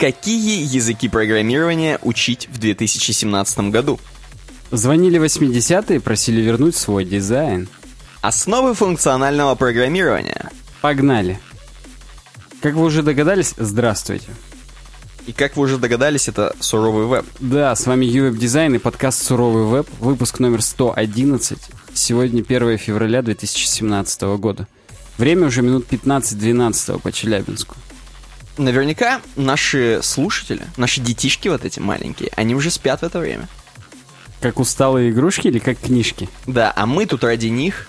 Какие языки программирования учить в 2017 году? Звонили 80-е, просили вернуть свой дизайн. Основы функционального программирования. Погнали. Как вы уже догадались, здравствуйте. И как вы уже догадались, это суровый веб. Да, с вами UWeb Дизайн и подкаст «Суровый веб», выпуск номер 111. Сегодня 1 февраля 2017 года. Время уже минут 15-12 по Челябинску. Наверняка наши слушатели, наши детишки вот эти маленькие, они уже спят в это время. Как усталые игрушки или как книжки? Да, а мы тут ради них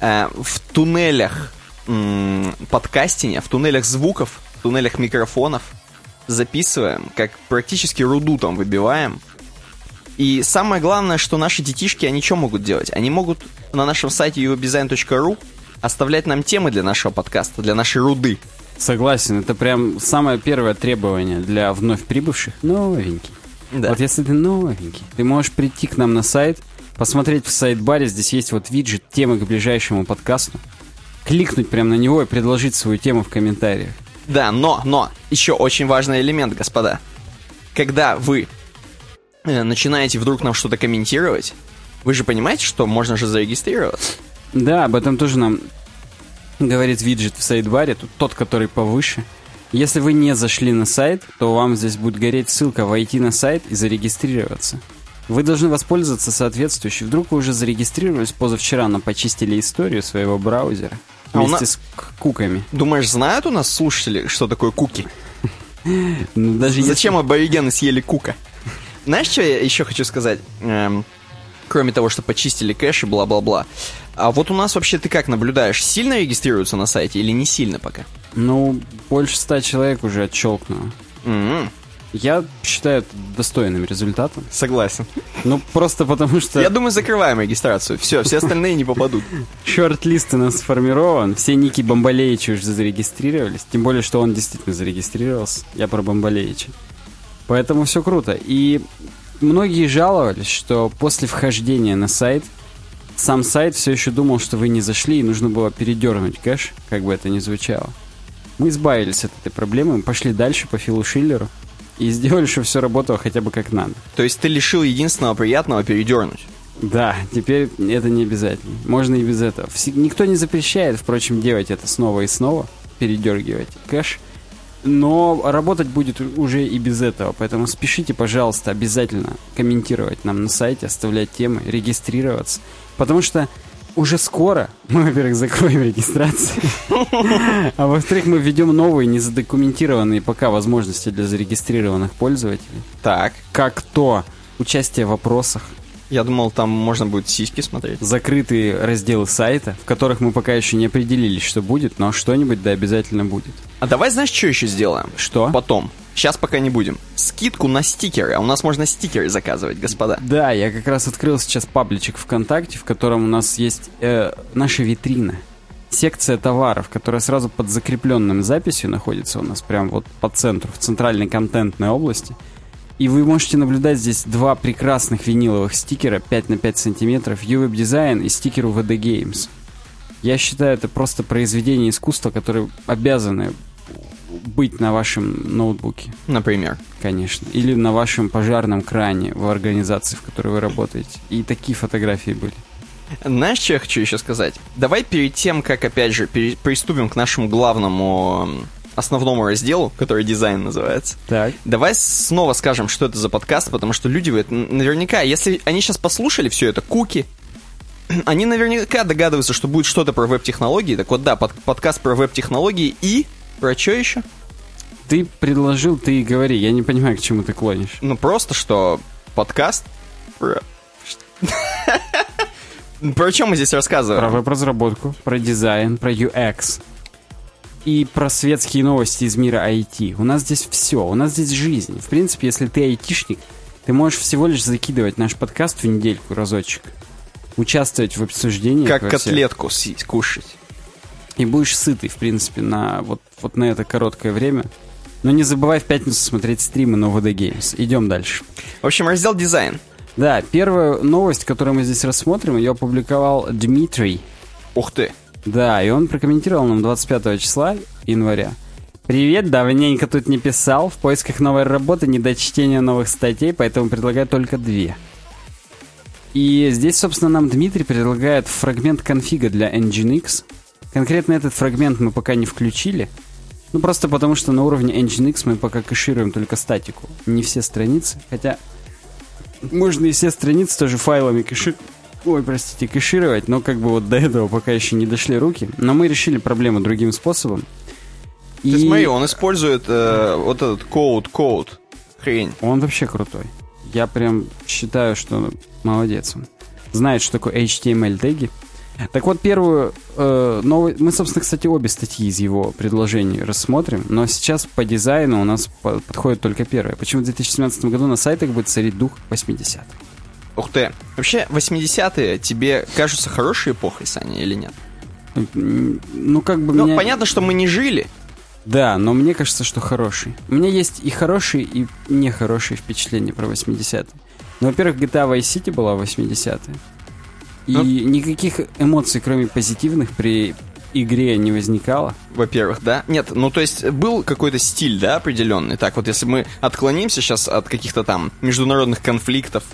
э, в туннелях м- подкастиня, в туннелях звуков, в туннелях микрофонов записываем, как практически руду там выбиваем. И самое главное, что наши детишки, они что могут делать? Они могут на нашем сайте uwebdesign.ru оставлять нам темы для нашего подкаста, для нашей руды. Согласен, это прям самое первое требование для вновь прибывших. Новенький. Да. Вот если ты новенький, ты можешь прийти к нам на сайт, посмотреть в сайт-баре, здесь есть вот виджет темы к ближайшему подкасту, кликнуть прямо на него и предложить свою тему в комментариях. Да, но, но, еще очень важный элемент, господа. Когда вы э, начинаете вдруг нам что-то комментировать, вы же понимаете, что можно же зарегистрироваться? Да, об этом тоже нам говорит виджет в сайт-баре, тут тот, который повыше. Если вы не зашли на сайт, то вам здесь будет гореть ссылка войти на сайт и зарегистрироваться. Вы должны воспользоваться соответствующей. Вдруг вы уже зарегистрировались позавчера, но почистили историю своего браузера А вместе нас- с куками. Думаешь, знают у нас слушатели, что такое куки? Ну, даже если- Зачем аборигены съели кука? Знаешь, что я еще хочу сказать? Эм, кроме того, что почистили кэш и бла-бла-бла. А вот у нас вообще ты как наблюдаешь? Сильно регистрируются на сайте или не сильно пока? Ну, больше ста человек уже отщелкнуло. М-м, Я считаю это достойным результатом. Согласен. Ну, просто потому что Я думаю, закрываем регистрацию. Все, все остальные не попадут. шорт-лист у нас сформирован. Все ники Бомбалеича уже зарегистрировались. Тем более, что он действительно зарегистрировался. Я про Бомбалеича. Поэтому все круто. И многие жаловались, что после вхождения на сайт сам сайт все еще думал, что вы не зашли, и нужно было передернуть кэш, как бы это ни звучало. Мы избавились от этой проблемы, мы пошли дальше по Филу Шиллеру и сделали, чтобы все работало хотя бы как надо. То есть ты лишил единственного приятного передернуть. Да, теперь это не обязательно. Можно и без этого. Вс- Никто не запрещает, впрочем, делать это снова и снова, передергивать кэш. Но работать будет уже и без этого. Поэтому спешите, пожалуйста, обязательно комментировать нам на сайте, оставлять темы, регистрироваться. Потому что уже скоро мы, во-первых, закроем регистрацию, а во-вторых, мы введем новые незадокументированные пока возможности для зарегистрированных пользователей. Так. Как то участие в вопросах, Я думал, там можно будет сиськи смотреть. закрытые разделы сайта, в которых мы пока еще не определились, что будет, но что-нибудь да обязательно будет. А давай знаешь, что еще сделаем? Что? Потом. Сейчас пока не будем. Скидку на стикеры. А у нас можно стикеры заказывать, господа. Да, я как раз открыл сейчас пабличек ВКонтакте, в котором у нас есть э, наша витрина. Секция товаров, которая сразу под закрепленным записью находится у нас прям вот по центру, в центральной контентной области. И вы можете наблюдать здесь два прекрасных виниловых стикера 5 на 5 сантиметров, UWeb Design и стикер UVD Games. Я считаю, это просто произведение искусства, которые обязаны быть на вашем ноутбуке. Например. Конечно. Или на вашем пожарном кране в организации, в которой вы работаете. И такие фотографии были. Знаешь, что я хочу еще сказать? Давай перед тем, как, опять же, приступим к нашему главному основному разделу, который дизайн называется, Так. давай снова скажем, что это за подкаст, потому что люди, наверняка, если они сейчас послушали все это, куки, они наверняка догадываются, что будет что-то про веб-технологии. Так вот, да, под- подкаст про веб-технологии и... Про что еще? Ты предложил, ты и говори. Я не понимаю, к чему ты клонишь. Ну, просто, что подкаст про... Про чем мы здесь рассказываем? Про веб-разработку, про дизайн, про UX. И про светские новости из мира IT. У нас здесь все. У нас здесь жизнь. В принципе, если ты айтишник, ты можешь всего лишь закидывать наш подкаст в недельку разочек. Участвовать в обсуждении. Как котлетку си- кушать. И будешь сытый, в принципе, на вот, вот на это короткое время. Но не забывай в пятницу смотреть стримы на VD Games. Идем дальше. В общем, раздел дизайн. Да, первая новость, которую мы здесь рассмотрим, ее опубликовал Дмитрий. Ух ты. Да, и он прокомментировал нам 25 числа января. Привет, давненько тут не писал. В поисках новой работы, не до чтения новых статей, поэтому предлагаю только две. И здесь, собственно, нам Дмитрий предлагает фрагмент конфига для Nginx. Конкретно этот фрагмент мы пока не включили. Ну, просто потому что на уровне Nginx мы пока кэшируем только статику. Не все страницы, хотя можно и все страницы тоже файлами кэши... Ой, простите, кэшировать, но как бы вот до этого пока еще не дошли руки. Но мы решили проблему другим способом. И... Ты смотри, он использует э, вот этот код-код. Хрень. Он вообще крутой. Я прям считаю, что молодец он. Знает, что такое HTML теги. Так вот, первую э, новую... Мы, собственно, кстати, обе статьи из его предложений рассмотрим, но сейчас по дизайну у нас по подходит только первая. Почему в 2017 году на сайтах будет царить дух 80-х? Ух ты. Вообще, 80-е тебе кажутся хорошей эпохой, Саня, или нет? Ну, как бы Ну, меня... понятно, что мы не жили. Да, но мне кажется, что хороший. У меня есть и хорошие, и нехорошие впечатления про 80-е. Ну, во-первых, GTA Vice City была в 80-е. И ну, никаких эмоций, кроме позитивных, при игре не возникало. Во-первых, да? Нет, ну то есть был какой-то стиль, да, определенный. Так вот, если мы отклонимся сейчас от каких-то там международных конфликтов,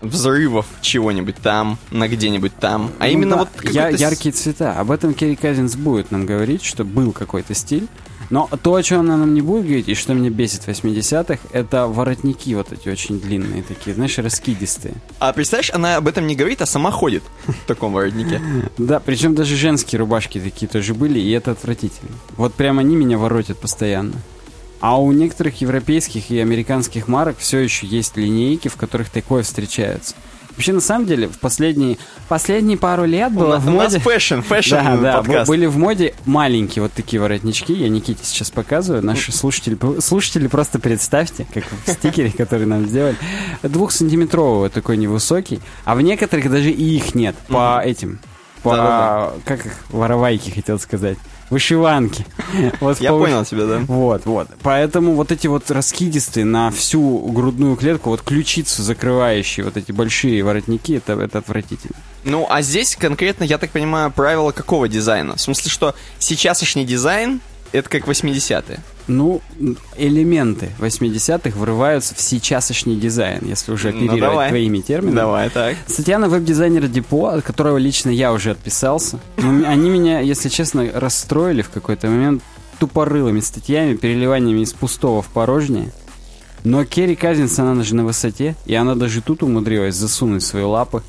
взрывов чего-нибудь там, на где-нибь там, а ну, именно да, вот я, яркие цвета. Об этом Керри Казинс будет нам говорить, что был какой-то стиль. Но то, о чем она нам не будет говорить, и что меня бесит в 80-х, это воротники вот эти очень длинные такие, знаешь, раскидистые. А представляешь, она об этом не говорит, а сама ходит в таком воротнике. Да, причем даже женские рубашки такие тоже были, и это отвратительно. Вот прямо они меня воротят постоянно. А у некоторых европейских и американских марок все еще есть линейки, в которых такое встречается. Вообще, на самом деле, в последние, последние пару лет было у в моде... У нас fashion, fashion да, да, подкаст. были в моде маленькие вот такие воротнички. Я Никите сейчас показываю. Наши слушатели, слушатели просто представьте, как в стикере, который нам сделали. Двухсантиметрового такой невысокий. А в некоторых даже и их нет. По этим... По... Как их? Воровайки, хотел сказать вышиванки. Вот Я понял тебя, да. Вот, вот. Поэтому вот эти вот раскидистые на всю грудную клетку, вот ключицу закрывающие вот эти большие воротники, это, это отвратительно. Ну, а здесь конкретно, я так понимаю, правило какого дизайна? В смысле, что сейчасшний дизайн это как 80-е. Ну, элементы 80-х врываются в сейчасшний дизайн, если уже ну, оперировать ну, твоими терминами. Давай, так. Статья на Webdesigner Depot, от которого лично я уже отписался. Но они меня, если честно, расстроили в какой-то момент тупорылыми статьями, переливаниями из пустого в порожнее. Но Carrie Cousins, она же на высоте, и она даже тут умудрилась засунуть свои лапы.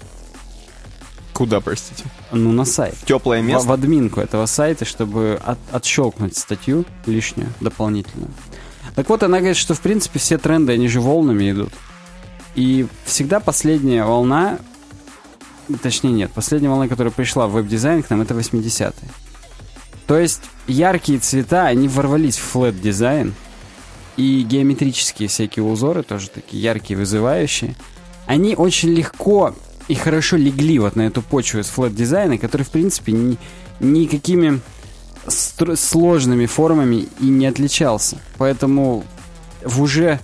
Куда, простите? Ну, на сайт. Теплое место? В, в админку этого сайта, чтобы от, отщелкнуть статью лишнюю, дополнительную. Так вот, она говорит, что, в принципе, все тренды, они же волнами идут. И всегда последняя волна, точнее нет, последняя волна, которая пришла в веб-дизайн к нам, это 80-е. То есть яркие цвета, они ворвались в flat-дизайн, и геометрические всякие узоры, тоже такие яркие, вызывающие, они очень легко и хорошо легли вот на эту почву из flat-дизайна, который, в принципе, ни, никакими сложными формами и не отличался. Поэтому в уже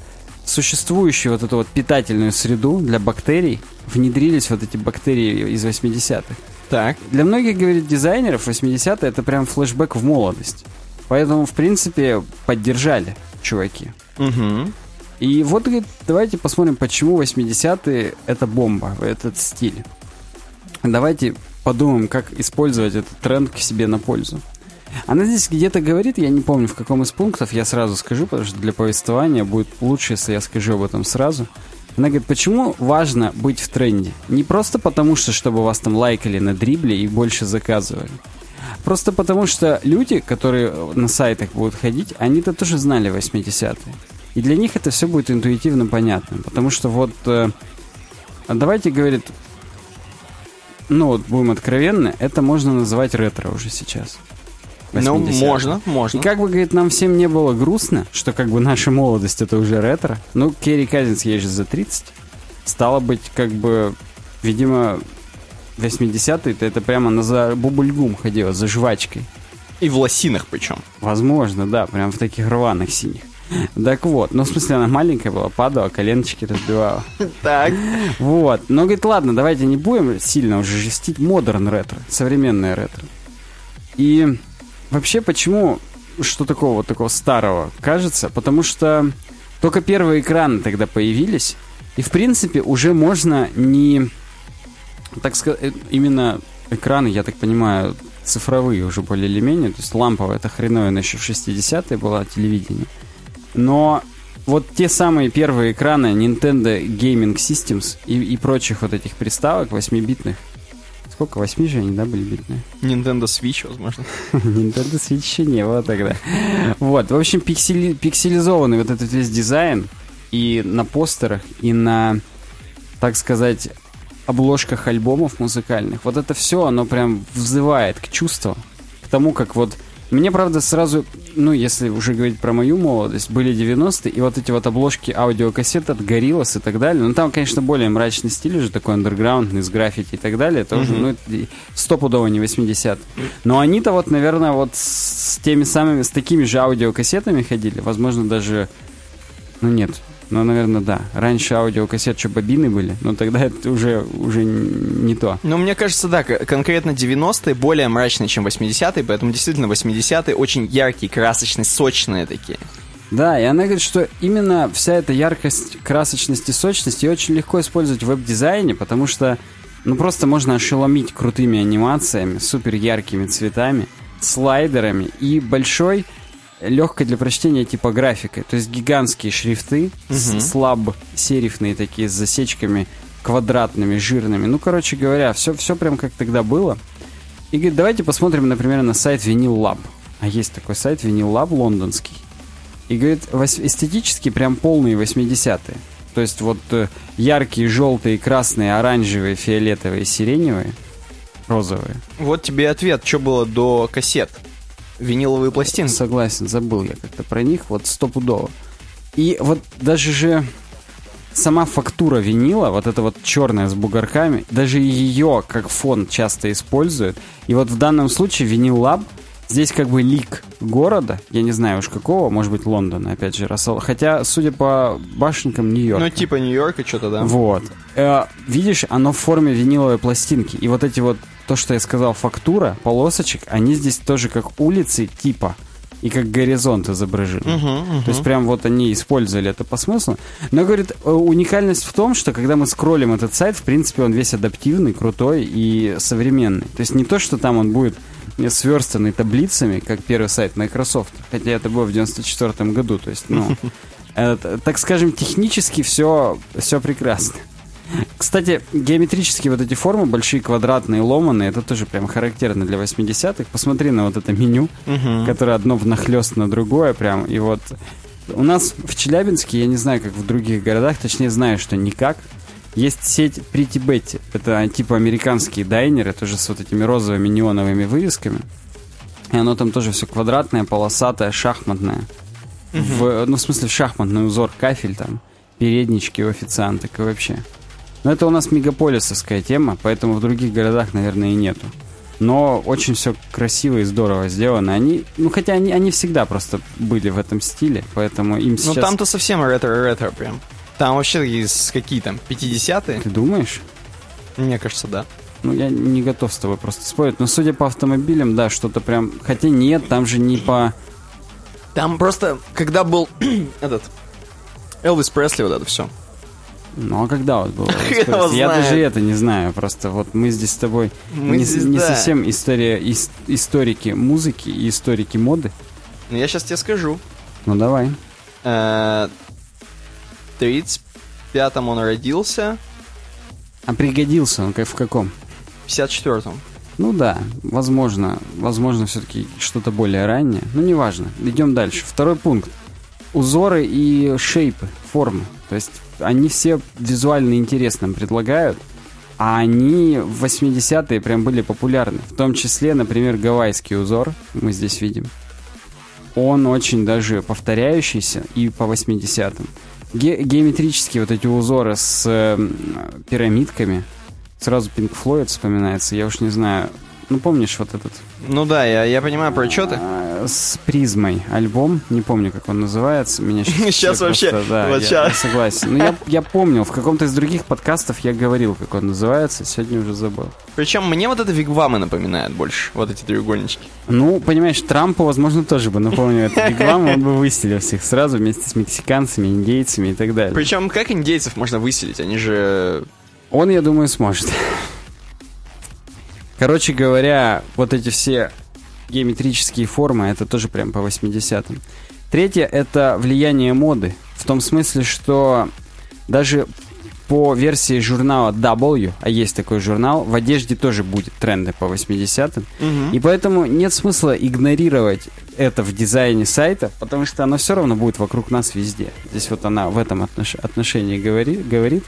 существующую вот эту вот питательную среду для бактерий внедрились вот эти бактерии из 80-х. Так. Для многих, говорит, дизайнеров 80-е это прям флешбэк в молодость. Поэтому, в принципе, поддержали чуваки. Угу. И вот, говорит, давайте посмотрим, почему 80-е это бомба, этот стиль. Давайте подумаем, как использовать этот тренд к себе на пользу. Она здесь где-то говорит, я не помню в каком из пунктов, я сразу скажу, потому что для повествования будет лучше, если я скажу об этом сразу. Она говорит, почему важно быть в тренде? Не просто потому, что чтобы вас там лайкали на дрибле и больше заказывали. Просто потому, что люди, которые на сайтах будут ходить, они-то тоже знали 80-е. И для них это все будет интуитивно понятно. Потому что вот... Э, давайте, говорит, ну вот будем откровенны, это можно называть ретро уже сейчас. Ну, можно, можно. И как бы, говорит, нам всем не было грустно, что как бы наша молодость это уже ретро. Ну, Керри Казинс ей же за 30. Стало быть, как бы, видимо, 80-е это прямо на за бубульгум ходила, за жвачкой. И в лосинах причем. Возможно, да, прям в таких рваных синих. Так вот, ну, в смысле, она маленькая была, падала, коленочки разбивала. Так. Вот. Но, говорит, ладно, давайте не будем сильно уже жестить модерн ретро, современное ретро. И вообще, почему что такого вот такого старого кажется, потому что только первые экраны тогда появились, и в принципе уже можно не, так сказать, э, именно экраны, я так понимаю, цифровые уже более или менее, то есть ламповая, это хреновина еще в 60-е была телевидение. Но вот те самые первые экраны Nintendo Gaming Systems и, и прочих вот этих приставок 8-битных, Сколько? Восьми же они, да, были битные? Nintendo Switch, возможно. Nintendo Switch еще не было тогда. Вот, в общем, пиксели, пикселизованный вот этот весь дизайн и на постерах, и на, так сказать, обложках альбомов музыкальных. Вот это все, оно прям взывает к чувству, к тому, как вот мне, правда, сразу, ну, если уже говорить про мою молодость, были 90-е, и вот эти вот обложки аудиокассет от Gorillaz и так далее. Ну, там, конечно, более мрачный стиль уже, такой андерграундный, с граффити и так далее. Это mm-hmm. ну, стопудово не 80 Но они-то вот, наверное, вот с теми самыми, с такими же аудиокассетами ходили. Возможно, даже... Ну, нет, ну, наверное, да. Раньше аудиокассет что бобины были, но тогда это уже, уже не то. Ну, мне кажется, да, конкретно 90-е более мрачные, чем 80-е, поэтому действительно 80-е очень яркие, красочные, сочные такие. Да, и она говорит, что именно вся эта яркость, красочность и сочность ее очень легко использовать в веб-дизайне, потому что ну просто можно ошеломить крутыми анимациями, супер яркими цветами, слайдерами и большой легкой для прочтения типографикой. То есть гигантские шрифты, угу. слаб-серифные такие с засечками квадратными, жирными. Ну, короче говоря, все, все прям как тогда было. И говорит, давайте посмотрим, например, на сайт Vinyl Lab. А есть такой сайт Vinyl Lab лондонский. И говорит, эстетически прям полные 80-е. То есть вот э, яркие, желтые, красные, оранжевые, фиолетовые, сиреневые, розовые. Вот тебе ответ, что было до кассет виниловые пластинки. Согласен, забыл я как-то про них, вот стопудово. И вот даже же сама фактура винила, вот эта вот черная с бугорками, даже ее как фон часто используют. И вот в данном случае винил лаб Здесь как бы лик города, я не знаю уж какого, может быть Лондона, опять же, Рассел. Хотя, судя по башенкам, Нью-Йорка. Ну, типа Нью-Йорка что-то, да. Вот. Э, видишь, оно в форме виниловой пластинки. И вот эти вот, то, что я сказал, фактура, полосочек, они здесь тоже как улицы типа и как горизонт изображены. Uh-huh, uh-huh. То есть прям вот они использовали это по смыслу. Но, говорит, э, уникальность в том, что когда мы скроллим этот сайт, в принципе, он весь адаптивный, крутой и современный. То есть не то, что там он будет сверстанный таблицами, как первый сайт Microsoft, хотя это было в 94 году, то есть, ну, это, так скажем, технически все, все прекрасно. Кстати, геометрические вот эти формы, большие квадратные, ломаные, это тоже прям характерно для 80-х. Посмотри на вот это меню, угу. которое одно внахлест на другое прям. И вот у нас в Челябинске, я не знаю, как в других городах, точнее знаю, что никак, есть сеть Pretty Betty. Это типа американские дайнеры, тоже с вот этими розовыми неоновыми вывесками. И оно там тоже все квадратное, полосатое, шахматное. Угу. В, ну, в смысле, шахматный узор, кафель там, переднички у официанток и вообще. Но это у нас мегаполисовская тема, поэтому в других городах, наверное, и нету. Но очень все красиво и здорово сделано. Они, ну хотя они, они всегда просто были в этом стиле, поэтому им ну, сейчас... Ну там-то совсем ретро-ретро прям. Там вообще из какие там, 50-е? Ты думаешь? Мне кажется, да. Ну, я не готов с тобой просто спорить. Но судя по автомобилям, да, что-то прям... Хотя нет, там же не по... Там просто, когда был этот... Элвис Пресли, вот это все. Ну, а когда вот было? Я даже это не знаю. Просто вот мы здесь с тобой мы не, здесь, не да. совсем история, ис, историки музыки и историки моды. Ну, я сейчас тебе скажу. Ну, давай. Э, 35-м он родился. А пригодился он как в каком? В 54-м. Ну да, возможно, возможно, все-таки что-то более раннее. Но неважно. Идем дальше. Второй пункт. Узоры и шейпы, формы. То есть они все визуально интересным предлагают, а они в 80-е прям были популярны. В том числе, например, гавайский узор, мы здесь видим. Он очень даже повторяющийся и по 80-м. Ге геометрические вот эти узоры с э, пирамидками. Сразу Pink Floyd вспоминается. Я уж не знаю, Ну, помнишь вот этот Ну да, я, я понимаю, про что ты. а, с призмой альбом, не помню, как он называется. Меня сейчас, Щас вообще, да, вот я, щас. я согласен. Ну, я, я помнил, в каком-то из других подкастов я говорил, как он называется, сегодня уже забыл. Причем мне вот это вигвамы напоминает больше, вот эти треугольнички. Ну, понимаешь, Трампу, возможно, тоже бы напомнил этот реклам, он бы выселил всех сразу вместе с мексиканцами, индейцами и так далее. Причем как индейцев можно выселить? Они же... Он, я думаю, сможет. Короче говоря, вот эти все геометрические формы, это тоже прям по 80-м. Третье — это влияние моды. В том смысле, что даже по версии журнала W, а есть такой журнал, в одежде тоже будет тренды по 80-м. И поэтому нет смысла игнорировать это в дизайне сайта, потому что оно все равно будет вокруг нас везде. Здесь вот она в этом отнош- отношении говори- говорит.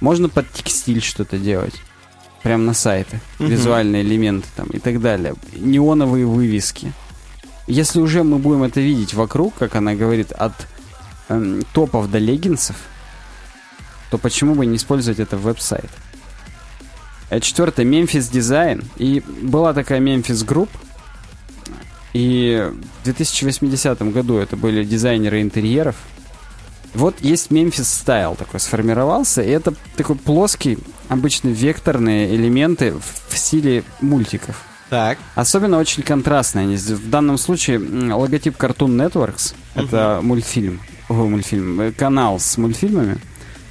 Можно под текстиль что-то делать. Прям на сайты. Мгм. Визуальные элементы там и так далее. Неоновые вывески. Если уже мы будем это видеть вокруг, как она говорит, от эм, топов до леггинсов, то почему бы не использовать это в веб-сайт? Четвертое, Memphis Design. И была такая Memphis Group. И в 2080 году это были дизайнеры интерьеров. Вот есть Memphis Style такой сформировался, и это такой плоский, обычно векторные элементы в, в стиле мультиков. Так. Особенно очень контрастные они. В данном случае логотип Cartoon Networks, это мультфильм, ой, мультфильм, э, канал с мультфильмами.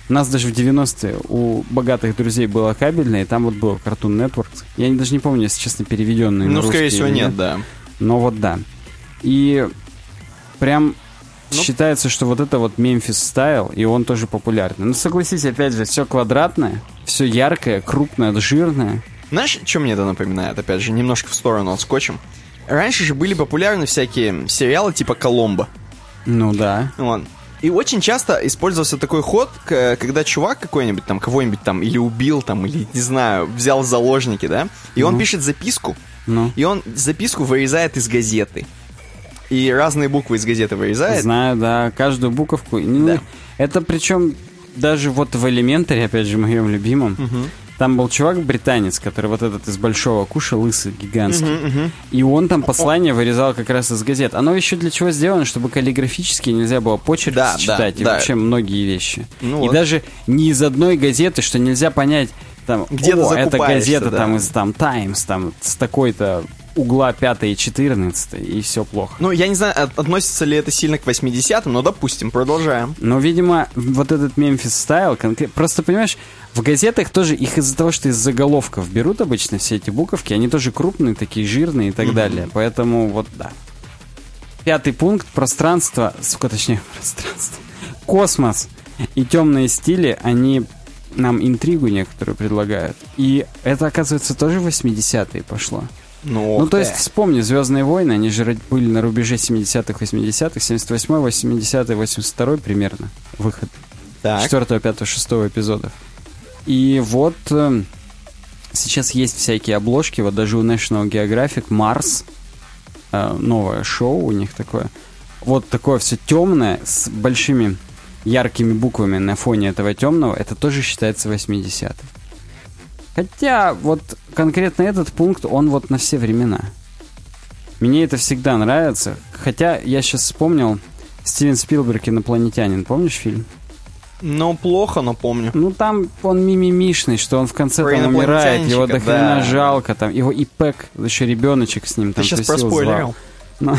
У нас даже в 90-е у богатых друзей было кабельное, и там вот был Cartoon Networks. Я не- даже не помню, если честно, переведенный Ну, скорее всего, нет, да. но вот да. И прям Ну. считается, что вот это вот Мемфис стайл, и он тоже популярный. Ну, согласись, опять же, все квадратное, все яркое, крупное, жирное. Знаешь, что мне это напоминает? Опять же, немножко в сторону отскочим. Раньше же были популярны всякие сериалы типа «Коломбо». Ну да. Вот. И очень часто использовался такой ход, когда чувак какой-нибудь там кого-нибудь там или убил там, или, не знаю, взял в заложники, да? И он Ну. пишет записку, Ну, и он записку вырезает из газеты. И разные буквы из газеты вырезает. знаю, да, каждую буковку. Ну, Да. Это причем даже вот в элементаре, опять же, моем любимом, там был чувак британец, который вот этот из большого куша, лысый, гигантский. И он там послание вырезал как раз из газет. Оно еще для чего сделано, чтобы каллиграфически нельзя было почерк Да, да, читать и да. вообще многие вещи. Ну и вот. даже не из одной газеты, что нельзя понять, там, Где-то «О, это газета да. там из там Times, там с такой-то угла 5 и 14, и все плохо. Ну, я не знаю, от- относится ли это сильно к 80-м, но допустим, продолжаем. Но, видимо, вот этот Мемфис стайл конкретно... Просто, понимаешь, в газетах тоже их из-за того, что из заголовков берут обычно все эти буковки, они тоже крупные, такие жирные и так далее. Поэтому вот да. Пятый пункт. Пространство, сука, точнее, пространство. Космос и темные стили, они нам интригу некоторую предлагают. И это, оказывается, тоже в 80-е пошло. Ну, Ну, то ты. есть, вспомни, Звездные войны, они же были на рубеже 70-х, 80-х, 78-й, 80-й, 82-й примерно выход. Так. 4 5 6 эпизодов. И вот э, сейчас есть всякие обложки, вот даже у National Geographic Марс, э, новое шоу у них такое. Вот такое все темное, с большими яркими буквами на фоне этого темного, это тоже считается 80 Хотя вот конкретно этот пункт, он вот на все времена. Мне это всегда нравится. Хотя я сейчас вспомнил Стивен Спилберг «Инопланетянин». Помнишь фильм? Ну, плохо, но помню. Ну, там он мимимишный, что он в конце Про там умирает, его до хрена да. жалко, там, его и Пэк, еще ребеночек с ним Ты там сейчас тусил, проспойлерил. звал. Ну,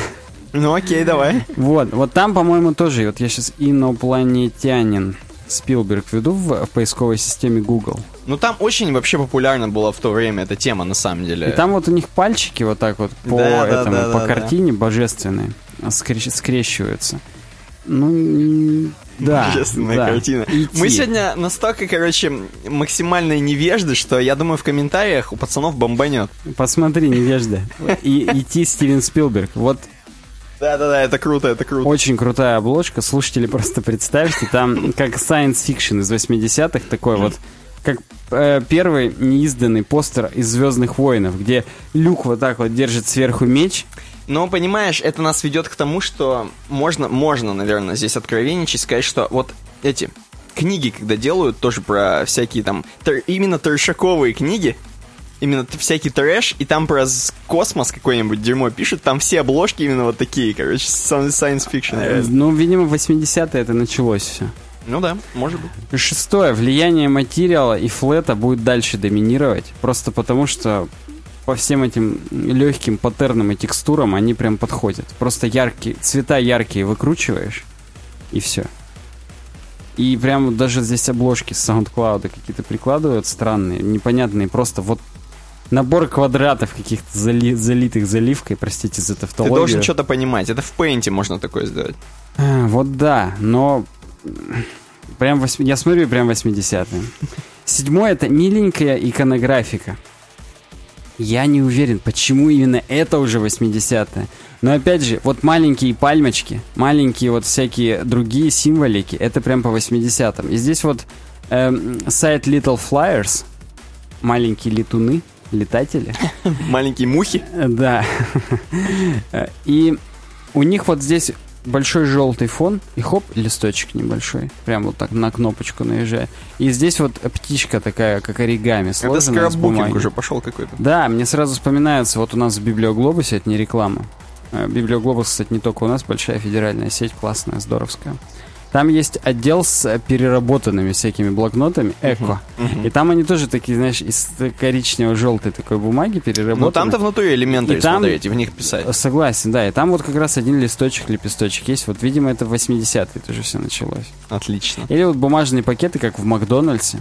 Ну, окей, давай. вот, вот там, по-моему, тоже, вот я сейчас инопланетянин Спилберг веду в, в поисковой системе Google. Ну, там очень вообще популярна была в то время эта тема, на самом деле. И там вот у них пальчики вот так вот по Да, да, этому, да, по да, картине божественные а, скрещ- скрещиваются. Ну, да. Божественная да. картина. Идти. Мы сегодня настолько, короче, максимальные невежды, что я думаю, в комментариях у пацанов бомбанет. Посмотри, невежда. И идти Стивен Спилберг. Вот Да-да-да, это круто, это круто. Очень крутая обложка. Слушатели, просто представьте, там как science fiction из 80-х, такой вот, как э, первый неизданный постер из Звездных воинов, где Люк вот так вот держит сверху меч. Но, понимаешь, это нас ведет к тому, что можно, можно, наверное, здесь откровенничать, сказать, что вот эти книги, когда делают тоже про всякие там, тр- именно трешаковые книги, именно всякий трэш, и там про космос какой-нибудь дерьмо пишут, там все обложки именно вот такие, короче, sci- science fiction. Э, реально. Ну, видимо, в 80-е это началось все. Ну да, может быть. Шестое. Влияние материала и флета будет дальше доминировать. Просто потому, что по всем этим легким паттернам и текстурам они прям подходят. Просто яркие, цвета яркие выкручиваешь, и все. И прям даже здесь обложки с SoundCloud какие-то прикладывают странные, непонятные. Просто вот набор квадратов каких-то зали- залитых заливкой, простите за Ты тавтологию. должен что-то понимать. Это в Paint можно такое сделать. А, Вот да, но прям восьми- я смотрю прям 80-е. Седьмое это миленькая иконографика. Я не уверен, почему именно это уже 80-е. Но опять же, вот маленькие пальмочки, маленькие вот всякие другие символики, это прям по 80-м. И здесь вот эм, сайт Little Flyers, маленькие летуны, летатели, Маленькие мухи. Э, Да. И у них вот здесь большой желтый фон, и хоп, листочек небольшой. Прям вот так на кнопочку наезжая. И здесь вот птичка такая, как оригами, Это сложенная бумаги. скраббукинг уже пошел какой-то. Да, мне сразу вспоминается, вот у нас в Библиоглобусе, это не реклама. Э, Библиоглобус, кстати, не только у нас, большая федеральная сеть, классная, здоровская. Там есть отдел с э, переработанными всякими блокнотами, эко. И там они тоже такие, знаешь, из коричнево-желтой такой бумаги переработаны. Ну там-то внутри элементы И там- смотреть, и в них писать. Согласен, да. И там вот как раз один листочек, лепесточек есть. Вот, видимо, это в 80-е тоже все началось. Отлично. Или вот бумажные пакеты, как в Макдональдсе.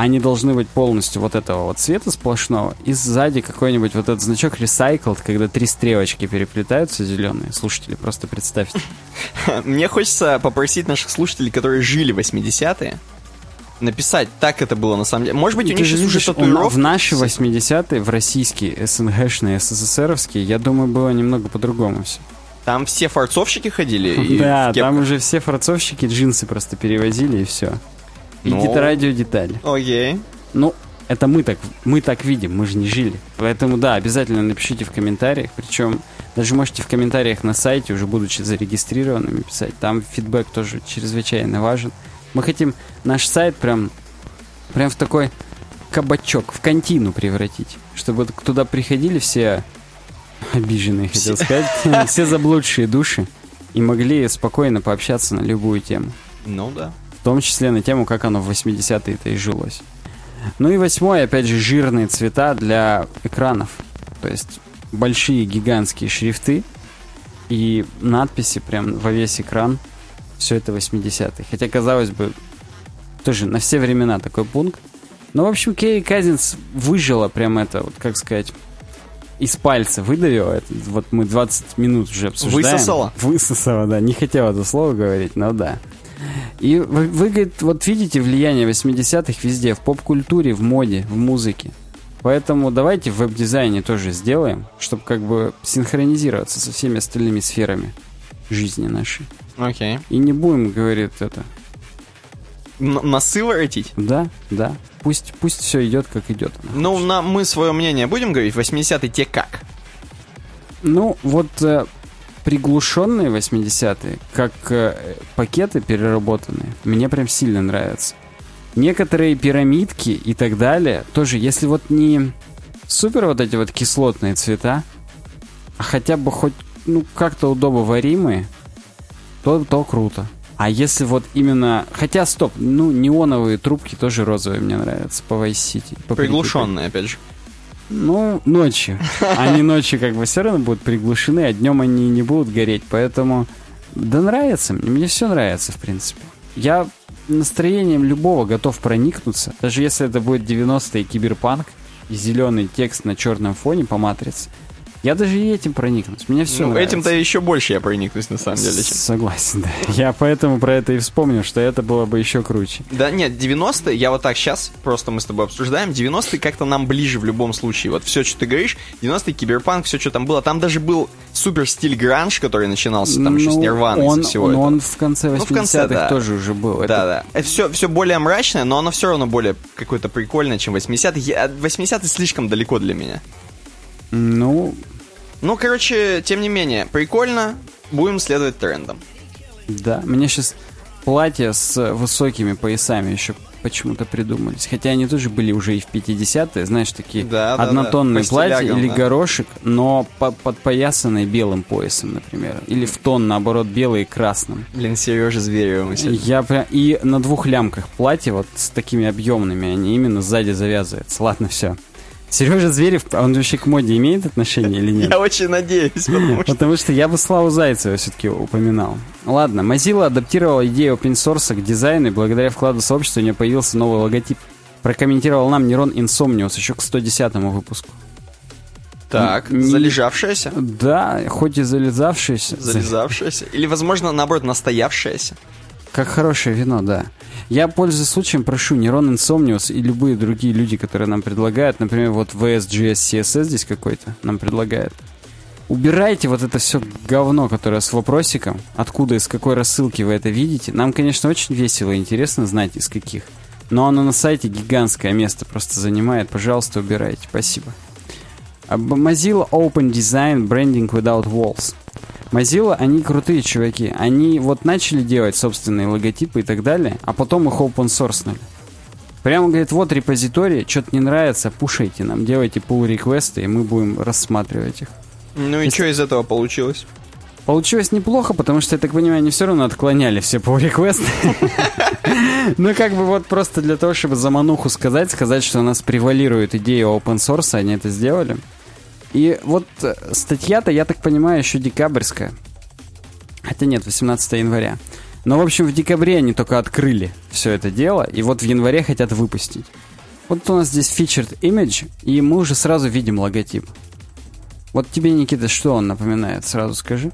Они должны быть полностью вот этого вот цвета сплошного. И сзади какой-нибудь вот этот значок recycled, когда три стрелочки переплетаются зеленые. Слушатели, просто представьте. Мне хочется попросить наших слушателей, которые жили в 80-е, написать, так это было на самом деле. Может быть, у них сейчас уже татуировки. в наши 80-е, в российские, СНГшные, СССРовские, я думаю, было немного по-другому все. Там все форцовщики ходили. Да, там уже все форцовщики джинсы просто перевозили и все. И Ну. гидрорадио детали. Окей. Ну, это мы так, мы так видим, мы же не жили. Поэтому, да, обязательно напишите в комментариях. Причем даже можете в комментариях на сайте, уже будучи зарегистрированными, писать. Там фидбэк тоже чрезвычайно важен. Мы хотим наш сайт прям, прям в такой кабачок, в контину превратить. Чтобы туда приходили все обиженные, хотел сказать, все заблудшие души и могли спокойно пообщаться на любую тему. Ну да. В том числе на тему, как оно в 80-е-то и жилось. Ну и восьмое, опять же, жирные цвета для экранов. То есть большие гигантские шрифты и надписи прям во весь экран. Все это 80-е. Хотя, казалось бы, тоже на все времена такой пункт. Но, в общем, Керри Казинс выжила прям это, вот как сказать, из пальца выдавила. Это, вот мы 20 минут уже обсуждаем. Высосала? Высосала, да. Не хотела это слово говорить, но да. И вы, вы, говорит, вот видите влияние 80-х везде, в поп-культуре, в моде, в музыке. Поэтому давайте в веб-дизайне тоже сделаем, чтобы как бы синхронизироваться со всеми остальными сферами жизни нашей. Окей. И не будем, говорит это. Н- носы воротить? Да, да. Пусть, пусть все идет, как идет. Ну, на, мы свое мнение будем говорить. 80-е те как? Ну, вот э, приглушенные 80-е, как э, пакеты переработанные, мне прям сильно нравятся. Некоторые пирамидки и так далее, тоже, если вот не супер вот эти вот кислотные цвета, а хотя бы хоть, ну, как-то удобоваримые, то, то круто. А если вот именно... Хотя, стоп, ну, неоновые трубки тоже розовые мне нравятся по Vice City. по Приглушенные, опять же. Ну, ночью. Они ночью как бы все равно будут приглушены, а днем они не будут гореть. Поэтому, да нравится мне. Мне все нравится, в принципе. Я настроением любого готов проникнуться. Даже если это будет 90-е киберпанк и зеленый текст на черном фоне по матрице. Я даже и этим проникнусь. Мне все ну, нравится. этим-то еще больше я проникнусь, на самом деле. чем- Согласен, да. Я поэтому про это и вспомнил, что это было бы еще круче. Да нет, 90-е, я вот так сейчас, просто мы с тобой обсуждаем, 90-е как-то нам ближе в любом случае. Вот все, что ты говоришь, 90-е, киберпанк, все, что там было. Там даже был супер стиль гранж, который начинался там еще с Ну, Нирваны, он, всего но этого. он в конце 80-х Ну, в конце, да. тоже уже был. Это Да, да. Это все, все более мрачное, но оно все равно более какое-то прикольное, чем 80-е. Я- 80-е слишком далеко для меня. Ну, Ну, короче, тем не менее, прикольно. Будем следовать трендам. Да, мне сейчас платья с высокими поясами еще почему-то придумались. Хотя они тоже были уже и в 50-е, знаешь, такие Да, да, однотонные да, по платья или да. горошек, но по- подпоясанные белым поясом, например. Или в тон, наоборот, белый и красным. Блин, Сережа Зверева. Я прям... И на двух лямках платье вот с такими объемными, они именно сзади завязываются. Ладно, все. Сережа Зверев, а он вообще к моде имеет отношение или нет? Я очень надеюсь, потому что... Потому что я бы Славу Зайцева все-таки упоминал. Ладно, Mozilla адаптировала идею open source к дизайну, и благодаря вкладу сообщества у нее появился новый логотип. Прокомментировал нам Нерон Insomnius еще к 110 выпуску. Так, Не- залежавшаяся? Да, хоть и залезавшийся. Залезавшаяся? Или, возможно, наоборот, настоявшаяся? Как хорошее вино, да. Я, пользуясь случаем, прошу Нерон Insomnius и любые другие люди, которые нам предлагают, например, вот VSGS CSS здесь какой-то нам предлагает. Убирайте вот это все говно, которое с вопросиком, откуда, из какой рассылки вы это видите. Нам, конечно, очень весело и интересно знать, из каких. Но оно на сайте гигантское место просто занимает. Пожалуйста, убирайте. Спасибо. Mozilla Open Design Branding Without Walls. Mozilla, они крутые чуваки. Они вот начали делать собственные логотипы и так далее, а потом их open source Прямо говорит, вот репозиторий, что-то не нравится, пушайте нам, делайте pull реквесты и мы будем рассматривать их. Ну и что из этого получилось? Получилось неплохо, потому что, я так понимаю, они все равно отклоняли все pull реквесты Ну, как бы вот просто для того, чтобы замануху сказать, сказать, что у нас превалирует идея open source, они это сделали. И вот э, статья-то, я так понимаю, еще декабрьская. Хотя нет, 18 января. Но, в общем, в декабре они только открыли все это дело, и вот в январе хотят выпустить. Вот у нас здесь featured image, и мы уже сразу видим логотип. Вот тебе, Никита, что он напоминает? Сразу скажи.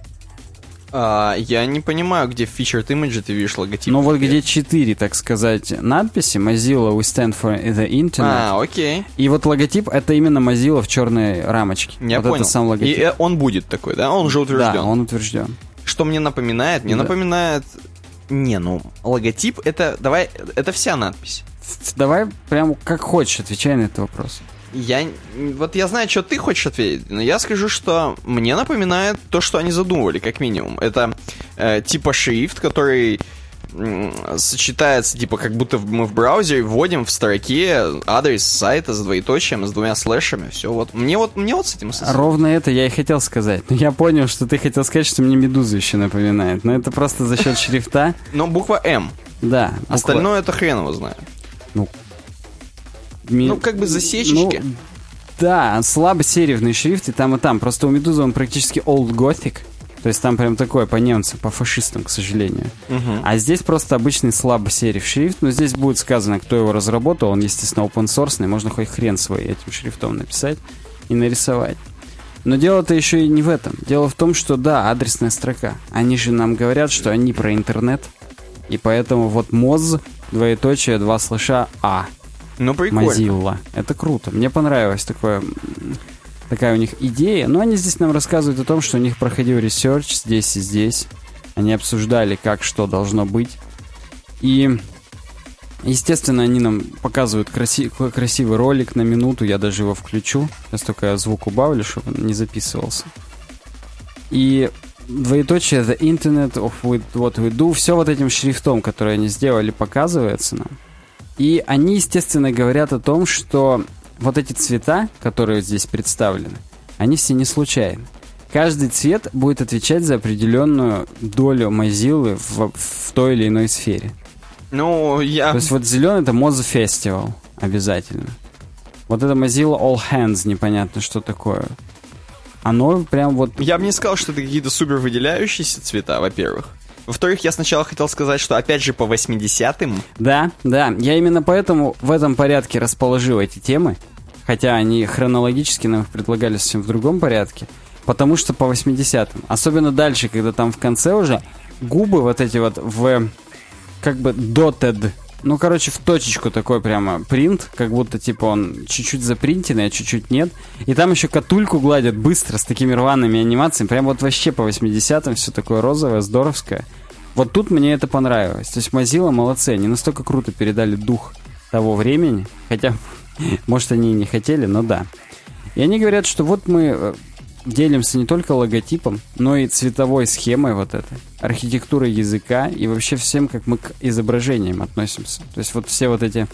А, я не понимаю, где в Featured Image ты видишь логотип. Ну вот где четыре, так сказать, надписи Mozilla We Stand for the Internet. А, окей. И вот логотип это именно Mozilla в черной рамочке. Я вот понял. это сам И логотип. э, он будет такой, да? Он уже утвержден. Да, он утвержден. Что мне напоминает? Мне Да. напоминает... Не, ну, логотип это... Давай, это вся надпись. Давай прям как хочешь, отвечай на этот вопрос. Я... Вот я знаю, что ты хочешь ответить, но я скажу, что мне напоминает то, что они задумывали, как минимум. Это э, типа шрифт, который сочетается, типа, как будто мы в браузере вводим в строке адрес сайта с двоеточием, с двумя слэшами, все вот. Мне вот, мне вот с этим ассоциируется. Ровно это я и хотел сказать. Но я понял, что ты хотел сказать, что мне Медуза еще напоминает. Но это просто за счет шрифта. Но буква М. Да. Остальное это хрен его знает. Ми- Ну, как бы засечечки. Ну, да, слабосерифный шрифт и там, и там. Просто у Медузы он практически old gothic. То есть там прям такое по немцам, по фашистам, к сожалению. Мгм. А здесь просто обычный слабосериф шрифт. Но здесь будет сказано, кто его разработал. Он, естественно, open source, можно хоть хрен свой этим шрифтом написать и нарисовать. Но дело-то еще и не в этом. Дело в том, что да, адресная строка. Они же нам говорят, что они про интернет. И поэтому вот моз, двоеточие, два слэша, а. Ну, прикольно. Mozilla. Это круто. Мне понравилась такое, такая у них идея. Но они здесь нам рассказывают о том, что у них проходил research здесь и здесь. Они обсуждали, как что должно быть. И, естественно, они нам показывают краси- красивый ролик на минуту. Я даже его включу. Сейчас только я звук убавлю, чтобы он не записывался. И двоеточие The Internet of What We Do, все вот этим шрифтом, который они сделали, показывается нам. И они, естественно, говорят о том, что вот эти цвета, которые здесь представлены, они все не случайны. Каждый цвет будет отвечать за определенную долю Mozilla в, в той или иной сфере. Ну, я... То есть вот зеленый это Moz Festival обязательно. Вот это Mozilla All Hands, непонятно что такое. Оно прям вот... Я бы не сказал, что это какие-то супер выделяющиеся цвета, во-первых. Во-вторых, я сначала хотел сказать, что опять же по 80-м Да, да, я именно поэтому в этом порядке расположил эти темы, хотя они хронологически нам их предлагали совсем в другом порядке, потому что по 80-м, особенно дальше, когда там в конце уже губы вот эти вот в как бы dotted, ну, короче, в точечку такой прямо принт, как будто, типа, он чуть-чуть запринтенный, а чуть-чуть нет. И там еще катульку гладят быстро, с такими рваными анимациями. Прям вот вообще по 80-м все такое розовое, здоровское. Вот тут мне это понравилось. То есть Mozilla молодцы, они настолько круто передали дух того времени, хотя, может, они и не хотели, но да. И они говорят, что вот мы э, делимся не только логотипом, но и цветовой схемой вот этой, архитектурой языка и вообще всем, как мы к изображениям относимся. То есть вот все вот эти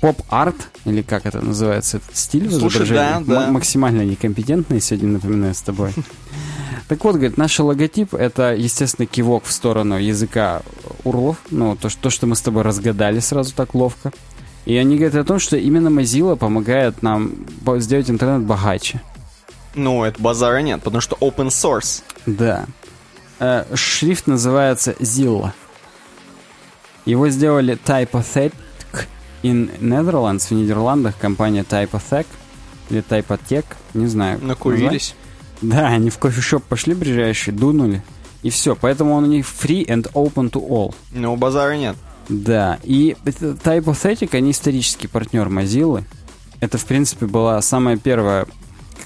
поп-арт, или как это называется, этот стиль в Слушай, изображении, да, да. максимально некомпетентный сегодня, напоминаю, с тобой. Так вот, говорит, наш логотип — это, естественно, кивок в сторону языка урлов, ну, то, что, то, что мы с тобой разгадали сразу так ловко. И они говорят о том, что именно Mozilla помогает нам сделать интернет богаче. Ну, это базара нет, потому что open source. Да. Э, шрифт называется Zilla. Его сделали Typothetic in Netherlands, в Нидерландах, компания Typothec или Typotech, не знаю. Накурились. назвать. Да, они в кофешоп пошли ближайший, дунули, и все. Поэтому он у них free and open to all. Но базара нет. Да, и Typothetic, они исторический партнер Mozilla. Это, в принципе, была самая первая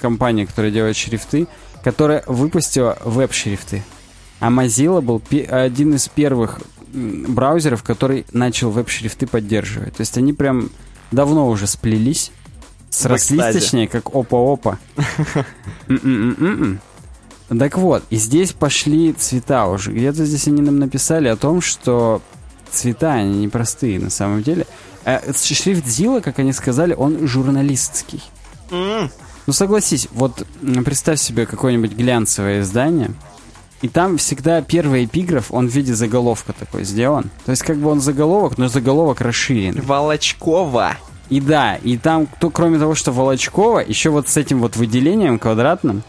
компания, которая делает шрифты, которая выпустила веб-шрифты. А Mozilla был один из первых браузеров, который начал веб-шрифты поддерживать. То есть они прям давно уже сплелись, срослись, экстазе. точнее, как опа-опа. Так вот, и здесь пошли цвета уже. Где-то здесь они нам написали о том, что цвета, они непростые на самом деле. Э, Шрифт Зила, как они сказали, он журналистский. Ну согласись, вот представь себе какое-нибудь глянцевое издание, и там всегда первый эпиграф, он в виде заголовка такой сделан. То есть как бы он заголовок, но заголовок расширен. Волочкова. И да, и там, кто, кроме того, что Волочкова, еще вот с этим вот выделением квадратным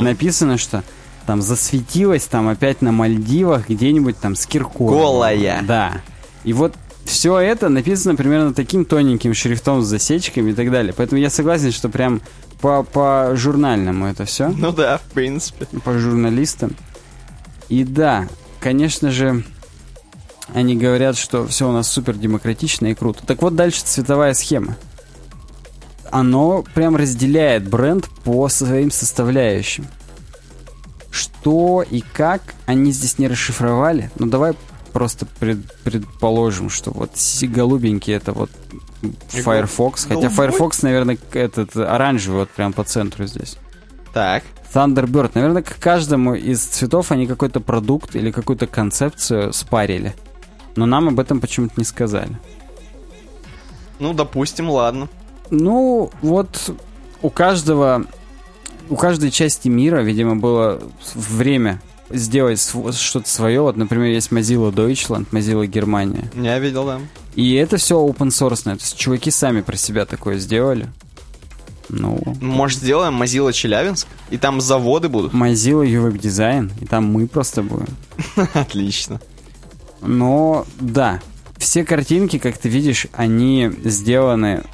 написано, что там засветилась там опять на Мальдивах где-нибудь там с Киркоровым. Голая. Да. И вот все это написано примерно таким тоненьким шрифтом с засечками и так далее. Поэтому я согласен, что прям по, по журнальному это все, Ну да, в принципе. по журналистам. И да, конечно же, они говорят, что все у нас супер демократично и круто. Так вот дальше цветовая схема. Оно прям разделяет бренд по своим составляющим. Что и как они здесь не расшифровали. Ну давай просто пред- предположим, что вот голубенький это вот Firefox. Хотя? Firefox, наверное, этот оранжевый вот прям по центру здесь. Так. Thunderbird. Наверное, к каждому из цветов они какой-то продукт или какую-то концепцию спарили. Но нам об этом почему-то не сказали. Ну, допустим, ладно. Ну, вот у каждого, у каждой части мира, видимо, было время сделать что-то свое. Вот, например, есть Mozilla Deutschland, Mozilla Германия. Я видел, да. И это все open source. То есть чуваки сами про себя такое сделали. Ну, Может, сделаем Mozilla Челябинск? И там заводы будут? Mozilla UX Design, и там мы просто будем. Отлично. Но да, все картинки, как ты видишь, они сделаны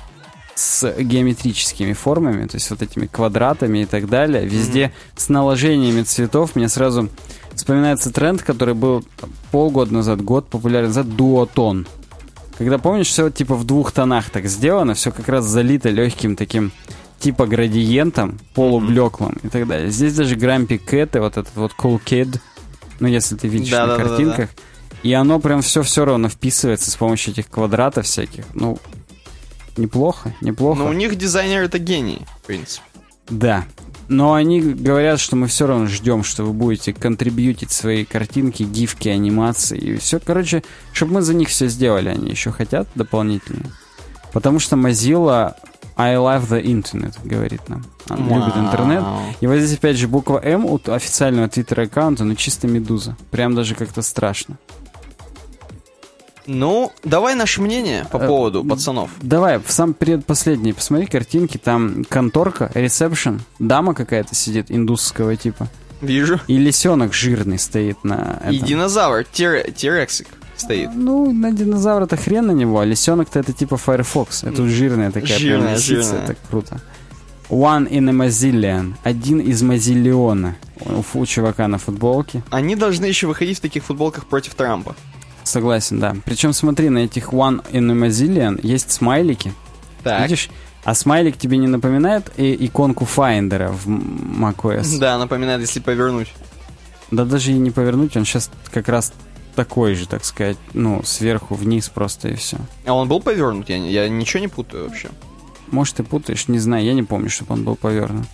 с геометрическими формами, то есть вот этими квадратами и так далее. Везде с наложениями цветов. Мне сразу вспоминается тренд, который был полгода назад, год популярен назад, дуотон. Когда помнишь, все типа в двух тонах так сделано, все как раз залито легким таким типа градиентом, полублеклым и так далее. Здесь даже Grumpy Cat и вот этот вот Cool Kid, ну если ты видишь на Да-да-да-да-да. картинках, и оно прям все все равно вписывается с помощью этих квадратов всяких. Ну, неплохо, неплохо. Но у них дизайнеры это гении, в принципе. Да. Но они говорят, что мы все равно ждем, что вы будете контрибьютить свои картинки, гифки, анимации и все. Короче, чтобы мы за них все сделали, они еще хотят дополнительно. Потому что Mozilla I love the internet, говорит нам. Он любит Вау. интернет. И вот здесь опять же буква М у официального твиттер аккаунта, ну чисто медуза. Прям даже как-то страшно. Ну, давай наше мнение по Э, поводу пацанов. Давай, в сам предпоследний посмотри картинки, там конторка, ресепшн, дама какая-то сидит, индусского типа. Вижу. И лисенок жирный стоит на И этом. динозавр, тире- тирексик стоит. Ну, на динозавра-то хрен на него, а лисенок-то это типа Firefox. Это жирная такая Жирная, прям жирная. это круто. One in a Mozillion. Один из Мазиллиона. У, у чувака на футболке. Они должны еще выходить в таких футболках против Трампа. Согласен, да. Причем смотри, на этих One in a Mozillion есть смайлики. Так. Видишь? А смайлик тебе не напоминает и иконку Finder в macOS? Да, напоминает, если повернуть. Да даже и не повернуть, он сейчас как раз такой же, так сказать, ну, сверху вниз просто и все. А он был повернут? Я, я ничего не путаю вообще. Может, ты путаешь, не знаю, я не помню, чтобы он был повернут.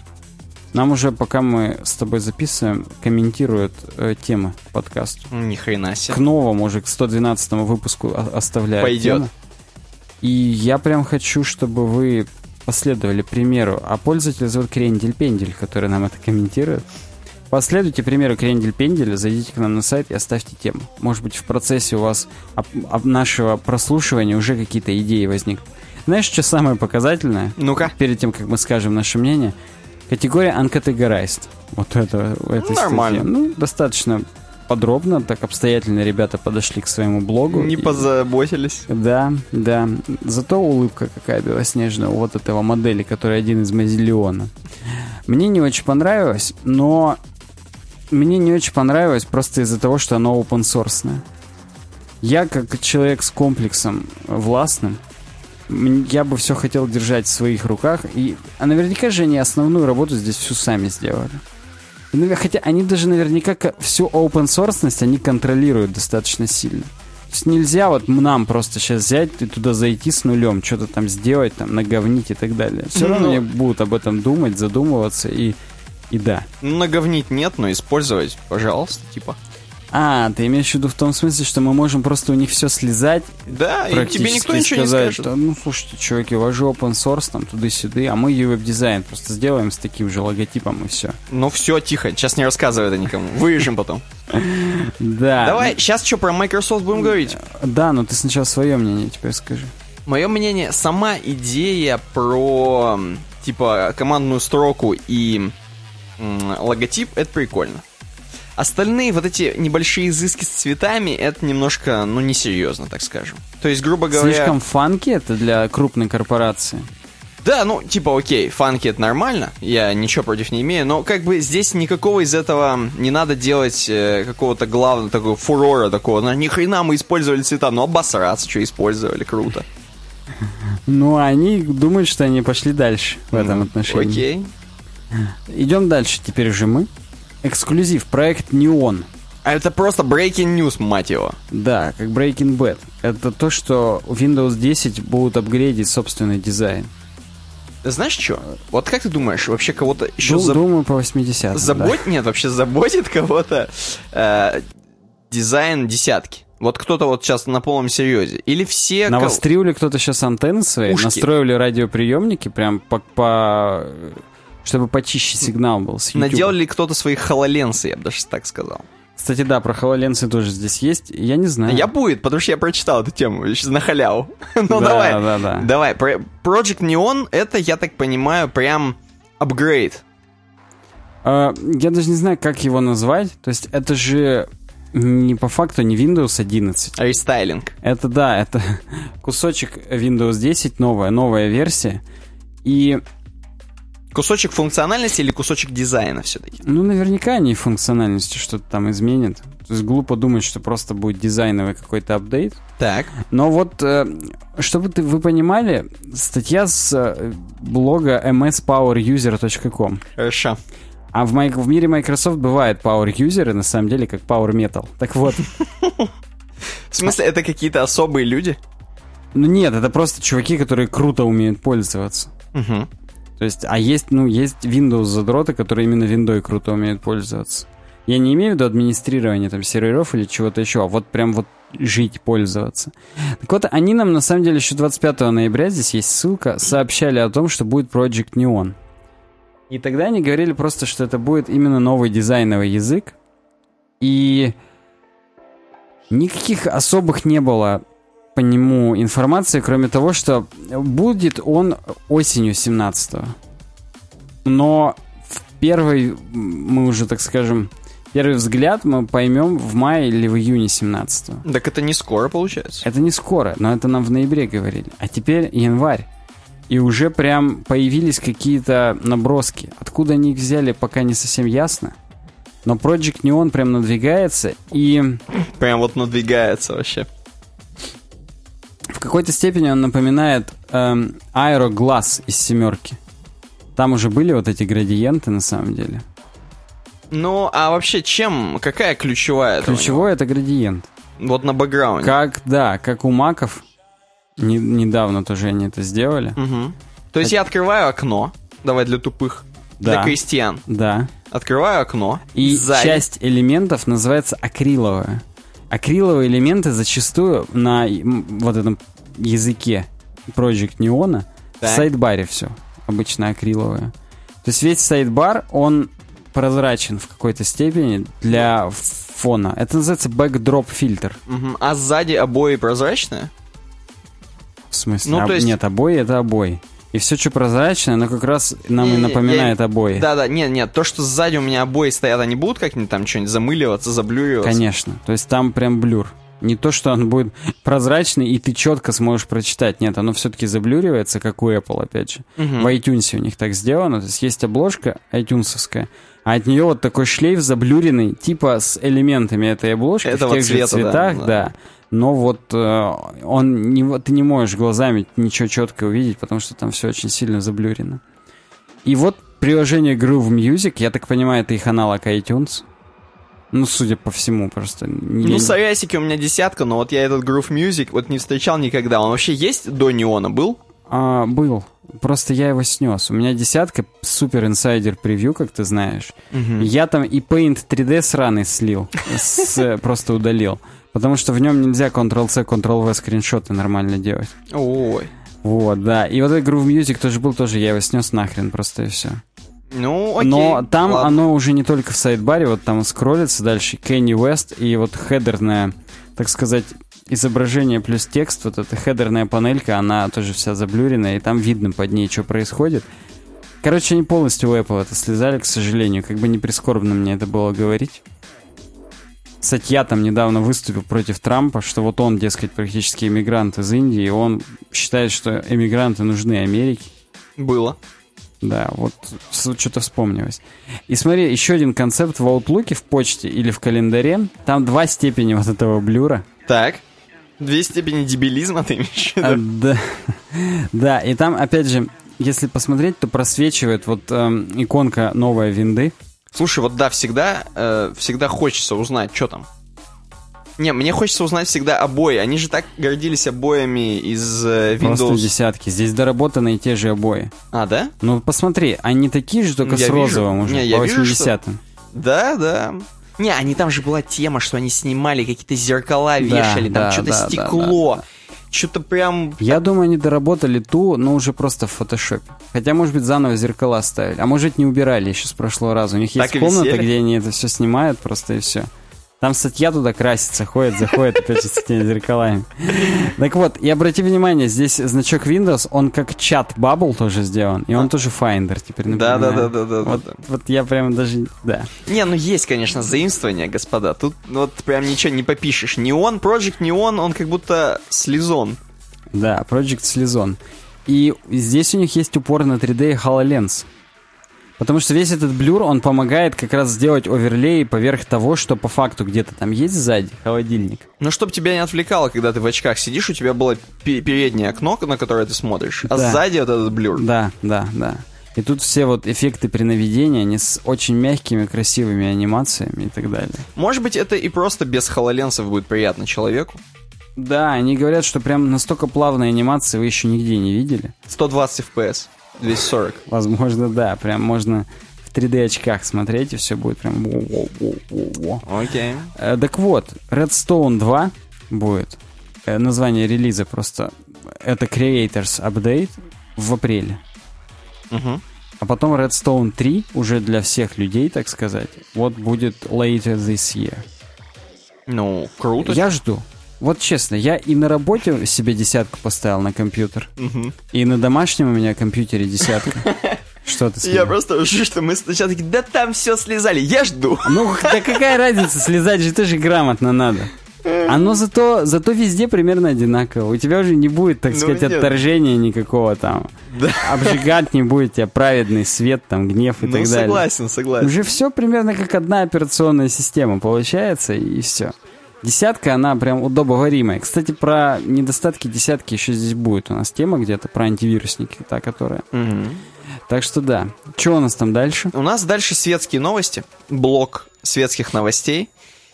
Нам уже, пока мы с тобой записываем, комментируют э, темы к подкасту. Ни хрена К себе. новому уже, к 112 выпуску оставляют Пойдет. темы. И я прям хочу, чтобы вы последовали примеру. А пользователя зовут Крендель Пендель, который нам это комментирует. Последуйте примеру Крендель Пенделя, зайдите к нам на сайт и оставьте тему. Может быть, в процессе у вас об- об нашего прослушивания уже какие-то идеи возникнут. Знаешь, что самое показательное? Ну-ка. Перед тем, как мы скажем наше мнение, категория uncategorized. Вот это, у этой Нормально. статьи. Ну, достаточно подробно, так обстоятельно ребята подошли к своему блогу. Не И- позаботились. Да, да. Зато улыбка какая белоснежная у вот этого модели, который один из Мазиллиона. Мне не очень понравилось, но мне не очень понравилось просто из-за того, что оно open source. Я, как человек с комплексом властным, я бы все хотел держать в своих руках. И, а наверняка же они основную работу здесь всю сами сделали. И, навер- Хотя они даже наверняка всю open source они контролируют достаточно сильно. То есть нельзя вот нам просто сейчас взять и туда зайти с нулем, что-то там сделать, там наговнить и так далее. Все равно Ну. они будут об этом думать, задумываться и, и да. Наговнить нет, но использовать, пожалуйста, типа. А, ты имеешь в виду в том смысле, что мы можем просто у них все слезать Да, и тебе никто ничего не скажет. что, ну, слушайте, чуваки, у вас же open source, там, туда-сюда, а мы ее веб-дизайн просто сделаем с таким же логотипом и все. Ну все, тихо, сейчас не рассказывай это никому. Вырежем потом. Да. Давай, сейчас что, про Microsoft будем говорить? Да, но ты сначала свое мнение теперь скажи. Мое мнение, сама идея про, типа, командную строку и логотип, это прикольно. Остальные вот эти небольшие изыски с цветами, это немножко, ну, несерьезно, так скажем. То есть, грубо говоря... Слишком фанки это для крупной корпорации. Да, ну, типа, окей, фанки это нормально, я ничего против не имею, но как бы здесь никакого из этого не надо делать э, какого-то главного такого фурора такого, ну, ни хрена мы использовали цвета, ну, обосраться, что использовали, круто. Ну, они думают, что они пошли дальше в этом отношении. Окей. Идем дальше, теперь уже мы. Эксклюзив, проект Neon. А это просто breaking news, мать его. Да, как Breaking Bad. Это то, что Windows 10 будут апгрейдить собственный дизайн. Знаешь что? Вот как ты думаешь, вообще кого-то еще Ду- заб- Думаю, по 80 забот... Нет, вообще заботит кого-то э, дизайн десятки? Вот кто-то вот сейчас на полном серьезе. Или все... кого- Навострил ли кто-то сейчас антенны свои? Ушки. Настроили радиоприемники прям по... по- чтобы почище сигнал был с YouTube. Наделал ли кто-то свои хололенсы, я бы даже так сказал. Кстати, да, про HoloLens тоже здесь есть. Я не знаю. Я будет, потому что я прочитал эту тему сейчас на халяву. ну Да, давай, да, да. давай. Project Neon это, я так понимаю, прям апгрейд. А, я даже не знаю, как его назвать. То есть это же не по факту не Windows 11. Рестайлинг. Это да, это кусочек Windows 10, новая, новая версия. И, Кусочек функциональности или кусочек дизайна все-таки? ну, наверняка они функциональности что-то там изменят. То есть глупо думать, что просто будет дизайновый какой-то апдейт. Так. Но вот, э, чтобы вы понимали, статья с э, блога mspoweruser.com. Хорошо. А в, май- в мире Microsoft бывает Power User, на самом деле, как Power Metal. Так вот, В смысле, это какие-то особые люди? ну нет, это просто чуваки, которые круто умеют пользоваться. Угу. То есть, а есть, ну, есть Windows задроты, которые именно виндой круто умеют пользоваться. Я не имею в виду администрирование там серверов или чего-то еще, а вот прям вот жить, пользоваться. Так вот, они нам на самом деле еще 25 ноября, здесь есть ссылка, сообщали о том, что будет Project Neon. И тогда они говорили просто, что это будет именно новый дизайновый язык. И никаких особых не было по нему информации, кроме того, что будет он осенью 17 Но в первый, мы уже, так скажем, первый взгляд мы поймем в мае или в июне 17 Так это не скоро получается. Это не скоро, но это нам в ноябре говорили. А теперь январь. И уже прям появились какие-то наброски. Откуда они их взяли, пока не совсем ясно. Но Project Neon прям надвигается, и Прям вот надвигается вообще. Какой-то степени он напоминает эм, Glass из семерки. Там уже были вот эти градиенты на самом деле. Ну, а вообще чем, какая ключевая? это Ключевой это градиент. Вот на бэкграунде. Как, да, как у маков. Не- недавно тоже они это сделали. Мгм. То есть я открываю окно, давай для тупых, Да. для крестьян. Да. Открываю окно. И сзади- часть элементов называется акриловая. Акриловые элементы зачастую на вот этом языке Project Neon в Так. сайдбаре все обычно акриловое. То есть весь сайдбар, он прозрачен в какой-то степени для фона. Это называется backdrop фильтр. Мгм. А сзади обои прозрачные? В смысле? Ну, то есть- Нет, обои это обои. И все, что прозрачное, оно как раз нам и Не-не, напоминает я- обои. Да-да, нет, нет, то, что сзади у меня обои стоят, они будут как-нибудь там что-нибудь замыливаться, заблюриваться? Конечно. То есть там прям блюр. Не то, что он будет прозрачный, и ты четко сможешь прочитать. Нет, оно все-таки заблюривается, как у Apple, опять же. Мгм. В iTunes у них так сделано. То есть есть обложка iTunesовская, а от нее вот такой шлейф заблюренный, типа с элементами этой обложки Этого в тех цвета, же цветах, да, да. Но вот э, он не, ты не можешь глазами ничего четко увидеть, потому что там все очень сильно заблюрено. И вот приложение Groove Music, я так понимаю, это их аналог iTunes. Ну, судя по всему, просто. не- Ну, Сарясики у меня десятка, но вот я этот Groove Music вот не встречал никогда. Он вообще есть до Неона был? А, был. Просто я его снес. У меня десятка супер инсайдер превью, как ты знаешь. Я там и Paint 3D сраный слил. с- просто удалил. Потому что в нем нельзя Ctrl-C, Ctrl-V скриншоты нормально делать. Ой. Вот, да. И вот этот Groove Music тоже был, тоже я его снес нахрен просто и все. Ну, окей. Но там ладно. оно уже не только в сайдбаре, вот там скроллится дальше Кенни Уэст и вот хедерная, так сказать, изображение плюс текст, вот эта хедерная панелька, она тоже вся заблюренная, и там видно под ней, что происходит. Короче, они полностью у Apple это слезали, к сожалению. Как бы не прискорбно мне это было говорить. Сатья там недавно выступил против Трампа, что вот он, дескать, практически иммигрант из Индии, и он считает, что эмигранты нужны Америке. Было. Да, вот что-то вспомнилось. И смотри, еще один концепт в Outlook, в почте или в календаре. Там два степени вот этого блюра. Так. Две степени дебилизма ты имеешь в виду? А, да. да, и там, опять же, если посмотреть, то просвечивает вот эм, иконка новой винды. Слушай, вот да, всегда, э, всегда хочется узнать, что там. Не, мне хочется узнать всегда обои. Они же так гордились обоями из э, Просто Windows. десятки. Здесь доработанные те же обои. А, да? Ну, посмотри, они такие же, только Я с вижу. розовым уже, Не, по вижу, что- 80-м. Да, да. Не, они там же была тема, что они снимали какие-то зеркала, вешали, там да, что-то да, да, стекло. Что-то прям... Я думаю, они доработали ту, но уже просто в фотошопе. Хотя, может быть, заново зеркала ставили. А может, не убирали еще с прошлого раза. У них есть Так и комната, висели? где они это все снимают просто и все. Там статья туда красится, ходит, заходит опять же с этими зеркалами. Так вот, и обрати внимание, здесь значок Windows, он как чат Bubble тоже сделан, и он тоже Finder теперь Да, да, напоминает. да, да, да, Вот, да. вот я прям даже, да. Не, ну есть, конечно, заимствование, господа. Тут ну, вот прям ничего не попишешь. Неон, Project Neon, он как будто слезон. Да, Project Slizon. И здесь у них есть упор на 3D и HoloLens. Потому что весь этот блюр, он помогает как раз сделать оверлей поверх того, что по факту где-то там есть сзади, холодильник. Ну, чтобы тебя не отвлекало, когда ты в очках сидишь, у тебя было пе- переднее окно, на которое ты смотришь, а Да. сзади вот этот блюр. Да, да, да. И тут все вот эффекты при наведении, они с очень мягкими, красивыми анимациями и так далее. Может быть, это и просто без хололенсов будет приятно человеку. Да, они говорят, что прям настолько плавные анимации вы еще нигде не видели. 120 FPS, 240. Возможно, да, прям можно в 3D очках смотреть, и все будет прям... Окей. Э, Так вот, Redstone 2 будет. Э, Название релиза просто. Это Creators Update в апреле. А потом Redstone 3 уже для всех людей, так сказать. Вот будет later this year. Ну, круто. Я жду. Вот честно, я и на работе себе десятку поставил на компьютер, и на домашнем у меня компьютере десятка. Что ты Я просто жду, что мы сначала такие, да там все слезали, я жду. Ну, да какая разница, слезать же тоже грамотно надо. Оно зато, зато везде примерно одинаково. У тебя уже не будет, так Ну, сказать, нет. отторжения никакого там. Да. Обжигать не будет тебя праведный свет, там, гнев и Ну, так далее. согласен, согласен. Уже все примерно как одна операционная система получается, и все. Десятка, она прям удобоваримая. Кстати, про недостатки десятки еще здесь будет у нас тема где-то, про антивирусники, та, которая. Мгм. Так что да. Что у нас там дальше? У нас дальше светские новости, блок светских новостей.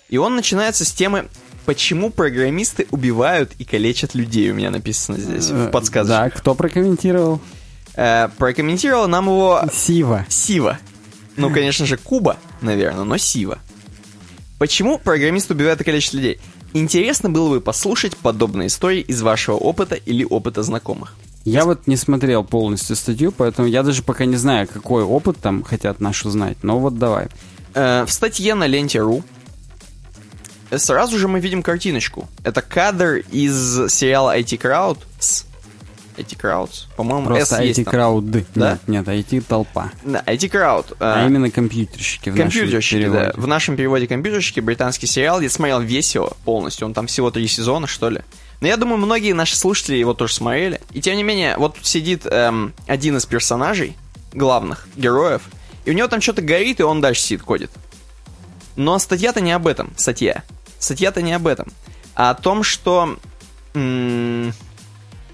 И он начинается с темы «Почему программисты убивают и калечат людей?» У меня написано здесь, в подсказке. Да, кто прокомментировал? Э, прокомментировала нам его Сива. Сива. Ну, конечно же, Куба, наверное, но Сива. Почему программист убивает количество людей? Интересно было бы послушать подобные истории из вашего опыта или опыта знакомых. Я вот не смотрел полностью статью, поэтому я даже пока не знаю, какой опыт там хотят наши узнать. Но вот давай. Э, в статье на ленте.ру сразу же мы видим картиночку. Это кадр из сериала IT Crowd с IT Crowds. По-моему, Просто S IT крауд. Да? Нет, нет, IT толпа. Да, IT Crowd. А э, именно компьютерщики в Компьютерщики, нашем да. переводе. В нашем переводе компьютерщики, британский сериал. Я смотрел весь его полностью. Он там всего три сезона, что ли. Но я думаю, многие наши слушатели его тоже смотрели. И тем не менее, вот тут сидит эм, один из персонажей, главных героев, и у него там что-то горит, и он дальше сидит, ходит. Но статья-то не об этом. Статья. Статья-то не об этом. А о том, что м,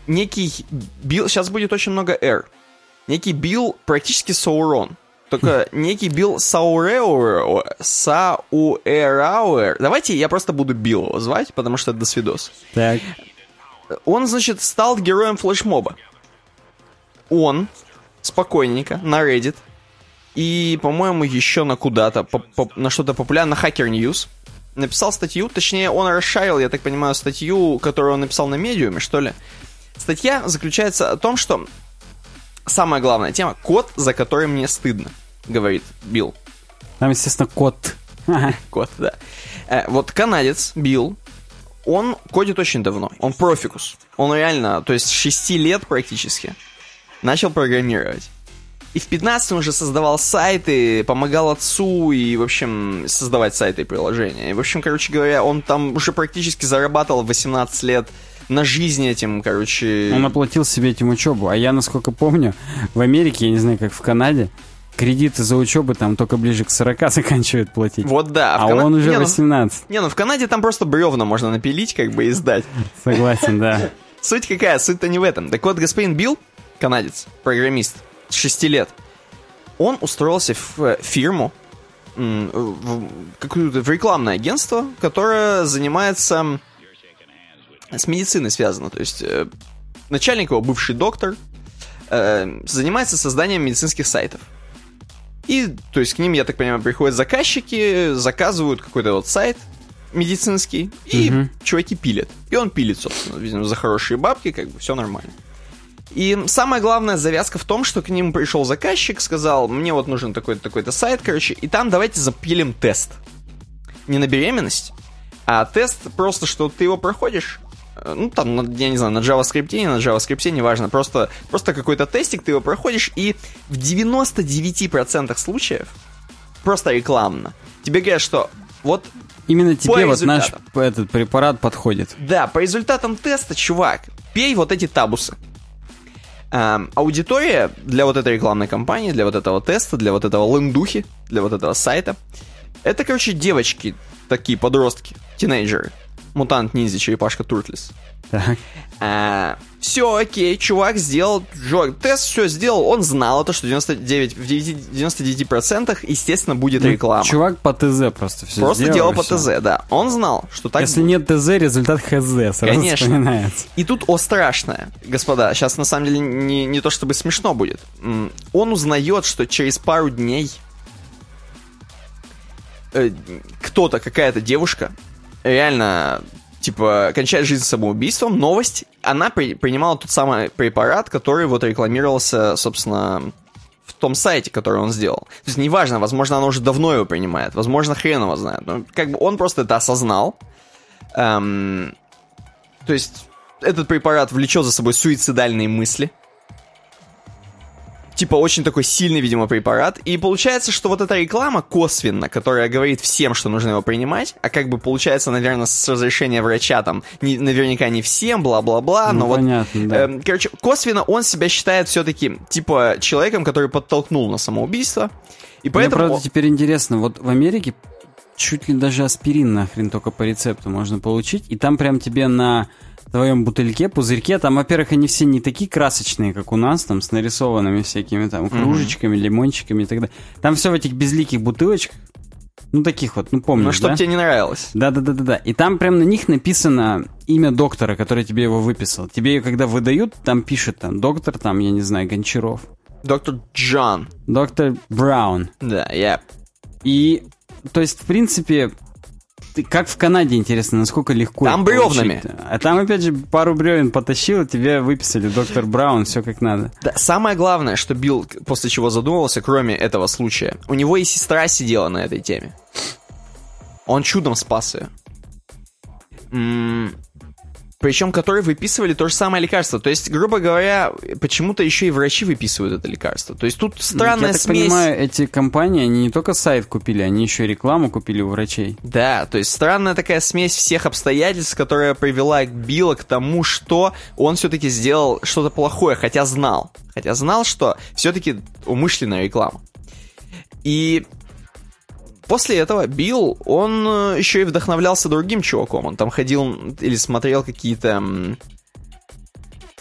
некий Билл... Сейчас будет очень много R. Некий Билл практически Саурон. Только некий Билл Сауреуэр, Сауэрауэр. Давайте я просто буду Билл его звать, потому что это досвидос. Так. Он, значит, стал героем флешмоба. Он спокойненько на Reddit и, по-моему, еще на куда-то, по- по- на что-то популярное, на Hacker News, написал статью, точнее, он расшарил, я так понимаю, статью, которую он написал на Medium е, что ли. Статья заключается о том, что самая главная тема — код, за который мне стыдно, говорит Билл. Там, естественно, кот. Ага. Код, да. Э, вот канадец Билл, он кодит очень давно. Он профикус. Он реально, то есть с 6 лет практически, начал программировать. И в 15 он уже создавал сайты, помогал отцу и, в общем, создавать сайты и приложения. И, в общем, короче говоря, он там уже практически зарабатывал в 18 лет на жизни этим, короче... Он оплатил себе этим учебу. А я, насколько помню, в Америке, я не знаю, как в Канаде, кредиты за учебу там только ближе к 40 заканчивают платить. Вот да. а в Кана- он уже не, ну- 18. не, ну в Канаде там просто бревна можно напилить, как бы, и сдать. Согласен, да. Суть какая? Суть-то не в этом. Так вот, господин Билл, канадец, программист, с 6 лет, он устроился в э, фирму, в, какую-то, в рекламное агентство, которое занимается с медициной связано. То есть э, начальник его, бывший доктор, э, занимается созданием медицинских сайтов. И, то есть, к ним, я так понимаю, приходят заказчики, заказывают какой-то вот сайт медицинский, и Мгм. чуваки пилят. И он пилит, собственно, видимо, за хорошие бабки, как бы все нормально. И самая главная завязка в том, что к ним пришел заказчик, сказал, мне вот нужен такой-то такой-то сайт, короче, и там давайте запилим тест. Не на беременность, а тест просто, что ты его проходишь, ну, там, я не знаю, на JavaScript, не на JavaScript, неважно, просто, просто какой-то тестик, ты его проходишь, и в 99% случаев, просто рекламно, тебе говорят, что вот Именно тебе вот наш этот препарат подходит. да, по результатам теста, чувак, пей вот эти табусы. Ам, аудитория для вот этой рекламной кампании, для вот этого теста, для вот этого лендухи, для вот этого сайта, это, короче, девочки, такие подростки, тинейджеры. Мутант, ниндзя, черепашка, туртлис. Так. все окей, чувак сделал, чувак, тест все сделал, он знал это, что 99, в 99%, 99% естественно, будет реклама. Ну, Чувак по ТЗ просто все Просто делал по ТЗ, да. Он знал, что так Если будет. нет ТЗ, результат ХЗ сразу Конечно. вспоминается. И тут о страшное, господа, сейчас на самом деле не, не то чтобы смешно будет. Он узнает, что через пару дней э, кто-то, какая-то девушка, реально, типа, кончает жизнь самоубийством. Новость, она при- принимала тот самый препарат, который вот рекламировался, собственно, в том сайте, который он сделал. То есть, неважно, возможно, она уже давно его принимает, возможно, хрен его знает. Но, как бы он просто это осознал. Эм, то есть, этот препарат влечет за собой суицидальные мысли. Типа, очень такой сильный, видимо, препарат. И получается, что вот эта реклама косвенно, которая говорит всем, что нужно его принимать, а как бы получается, наверное, с разрешения врача там, не- наверняка не всем, бла-бла-бла, Ну, но вот... понятно, да. эм, короче, косвенно он себя считает все-таки, типа, человеком, который подтолкнул на самоубийство. И Мне, поэтому... правда, теперь интересно, вот в Америке чуть ли даже аспирин нахрен только по рецепту можно получить, и там прям тебе на твоем бутыльке, пузырьке, там, во-первых, они все не такие красочные, как у нас, там, с нарисованными всякими там кружечками, лимончиками и так далее. Там все в этих безликих бутылочках, Ну, таких вот, ну, помнишь, Ну, чтоб да? тебе не нравилось. Да-да-да-да-да. И там прям на них написано имя доктора, который тебе его выписал. Тебе ее когда выдают, там пишет там доктор, там, я не знаю, Гончаров. Доктор Джон. Доктор Браун. Да, я... И, то есть, в принципе, как в Канаде, интересно, насколько легко Там бревнами. получить. А там, опять же, пару бревен потащил, тебе выписали доктор Браун, все как надо. Да, самое главное, что Билл после чего задумывался, кроме этого случая, у него и сестра сидела на этой теме. Он чудом спас ее. Причем, которые выписывали то же самое лекарство. То есть, грубо говоря, почему-то еще и врачи выписывают это лекарство. То есть тут странная Я так смесь. понимаю, эти компании, они не только сайт купили, они еще и рекламу купили у врачей. Да, то есть странная такая смесь всех обстоятельств, которая привела Билла к тому, что он все-таки сделал что-то плохое, хотя знал. Хотя знал, что все-таки умышленная реклама. И после этого Билл, он э, еще и вдохновлялся другим чуваком. Он там ходил или смотрел какие-то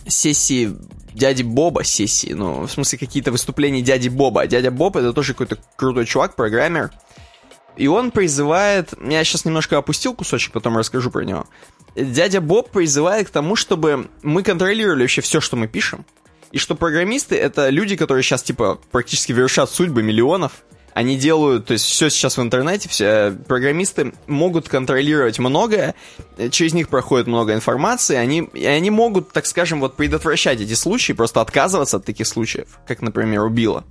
сессии дяди Боба, сессии, ну, в смысле, какие-то выступления дяди Боба. А дядя Боб это тоже какой-то крутой чувак, программер. И он призывает... Я сейчас немножко опустил кусочек, потом расскажу про него. Дядя Боб призывает к тому, чтобы мы контролировали вообще все, что мы пишем. И что программисты — это люди, которые сейчас, типа, практически вершат судьбы миллионов. Они делают, то есть все сейчас в интернете, все э, программисты могут контролировать многое, э, через них проходит много информации, они, и они могут, так скажем, вот предотвращать эти случаи, просто отказываться от таких случаев, как, например, у Билла.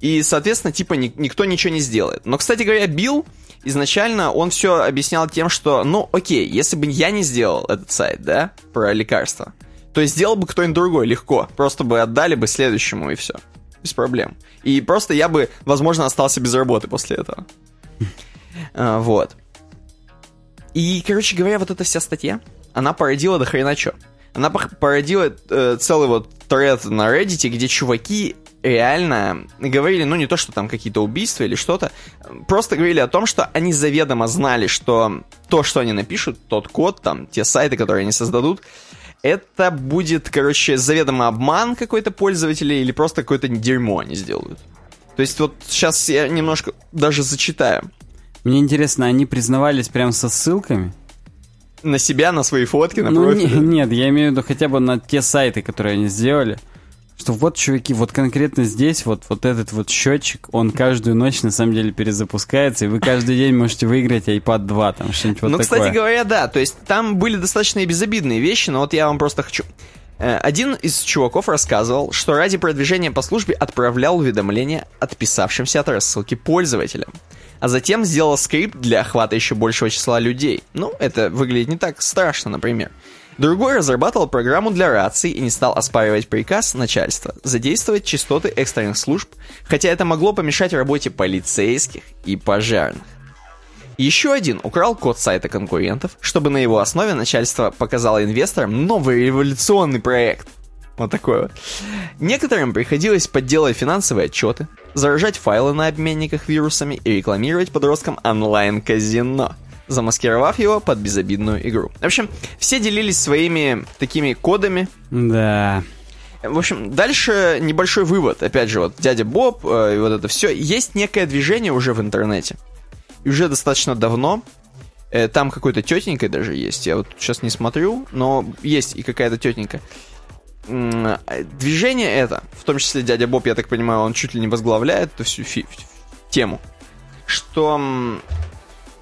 И, соответственно, типа ни- никто ничего не сделает. Но, кстати говоря, Билл изначально он все объяснял тем, что, ну, окей, если бы я не сделал этот сайт, да, про лекарства, то сделал бы кто-нибудь другой легко. Просто бы отдали бы следующему и все. Без проблем. И просто я бы, возможно, остался без работы после этого. А, Вот. И, короче говоря, вот эта вся статья, она породила до хрена чё. Она породила э, целый вот тред на Reddit, где чуваки реально говорили, ну не то, что там какие-то убийства или что-то, просто говорили о том, что они заведомо знали, что то, что они напишут, тот код, там, те сайты, которые они создадут, это будет, короче, заведомо обман какой-то пользователя или просто какое-то дерьмо они сделают. То есть вот сейчас я немножко даже зачитаю. Мне интересно, они признавались прям со ссылками? На себя, на свои фотки, на Ну, не- профиль. нет, я имею в виду хотя бы на те сайты, которые они сделали. Что вот, чуваки, вот конкретно здесь вот, вот этот вот счетчик, он каждую ночь на самом деле перезапускается, и вы каждый день можете выиграть iPad 2, там что-нибудь вот ну, такое. кстати говоря, да, то есть там были достаточно и безобидные вещи, но вот я вам просто хочу... Э, Один из чуваков рассказывал, что ради продвижения по службе отправлял уведомления отписавшимся от рассылки пользователям. А затем сделал скрипт для охвата еще большего числа людей. Ну, это выглядит не так страшно, например. Другой разрабатывал программу для рации и не стал оспаривать приказ начальства задействовать частоты экстренных служб, хотя это могло помешать работе полицейских и пожарных. Еще один украл код сайта конкурентов, чтобы на его основе начальство показало инвесторам новый революционный проект. Вот такой вот. Некоторым приходилось подделать финансовые отчеты, заражать файлы на обменниках вирусами и рекламировать подросткам онлайн-казино, замаскировав его под безобидную игру. В общем, все делились своими такими кодами, Да. в общем, дальше небольшой вывод. Опять же, вот дядя Боб э, и вот это все. Есть некое движение уже в интернете. И уже достаточно давно. Э, там какой-то тетенька даже есть. Я вот сейчас не смотрю, но есть и какая-то тетенька. Э, Движение это, в том числе дядя Боб, я так понимаю, он чуть ли не возглавляет эту всю фи- тему. Что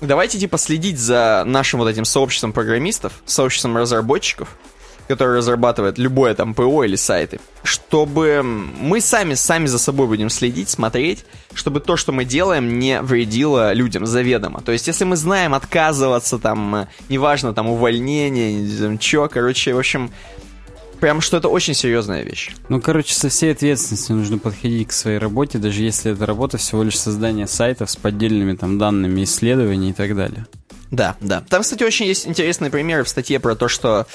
давайте типа следить за нашим вот этим сообществом программистов, сообществом разработчиков, которые разрабатывают любое там ПО или сайты, чтобы мы сами, сами за собой будем следить, смотреть, чтобы то, что мы делаем, не вредило людям заведомо. То есть, если мы знаем отказываться, там, неважно, там, увольнение, там, чё, короче, в общем, прям что это очень серьезная вещь. Ну, короче, со всей ответственностью нужно подходить к своей работе, даже если эта работа всего лишь создание сайтов с поддельными там данными исследований и так далее. Да, да. Там, кстати, очень есть интересные примеры в статье про то, что,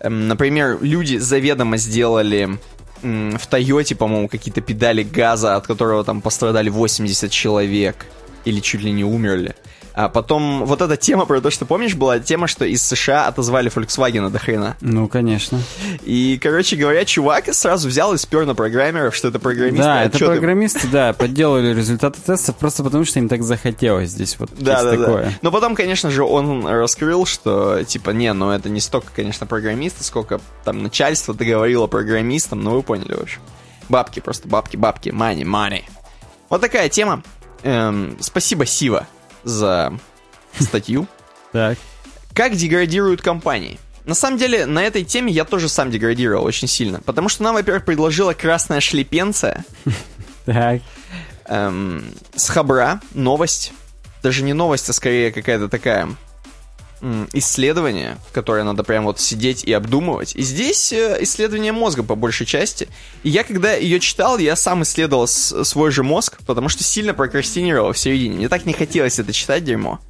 эм, например, люди заведомо сделали м, в Тойоте, по-моему, какие-то педали газа, от которого там пострадали 80 человек или чуть ли не умерли. А потом вот эта тема про то, что помнишь, была тема, что из США отозвали Volkswagen до хрена. Ну, конечно. И, короче говоря, чувак сразу взял и спер на программеров, что это программисты. Да, а это программисты, да, подделали результаты тестов просто потому, что им так захотелось здесь вот Да, да, такое. да. Но потом, конечно же, он раскрыл, что, типа, не, ну это не столько, конечно, программисты, сколько там начальство договорило программистам, ну вы поняли, в общем. Бабки, просто бабки, бабки, money, money. Вот такая тема. Эм, спасибо, Сива, за статью. Так. Как деградируют компании? На самом деле, на этой теме я тоже сам деградировал очень сильно. Потому что нам, во-первых, предложила красная шлепенция Так. эм, с Хабра новость. Даже не новость, а скорее какая-то такая исследование, которое надо прям вот сидеть и обдумывать. И здесь э, исследование мозга по большей части. И я, когда ее читал, я сам исследовал свой же мозг, потому что сильно прокрастинировал в середине. Мне так не хотелось это читать, дерьмо.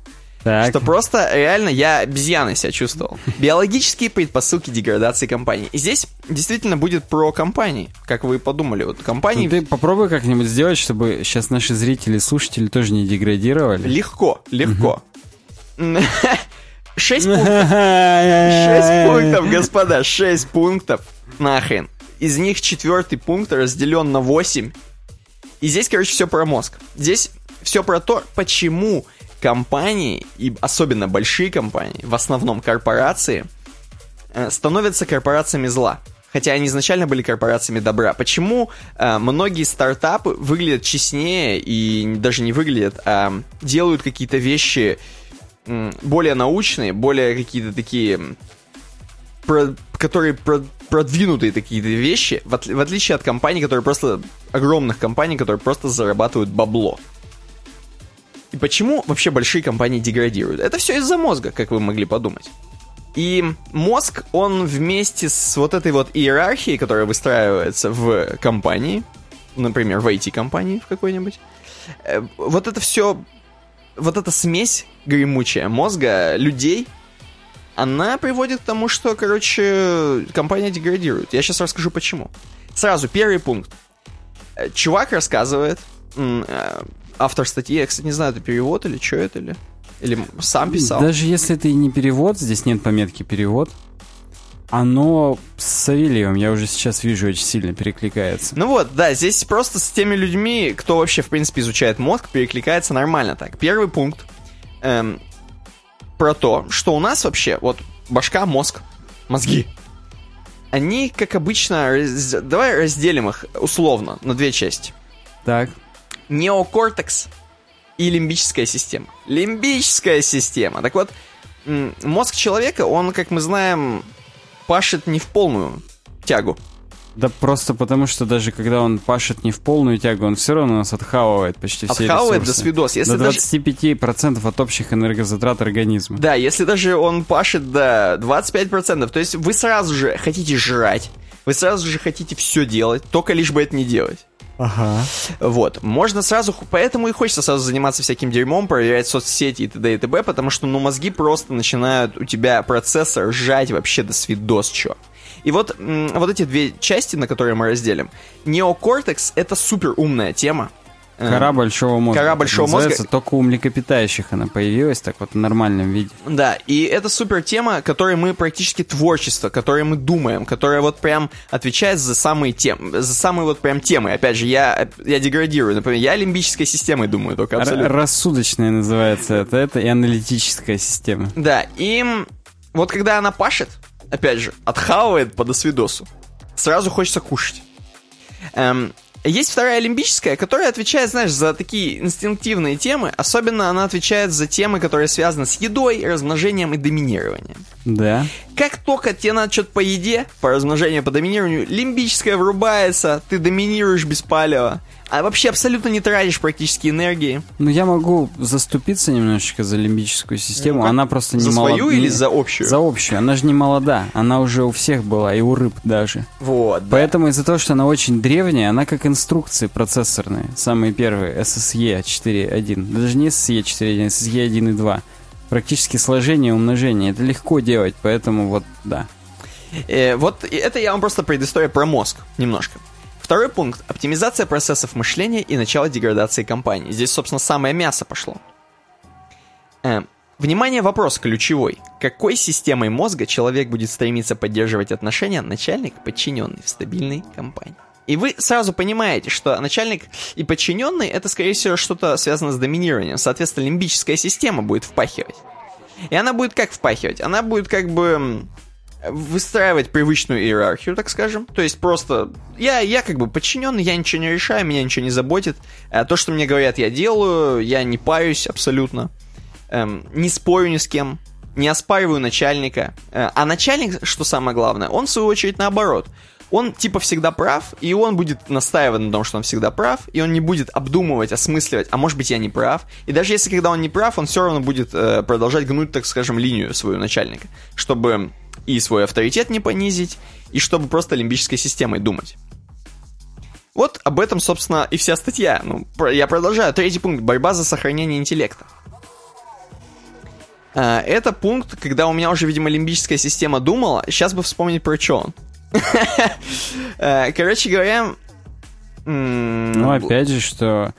Так. Что просто реально я обезьяной себя чувствовал. Биологические предпосылки деградации компании. И здесь действительно будет про компании, как вы подумали. Вот компании Ну, ты попробуй как-нибь сделать, чтобы сейчас наши зрители и слушатели тоже не деградировали. легко, легко. Шесть пунктов. Шесть пунктов, господа, шесть пунктов. Нахрен. Из них четвертый пункт разделен на 8. И здесь, короче, все про мозг. Здесь все про то, почему компании, и особенно большие компании, в основном корпорации, э, становятся корпорациями зла. Хотя они изначально были корпорациями добра. Почему э, многие стартапы выглядят честнее и даже не выглядят, а делают какие-то вещи более научные, более какие-то такие, про- которые про- продвинутые такие вещи, в, отли- в отличие от компаний, которые просто огромных компаний, которые просто зарабатывают бабло. И почему вообще большие компании деградируют? Это все из-за мозга, как вы могли подумать. И мозг, он вместе с вот этой вот иерархией, которая выстраивается в компании, например, в IT-компании в какой-нибудь, э, вот это все, вот эта смесь гремучая мозга людей, она приводит к тому, что, короче, компания деградирует. Я сейчас расскажу почему. Сразу, первый пункт. Э, Чувак рассказывает, э, автор статьи, я, кстати, не знаю, это перевод или что это, или, или сам писал. Даже если это и не перевод, здесь нет пометки перевод, оно с Савельевым, я уже сейчас вижу, очень сильно перекликается. Ну вот, да, здесь просто с теми людьми, кто вообще, в принципе, изучает мозг, перекликается нормально так. Первый пункт эм, про то, что у нас вообще, вот, башка, мозг, мозги, они, как обычно, раз- давай разделим их условно на две части. Так, Неокортекс и лимбическая система. Лимбическая система. Так вот, мозг человека, он, как мы знаем, пашет не в полную тягу. да просто потому, что даже когда он пашет не в полную тягу, он все равно нас отхавывает почти все Отхавывает до свидос. Если До даже 25% от общих энергозатрат организма. Да, если даже он пашет до 25%, то есть вы сразу же хотите жрать, вы сразу же хотите все делать, только лишь бы это не делать. Ага. Вот, можно сразу, поэтому и хочется сразу заниматься всяким дерьмом, проверять соцсети и т.д. и т.б., потому что, ну, мозги просто начинают у тебя процессор сжать вообще до свидос, чё. И вот, вот эти две части, на которые мы разделим. Неокортекс — это супер умная тема. Э, Кора большого мозга. Кора большого называется. мозга. Только у млекопитающих она появилась так вот в нормальном виде. Да, и это супер тема, которой мы практически творчество, которой мы думаем, которая вот прям отвечает за самые темы, за самые вот прям темы. Опять же, я, я деградирую, например, я лимбической системой думаю только Р- абсолютно. рассудочная называется это, это и аналитическая система. Да, и вот когда она пашет, опять же, отхавывает по досвидосу, сразу хочется кушать. Эм, есть вторая лимбическая, которая отвечает, знаешь, за такие инстинктивные темы. Особенно она отвечает за темы, которые связаны с едой, размножением и доминированием. Да. Как только тебе надо что-то по еде, по размножению, по доминированию, лимбическая врубается, ты доминируешь без палева, а вообще абсолютно не тратишь практически энергии. Ну, я могу заступиться немножечко за лимбическую систему. Ну-ка. она просто не За молод- свою не- или за общую? За общую. Она же не молода. Она уже у всех была, и у рыб даже. Вот, да. Поэтому из-за того, что она очень древняя, она как инструкции процессорные. Самые первые, SSE 4.1. Да Даже не SSE 4.1, SSE 1 и 2. Практически сложение и умножение. Это легко делать, поэтому вот, да. Э, вот это я вам просто предыстория про мозг немножко. Второй пункт – оптимизация процессов мышления и начало деградации компании. Здесь, собственно, самое мясо пошло. Э, внимание, вопрос ключевой. Какой системой мозга человек будет стремиться поддерживать отношения начальник-подчиненный в стабильной компании? И вы сразу понимаете, что начальник и подчиненный это, скорее всего, что-то связано с доминированием. Соответственно, лимбическая система будет впахивать. И она будет как впахивать? Она будет как бы выстраивать привычную иерархию, так скажем. То есть просто я, я как бы подчиненный, я ничего не решаю, меня ничего не заботит. А то, что мне говорят, я делаю, я не парюсь абсолютно. Эм, не спорю ни с кем, не оспариваю начальника. Э, а начальник, что самое главное, он в свою очередь наоборот он типа всегда прав, и он будет настаивать на том, что он всегда прав, и он не будет обдумывать, осмысливать, а может быть я не прав. И даже если когда он не прав, он все равно будет э, продолжать гнуть, так скажем, линию свою начальника, чтобы и свой авторитет не понизить, и чтобы просто лимбической системой думать. Вот об этом, собственно, и вся статья. Ну, я продолжаю. Третий пункт. Борьба за сохранение интеллекта. Э, это пункт, когда у меня уже, видимо, лимбическая система думала. Сейчас бы вспомнить про что он. Э, короче говоря... Ну, опять же, что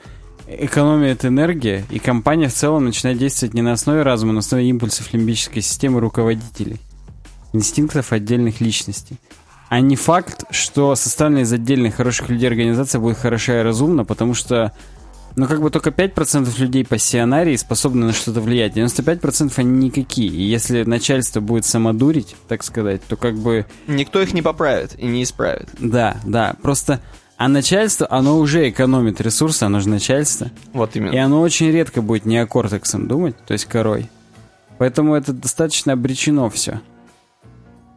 экономия это энергия, и компания в целом начинает действовать не на основе разума, а на основе импульсов лимбической системы руководителей, инстинктов отдельных личностей. А не факт, что составленная из отдельных хороших людей организация будет хороша и разумна, потому что но как бы только 5% людей пассионарии способны на что-то влиять. 95% они никакие. И если начальство будет самодурить, так сказать, то как бы... Никто их не поправит и не исправит. Да, да. Просто... А начальство, оно уже экономит ресурсы, оно же начальство. Вот именно. И оно очень редко будет неокортексом думать, то есть корой. Поэтому это достаточно обречено все.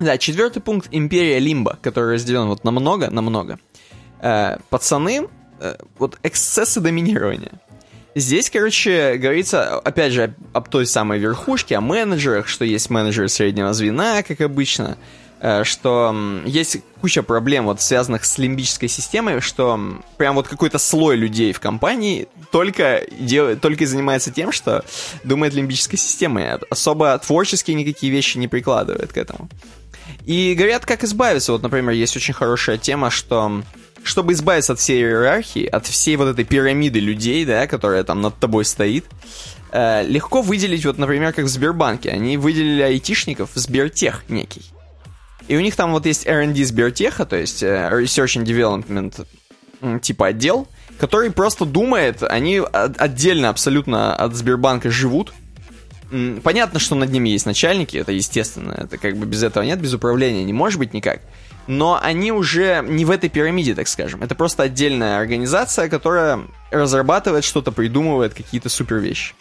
Да, четвертый пункт — империя Лимба, который разделен вот на много, на много. Э, пацаны Э, вот эксцессы доминирования. Здесь, короче, говорится, опять же, об той самой верхушке, о менеджерах, что есть менеджеры среднего звена, как обычно, э, что есть куча проблем, вот, связанных с лимбической системой, что прям вот какой-то слой людей в компании только, делает, только занимается тем, что думает лимбической системой, особо творческие никакие вещи не прикладывает к этому. И говорят, как избавиться. Вот, например, есть очень хорошая тема, что чтобы избавиться от всей иерархии, от всей вот этой пирамиды людей, да, которая там над тобой стоит, э, легко выделить, вот, например, как в Сбербанке. Они выделили айтишников в Сбертех некий. И у них там вот есть R&D Сбертеха, то есть э, Research and Development типа отдел, который просто думает, они отдельно абсолютно от Сбербанка живут. Понятно, что над ними есть начальники, это естественно, это как бы без этого нет, без управления не может быть никак но они уже не в этой пирамиде, так скажем. Это просто отдельная организация, которая разрабатывает что-то, придумывает какие-то супер вещи.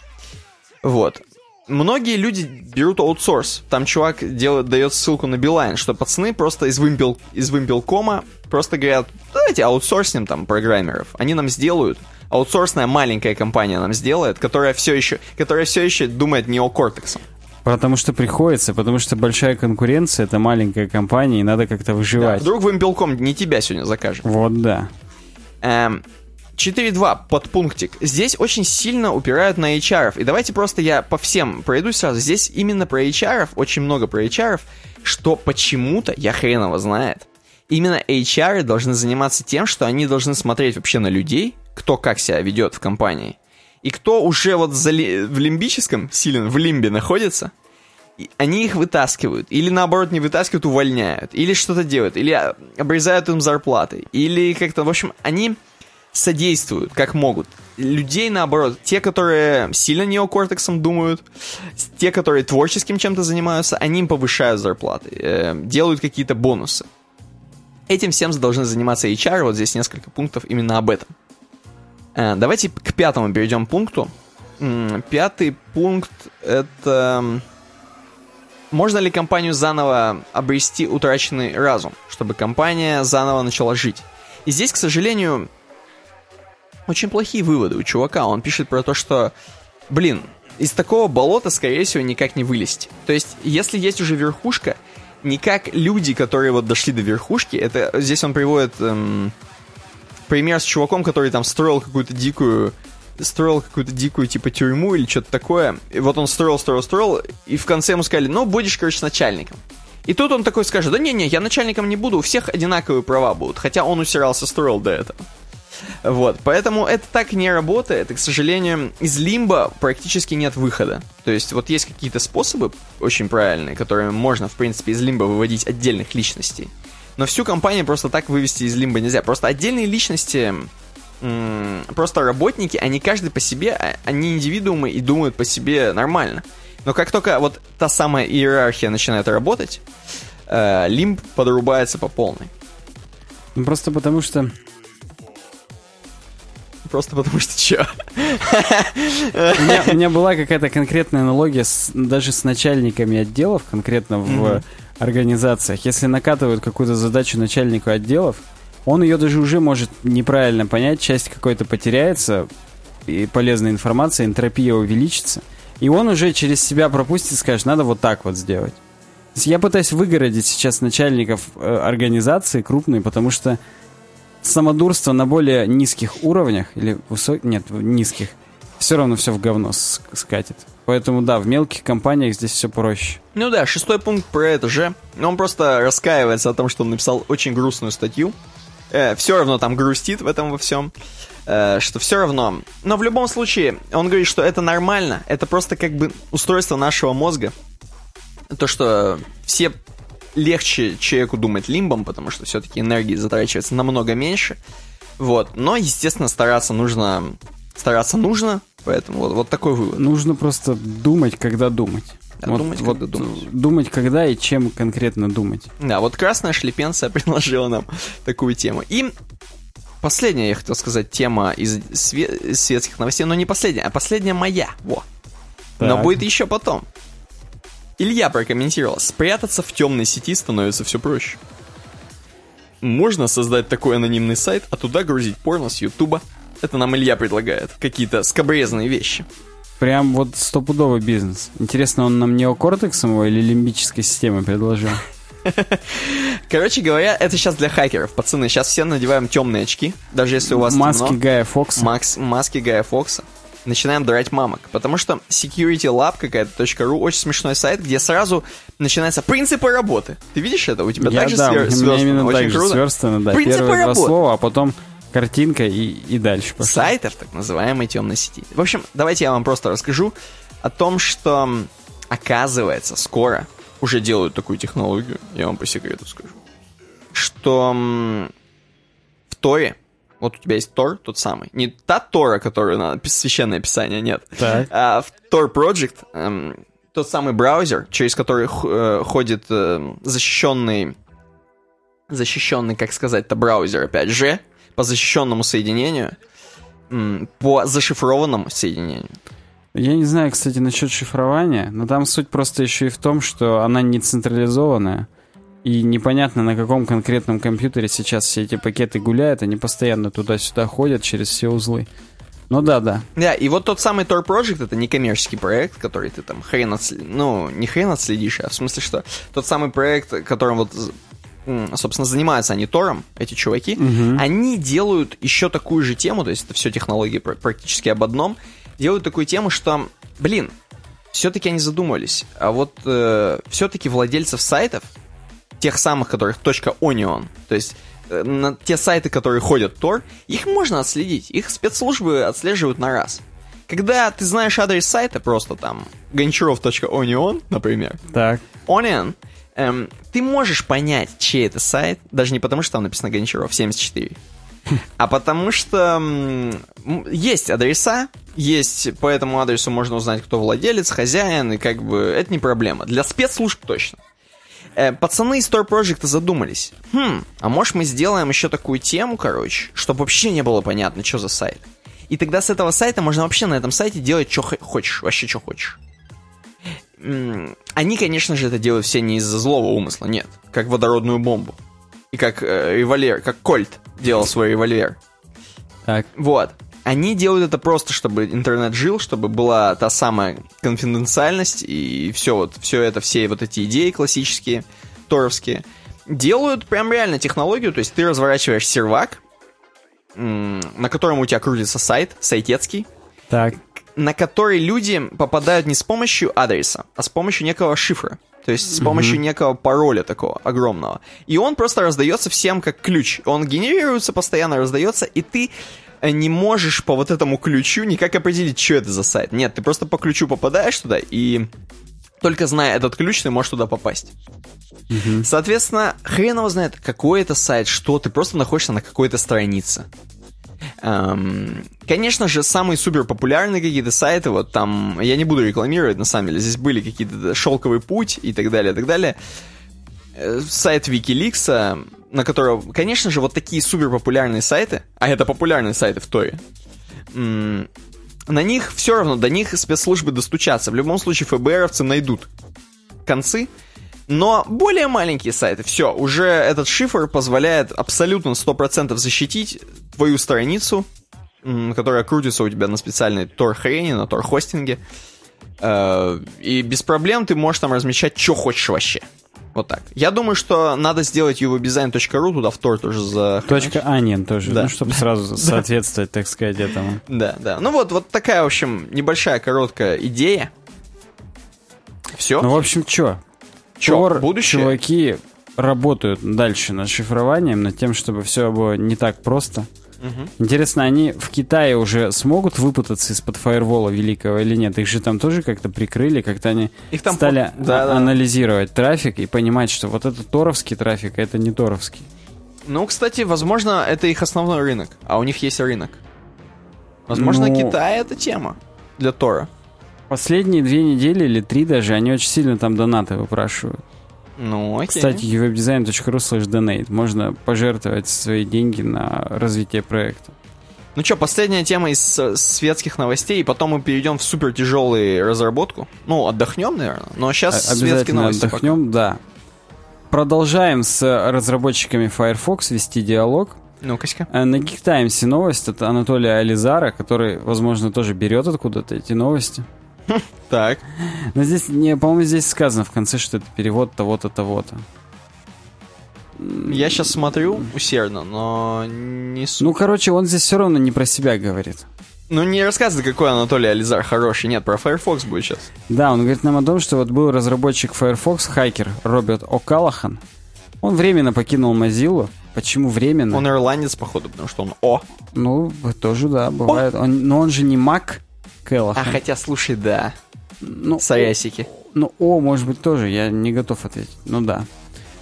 Вот. Многие люди берут аутсорс. Там чувак делает, дает ссылку на Билайн, что пацаны просто из, вымпел, из вымпелкома просто говорят, давайте аутсорснем там программеров. Они нам сделают. Аутсорсная маленькая компания нам сделает, которая все еще, которая все еще думает неокортексом. Потому что приходится, потому что большая конкуренция, это маленькая компания, и надо как-то выживать. Да, вдруг вымпелком не тебя сегодня закажем. Вот да. Эм, 4.2, подпунктик. Здесь очень сильно упирают на HR. И давайте просто я по всем пройдусь сразу. Здесь именно про HR, очень много про HR, что почему-то, я хреново знает, именно HR должны заниматься тем, что они должны смотреть вообще на людей, кто как себя ведет в компании, и кто уже вот в лимбическом, силен, в лимбе находится, они их вытаскивают. Или наоборот не вытаскивают, увольняют. Или что-то делают. Или обрезают им зарплаты. Или как-то, в общем, они содействуют, как могут. Людей, наоборот, те, которые сильно неокортексом думают, те, которые творческим чем-то занимаются, они им повышают зарплаты, э, делают какие-то бонусы. Этим всем должны заниматься HR, вот здесь несколько пунктов именно об этом. Э, давайте к пятому перейдем пункту. Пятый пункт это... Можно ли компанию заново обрести утраченный разум, чтобы компания заново начала жить? И здесь, к сожалению, очень плохие выводы у чувака. Он пишет про то, что, блин, из такого болота, скорее всего, никак не вылезть. То есть, если есть уже верхушка, никак люди, которые вот дошли до верхушки, это здесь он приводит эм, пример с чуваком, который там строил какую-то дикую строил какую-то дикую типа тюрьму или что-то такое. И вот он строил, строил, строил, и в конце ему сказали, ну, будешь, короче, начальником. И тут он такой скажет, да не-не, я начальником не буду, у всех одинаковые права будут. Хотя он усирался, строил до этого. Вот, поэтому это так не работает, и, к сожалению, из лимба практически нет выхода. То есть вот есть какие-то способы очень правильные, которыми можно, в принципе, из лимба выводить отдельных личностей. Но всю компанию просто так вывести из лимба нельзя. Просто отдельные личности, просто работники, они каждый по себе, а, они индивидуумы и думают по себе нормально. Но как только вот та самая иерархия начинает работать, э, лимб подрубается по полной. Ну, просто потому что Просто потому что чё? У меня, у меня была какая-то конкретная аналогия с, даже с начальниками отделов, конкретно в mm-hmm. Организациях. Если накатывают какую-то задачу начальнику отделов, он ее даже уже может неправильно понять, часть какой-то потеряется, и полезная информация, энтропия увеличится, и он уже через себя пропустит скажет, надо вот так вот сделать. Я пытаюсь выгородить сейчас начальников э, организации крупные, потому что самодурство на более низких уровнях, или высоких, нет, низких, все равно все в говно скатит. Поэтому да, в мелких компаниях здесь все проще. Ну да, шестой пункт про это же. Он просто раскаивается о том, что он написал очень грустную статью. Э, все равно там грустит в этом во всем. Э, что все равно. Но в любом случае, он говорит, что это нормально. Это просто как бы устройство нашего мозга. То, что все легче человеку думать лимбом, потому что все-таки энергии затрачивается намного меньше. Вот. Но, естественно, стараться нужно. Стараться нужно, поэтому вот, вот такой вывод. Нужно просто думать, когда думать. Да, вот, думать, вот, когда думать. Думать, когда и чем конкретно думать. Да, вот красная шлепенция предложила нам такую тему. И последняя, я хотел сказать, тема из све- светских новостей, но не последняя, а последняя моя. Во. Так. Но будет еще потом. Илья прокомментировал, спрятаться в темной сети становится все проще. Можно создать такой анонимный сайт, а туда грузить порно с Ютуба. Это нам Илья предлагает. Какие-то скобрезные вещи. Прям вот стопудовый бизнес. Интересно, он нам неокортексом или лимбической системой предложил? Короче говоря, это сейчас для хакеров. Пацаны, сейчас все надеваем темные очки. Даже если у вас Маски темно, Гая Фокса. Макс, маски Гая Фокса начинаем драть мамок. Потому что Security Lab какая-то .ru очень смешной сайт, где сразу начинаются принципы работы. Ты видишь это? У тебя Я, также да, свер- сверстано? именно очень так круто. сверстано, да. Принципы Первые работы. два слова, а потом картинка и, и дальше пошло. Сайтов так называемой темной сети. В общем, давайте я вам просто расскажу о том, что оказывается скоро уже делают такую технологию, я вам по секрету скажу, что в Торе вот у тебя есть Тор, тот самый. Не та Тора, которую на священное писание, нет. Так. А в Tor Project эм, тот самый браузер, через который э, ходит э, защищенный, защищенный, как сказать-то, браузер, опять же, по защищенному соединению, по зашифрованному соединению. Я не знаю, кстати, насчет шифрования, но там суть просто еще и в том, что она не централизованная. И непонятно, на каком конкретном компьютере сейчас все эти пакеты гуляют, они постоянно туда-сюда ходят через все узлы. Ну да, да. Да, и вот тот самый Tor Project это не коммерческий проект, который ты там хрен отследишь. Ну, не хрен отследишь, а в смысле, что тот самый проект, которым вот собственно, занимаются они Тором, эти чуваки, Мгм. они делают еще такую же тему, то есть это все технологии пр- практически об одном, делают такую тему, что, блин, все-таки они задумались, а вот все-таки владельцев сайтов, тех самых, которых .onion, то есть э, на те сайты, которые ходят Tor, их можно отследить, их спецслужбы отслеживают на раз. Когда ты знаешь адрес сайта, просто там гончаров.onion, например, Так. Onion, эм, ты можешь понять, чей это сайт, даже не потому, что там написано Гончаров 74, а потому что есть адреса, есть по этому адресу можно узнать, кто владелец, хозяин, и как бы это не проблема. Для спецслужб точно. Э, пацаны из Store Project задумались. Хм, а может мы сделаем еще такую тему, короче, чтобы вообще не было понятно, что за сайт. И тогда с этого сайта можно вообще на этом сайте делать, что хочешь, вообще что хочешь. Они, конечно же, это делают все не из-за злого умысла, нет. Как водородную бомбу. И как э, револьвер, как Кольт делал свой револьвер. Так. Вот. Они делают это просто, чтобы интернет жил, чтобы была та самая конфиденциальность и все вот, все это, все вот эти идеи классические, торовские. Делают прям реально технологию, то есть ты разворачиваешь сервак, на котором у тебя крутится сайт, сайтецкий, Так. На который люди попадают не с помощью адреса, а с помощью некого шифра. То есть с помощью некого пароля такого огромного. И он просто раздается всем как ключ. Он генерируется, постоянно раздается, и ты э, не можешь по вот этому ключу никак определить, что это за сайт. Нет, ты просто по ключу попадаешь туда, и только зная этот ключ, ты можешь туда попасть. Соответственно, хрен его знает, какой это сайт, что ты просто находишься на какой-то странице. Эм, конечно же, самые супер популярные какие-то сайты, вот там, я не буду рекламировать, на самом деле, здесь были какие-то шелковый путь и так далее, и так далее. Э, сайт Wikileaks, на которого, конечно же, вот такие супер популярные сайты, а это популярные сайты в Торе, м, на них все равно, до них спецслужбы достучатся. В любом случае, ФБРовцы найдут концы, но более маленькие сайты, все, уже этот шифр позволяет абсолютно 100% защитить твою страницу, которая крутится у тебя на специальной Tor-хрене, на Tor-хостинге. Э, И без проблем ты можешь там размещать, что хочешь вообще. Вот так. Я думаю, что надо сделать uwebdesign.ru, туда в Tor тоже за... Точка Onion тоже, Да. ну, чтобы сразу соответствовать, так сказать, этому. Да, да. Ну вот, вот такая, в общем, небольшая, короткая идея. Все. Ну, в общем, чё? Тор, будущее? чуваки работают дальше над шифрованием, над тем, чтобы все было не так просто. Интересно, они в Китае уже смогут выпутаться из-под фаервола великого или нет? Их же там тоже как-то прикрыли, как-то они Их там стали по- да, а- да. анализировать трафик и понимать, что вот это торовский трафик, а это не торовский. Ну, кстати, возможно, это их основной рынок, а у них есть рынок. Возможно, Ну- Китай это тема для Тора. Последние две недели или три даже, они очень сильно там донаты выпрашивают. Ну, окей. Кстати, webdesign.ru slash donate. Можно пожертвовать свои деньги на развитие проекта. Ну что, последняя тема из э, светских новостей, и потом мы перейдем в супер тяжелую разработку. Ну, отдохнем, наверное. Но сейчас светские новости. пока. отдохнем, да. Продолжаем с разработчиками Firefox вести диалог. Ну-ка-ка. Э, На Geek Times новость от Анатолия Ализара, который, возможно, тоже берет откуда-то эти новости. Так. Но здесь, не, по-моему, здесь сказано в конце, что это перевод того-то, того-то. Я сейчас смотрю усердно, но не су... Ну, короче, он здесь все равно не про себя говорит. Ну, не рассказывай, какой Анатолий Ализар хороший. Нет, про Firefox будет сейчас. Да, он говорит нам о том, что вот был разработчик Firefox, хакер Роберт О'Калахан. Он временно покинул Mozilla. Почему временно? Он ирландец, походу, потому что он О. Ну, тоже, да, бывает. Он- но он же не Мак А Кэллахан. хотя, слушай, да. ну, Саясики. Ну, О, может быть, тоже, я не готов ответить. Ну да.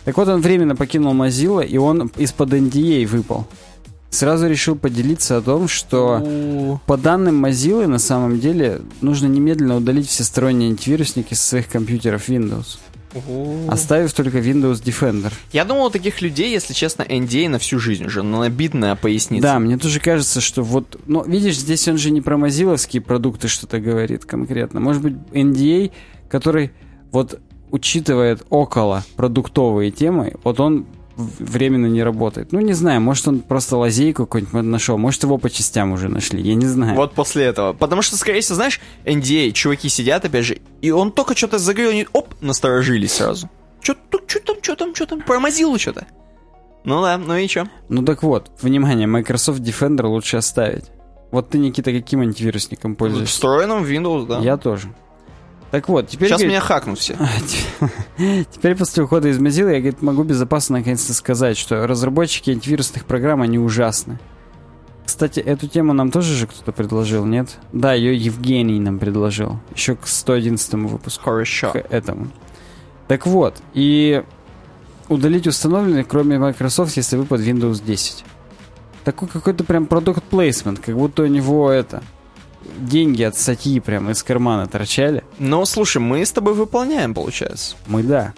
Так вот, он временно покинул Mozilla, и он из-под NDA выпал. Сразу решил поделиться о том, что У. по данным Mozilla, на самом деле, нужно немедленно удалить все сторонние антивирусники со своих компьютеров Windows, У. оставив только Windows Defender. Я думал, у таких людей, если честно, NDA на всю жизнь уже набит на пояснице. Да, мне тоже кажется, что вот... Ну, видишь, здесь он же не про мазиловские продукты что-то говорит конкретно. Может быть, NDA, который вот учитывает около продуктовые темы, вот он временно не работает. Ну, не знаю, может, он просто лазейку какую-нибудь нашел, может, его по частям уже нашли, я не знаю. Вот после этого. Потому что, скорее всего, знаешь, NDA, чуваки сидят, опять же, и он только что-то заговорил, они, оп, насторожились сразу. Что тут, что там, что там, что там, про Mozilla что-то. Ну да, ну и что? Ну, так вот, внимание, Microsoft Defender лучше оставить. Вот ты, Никита, каким антивирусником пользуешься? Встроенным в Windows, да. Я тоже. Так вот, теперь... Сейчас говорит, меня хакнут все. Теперь после ухода из Mozilla я говорит, могу безопасно наконец-то сказать, что разработчики антивирусных программ, они ужасны. Кстати, эту тему нам тоже же кто-то предложил, нет? Да, ее Евгений нам предложил. Еще к 111 выпуску. Хорошо. К этому. Так вот, и удалить установленный, кроме Microsoft, если вы под Windows 10. Такой какой-то прям продукт плейсмент, как будто у него это деньги от статьи прям из кармана торчали. Ну, слушай, мы с тобой выполняем, получается. Мы да.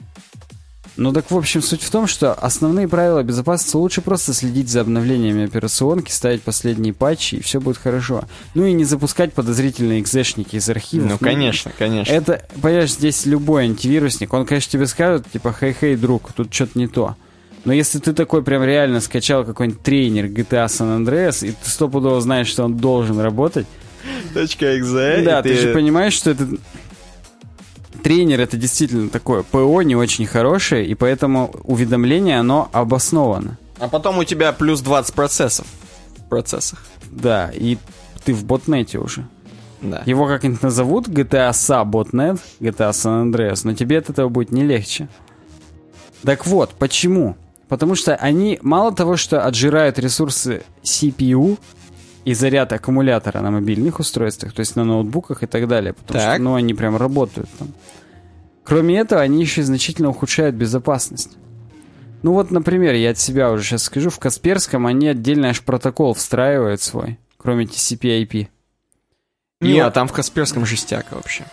Ну так, в общем, суть в том, что основные правила безопасности лучше просто следить за обновлениями операционки, ставить последние патчи, и все будет хорошо. Ну и не запускать подозрительные экзешники из архивов. Ну, конечно, конечно. Это, понимаешь, здесь любой антивирусник, он, конечно, тебе скажет, типа, хей-хей, друг, тут что-то не то. Но если ты такой прям реально скачал какой-нибудь тренер GTA San Andreas, и ты стопудово знаешь, что он должен работать, .exe. да, и ты же понимаешь, что это тренер это действительно такое ПО не очень хорошее, и поэтому уведомление оно обосновано. А потом у тебя плюс 20 процессов в процессах. Да, и ты в ботнете уже. Да. Его как-нибудь назовут GTA SA.net, GTA San Andreas, но тебе от этого будет не легче. Так вот, почему? Потому что они мало того, что отжирают ресурсы CPU и заряд аккумулятора на мобильных устройствах, то есть на ноутбуках и так далее, потому Так. что ну, они прям работают там. Кроме этого, они еще значительно ухудшают безопасность. Ну вот, например, я от себя уже сейчас скажу, в Касперском они отдельно аж протокол встраивают свой, кроме TCP/IP. Не, а там в Касперском жестяка вообще.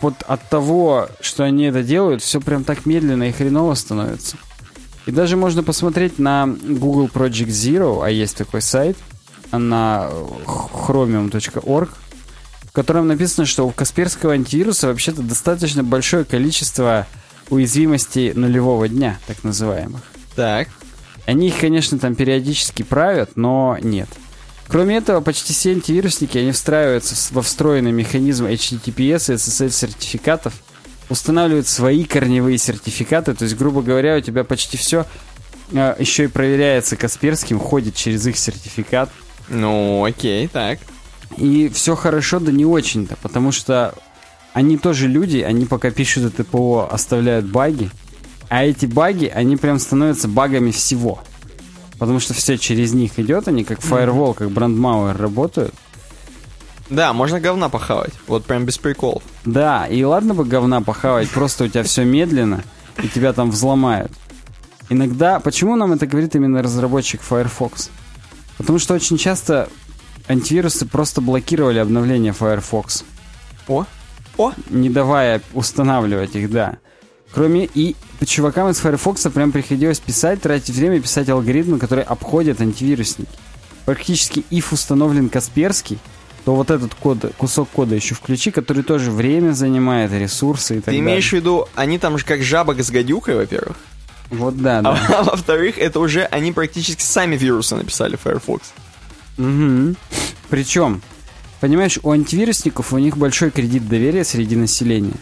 вот от того, что они это делают, все прям так медленно и хреново становится. И даже можно посмотреть на Google Project Zero, а есть такой сайт, на chromium.org, в котором написано, что у Касперского антивируса вообще-то достаточно большое количество уязвимостей нулевого дня, так называемых. Так. Они их, конечно, там периодически правят, но нет. Кроме этого, почти все антивирусники, они встраиваются во встроенный механизм HTTPS и SSL сертификатов, устанавливают свои корневые сертификаты, то есть, грубо говоря, у тебя почти все еще и проверяется Касперским, ходит через их сертификат. Ну, окей, так. И все хорошо, да не очень-то, потому что они тоже люди, они пока пишут это ПО, оставляют баги, а эти баги, они прям становятся багами всего. Потому что все через них идет, они как фаервол, как брандмауэр работают. Да, можно говна похавать. Вот прям без приколов. Да, и ладно бы говна похавать, просто у тебя все медленно, и тебя там взломают. Иногда, почему нам это говорит именно разработчик Firefox? Потому что очень часто антивирусы просто блокировали обновления Firefox. О, о, не давая устанавливать их, да. Кроме и чувакам из Firefox прям приходилось писать, тратить время, писать алгоритмы, которые обходят антивирусники. Практически if установлен Касперский, то вот этот код, кусок кода еще включи, который тоже время занимает, ресурсы и так ты далее. имеешь в виду, они там же как жаба с гадюкой, во-первых. Вот да, А, да. а во-вторых, это уже они практически сами вирусы написали Firefox. Мгм. Причем, понимаешь, у антивирусников у них большой кредит доверия среди населения.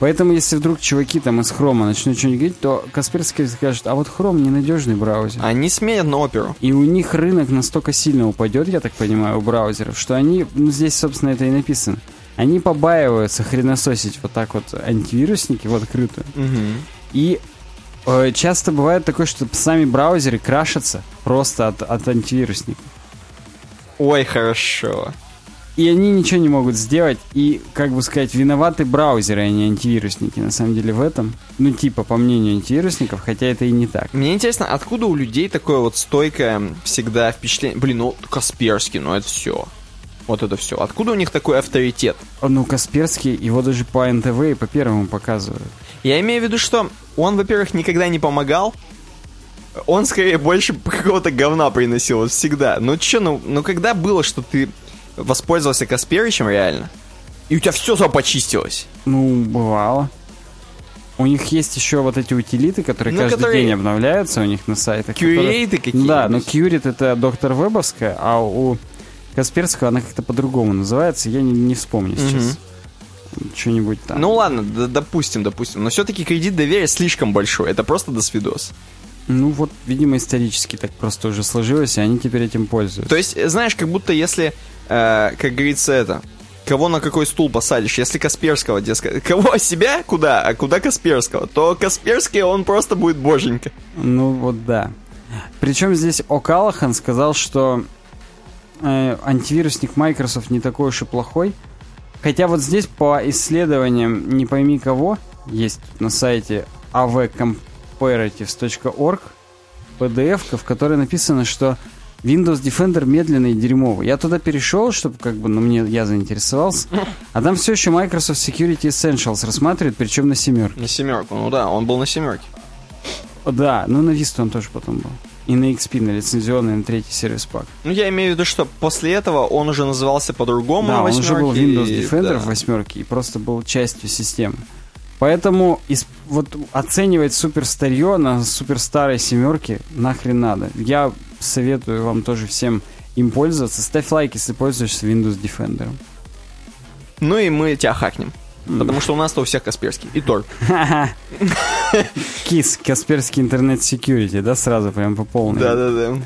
Поэтому, если вдруг чуваки там из хрома начнут что-нибудь говорить, то Касперский скажет, а вот хром ненадежный браузер. Они сменят на оперу. И у них рынок настолько сильно упадет, я так понимаю, у браузеров, что они, ну здесь, собственно, это и написано, они побаиваются хренососить вот так вот антивирусники в открытую. Мгм. И часто бывает такое, что сами браузеры крашатся просто от, от антивирусников. Ой, хорошо. И они ничего не могут сделать. И, как бы сказать, виноваты браузеры, а не антивирусники. На самом деле в этом. Ну, типа, по мнению антивирусников, хотя это и не так. Мне интересно, откуда у людей такое вот стойкое всегда впечатление? Блин, ну Касперский, ну это все. Вот это все. Откуда у них такой авторитет? Ну, Касперский, его даже по НТВ и по первому показывают. Я имею в виду, что он, во-первых, никогда не помогал. Он скорее больше какого-то говна приносил вот всегда. Ну че, ну, ну когда было, что ты воспользовался Касперичем реально, и у тебя все почистилось? Ну, бывало. У них есть еще вот эти утилиты, которые Ну, каждый которые- день обновляются у них на сайтах. которые- Кюрейты какие-нибудь? Да, но Curate это доктор Вебовская, а у Касперского она как-то по-другому называется. Я не, не вспомню сейчас. Что-нибудь там. Ну ладно, допустим, допустим. Но все-таки кредит доверия слишком большой. Это просто досвидос. Ну вот, видимо, исторически так просто уже сложилось, и они теперь этим пользуются. То есть, э, знаешь, как будто если, э, как говорится, это, кого на какой стул посадишь, если Касперского, дескать, кого себя куда, а куда Касперского, то Касперский, он просто будет боженька. Ну вот да. Причем здесь О'Калахан сказал, что э, антивирусник Microsoft не такой уж и плохой. Хотя вот здесь по исследованиям не пойми кого, есть на сайте avcomparatives.org PDF, в которой написано, что Windows Defender медленный и дерьмовый. Я туда перешел, чтобы как бы, ну, мне, я заинтересовался. А там все еще Microsoft Security Essentials рассматривает, причем на семерке. На семерку, ну да, он был на семерке. Да, ну на Vista он тоже потом был. И на XP, на лицензионный, на третий сервис пак. Ну, я имею в виду, что после этого он уже назывался по-другому Да, на он уже был восьмерке, Windows и- Defender да. в восьмерке и просто был частью системы. Поэтому из- вот оценивать супер старье на супер старой семерке нахрен надо. Я советую вам тоже всем им пользоваться. Ставь лайк, если пользуешься Windows Defender. Ну и мы тебя хакнем. Потому что у нас-то у всех Касперский. И Тор. КИС, Касперский интернет секьюрити, да, сразу прям по полной. Да-да-да.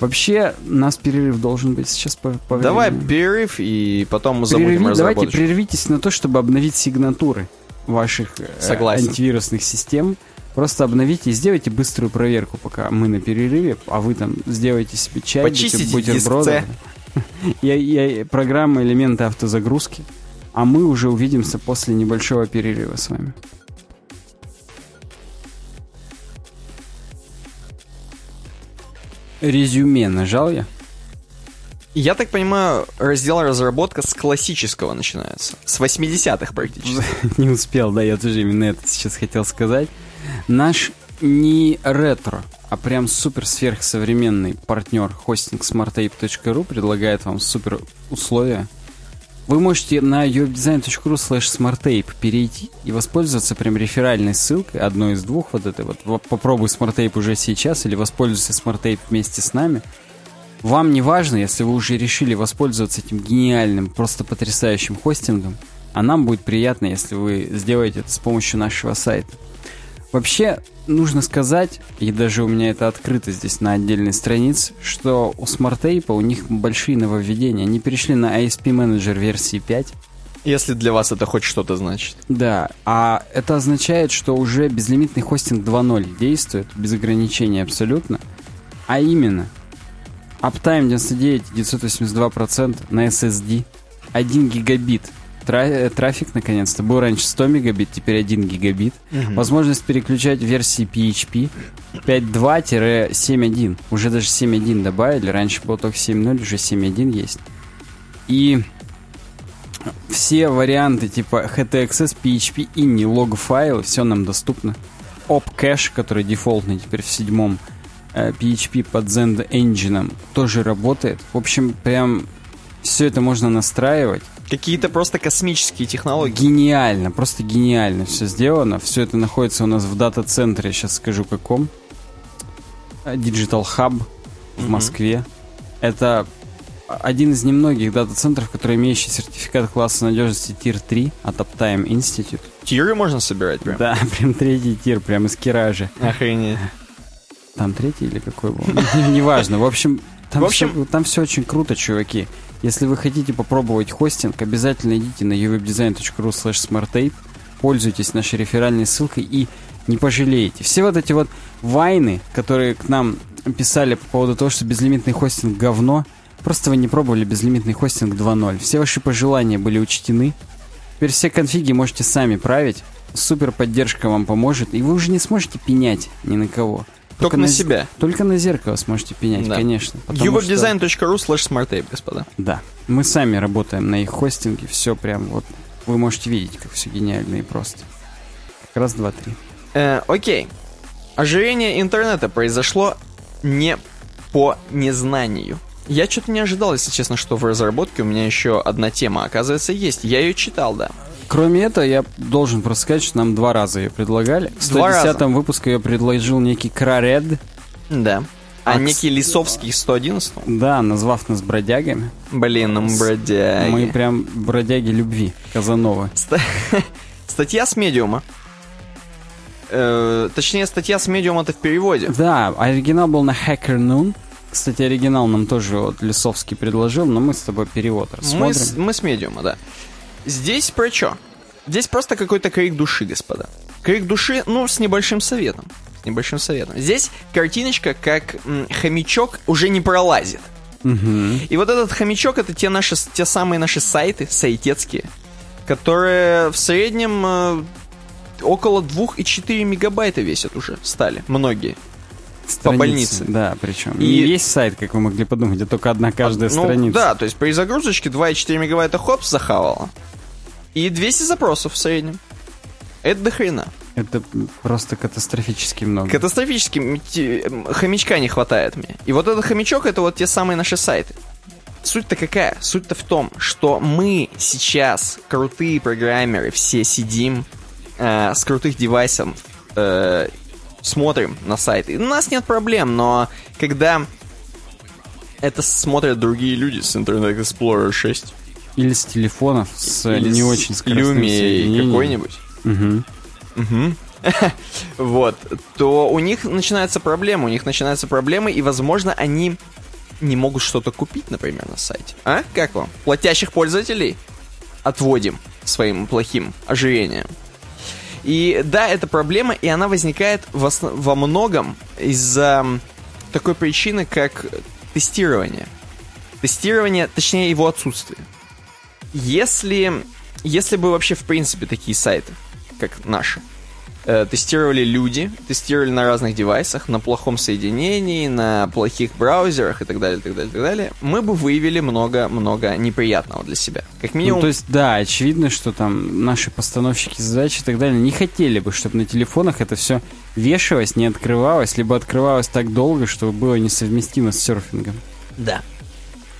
Вообще, у нас перерыв должен быть сейчас по, по Давай перерыв, и потом мы забудем Прерви- давайте прервитесь на то, чтобы обновить сигнатуры ваших э, Согласен. антивирусных систем. Просто обновите и сделайте быструю проверку, пока мы на перерыве, а вы там сделайте себе чай, Почистите бутерброды. И- и программы, элементы автозагрузки. А мы уже увидимся после небольшого перерыва с вами. Резюме нажал я. Я так понимаю, раздел разработка с классического начинается. С 80-х практически. Не успел, да, я тоже именно это сейчас хотел сказать. Наш не ретро, а прям супер сверхсовременный партнер хостинг smartape.ru предлагает вам супер условия. Вы можете на webdesign.ru slash smartape перейти и воспользоваться прям реферальной ссылкой, одной из двух, вот этой вот. Во- Попробуй Smartape уже сейчас или воспользуйся Smartape вместе с нами. Вам не важно, если вы уже решили воспользоваться этим гениальным, просто потрясающим хостингом, а нам будет приятно, если вы сделаете это с помощью нашего сайта. Вообще, нужно сказать, и даже у меня это открыто здесь на отдельной странице, что у SmartTape у них большие нововведения. Они перешли на ISP Manager версии 5. Если для вас это хоть что-то значит. Да, а это означает, что уже безлимитный хостинг 2.0 действует, без ограничений абсолютно. А именно, Uptime 99,982% на SSD, 1 гигабит тра- э, трафик, наконец-то. Был раньше 100 мегабит, теперь 1 гигабит. Возможность переключать версии PHP 5.2-7.1. Уже даже 7.1 добавили. Раньше было только 7.0, уже 7.1 есть. И все варианты типа HTXS, PHP, INI, лог-файлы, все нам доступно. OpCache, который дефолтный теперь в седьмом э, PHP под Zend Engine, тоже работает. В общем, прям все это можно настраивать. Какие-то просто космические технологии. Гениально, просто гениально все сделано. Все это находится у нас в дата-центре, сейчас скажу каком. Digital Hub в. Москве. Это один из немногих дата-центров, который имеющий сертификат класса надежности Tier 3 от Uptime Institute. Тиры можно собирать прям. Да, прям третий тир, прям из Киража. Охренеть. Там третий или какой был? Неважно. В общем, там, В общем- все, там все очень круто, чуваки. Если вы хотите попробовать хостинг, обязательно идите на uwebdesign.ru slash smartape, пользуйтесь нашей реферальной ссылкой и не пожалеете. Все вот эти вот вайны, которые к нам писали по поводу того, что безлимитный хостинг говно, просто вы не пробовали безлимитный хостинг 2.0. Все ваши пожелания были учтены. Теперь все конфиги можете сами править. Супер поддержка вам поможет, и вы уже не сможете пенять ни на кого. Только на зе- себя. Только на зеркало сможете пенять, Да. конечно. uwebdesign.ru slash smartape, господа. Да. Мы сами работаем на их хостинге, все прям вот. Вы можете видеть, как все гениально и просто. Как раз, два, три. Э, окей. Ожирение интернета произошло не по незнанию. Я что-то не ожидал, если честно, что в разработке у меня еще одна тема, оказывается, есть. Я ее читал, да. Кроме этого, я должен просто сказать, что нам два раза ее предлагали. В Два 110 раза. выпуске ее предложил некий Краред, Да. А А, некий Лисовский 111 да, назвав нас бродягами. Блин, ну бродяги. Мы прям бродяги любви, Казановы. Ста- Статья с медиума. Э, точнее, статья с медиума это в переводе. Да, оригинал был на Hacker Noon. Кстати, оригинал нам тоже вот Лисовский предложил, но мы с тобой перевод Мы рассмотрим. с, мы с медиума, да. Здесь про что? Здесь просто какой-то крик души, господа. Крик души, ну, с небольшим советом. С небольшим советом. Здесь картиночка, как м, хомячок уже не пролазит. Мгм. И вот этот хомячок это те наши, те самые наши сайты, сайтецкие, которые в среднем э, около 2,4 мегабайта весят уже, стали, многие. Страницы, больнице. Да, причем. И- И есть сайт, как вы могли подумать, а только одна каждая Ну, страница. Да, то есть при загрузочке 2,4 мегабайта хопс захавала. И 200 запросов в среднем. Это до хрена. Это просто катастрофически много. Катастрофически хомячка не хватает мне. И вот этот хомячок это вот те самые наши сайты. Суть-то какая? Суть-то в том, что мы сейчас, крутые программеры, все сидим э, с крутых девайсов, э, смотрим на сайты. У нас нет проблем, но когда это смотрят другие люди с Internet Explorer 6 Или с телефонов с или не с очень скоростным Lumia какой-нибудь, Мгм. Мгм. вот, то у них начинаются проблемы, у них начинаются проблемы, и, возможно, они не могут что-то купить, например, на сайте. А? Как вам? Платящих пользователей отводим своим плохим ожирением. И да, это проблема, и она возникает в основ... во многом из-за такой причины, как тестирование. Тестирование, точнее его отсутствие. Если, если бы вообще в принципе такие сайты, как наши, тестировали люди, тестировали на разных девайсах, на плохом соединении, на плохих браузерах и так далее, так далее, так далее, мы бы выявили много-много неприятного для себя. Как минимум... Ну, то есть, да, очевидно, что там наши постановщики задач и так далее не хотели бы, чтобы на телефонах это все вешалось, не открывалось, либо открывалось так долго, чтобы было несовместимо с серфингом. Да.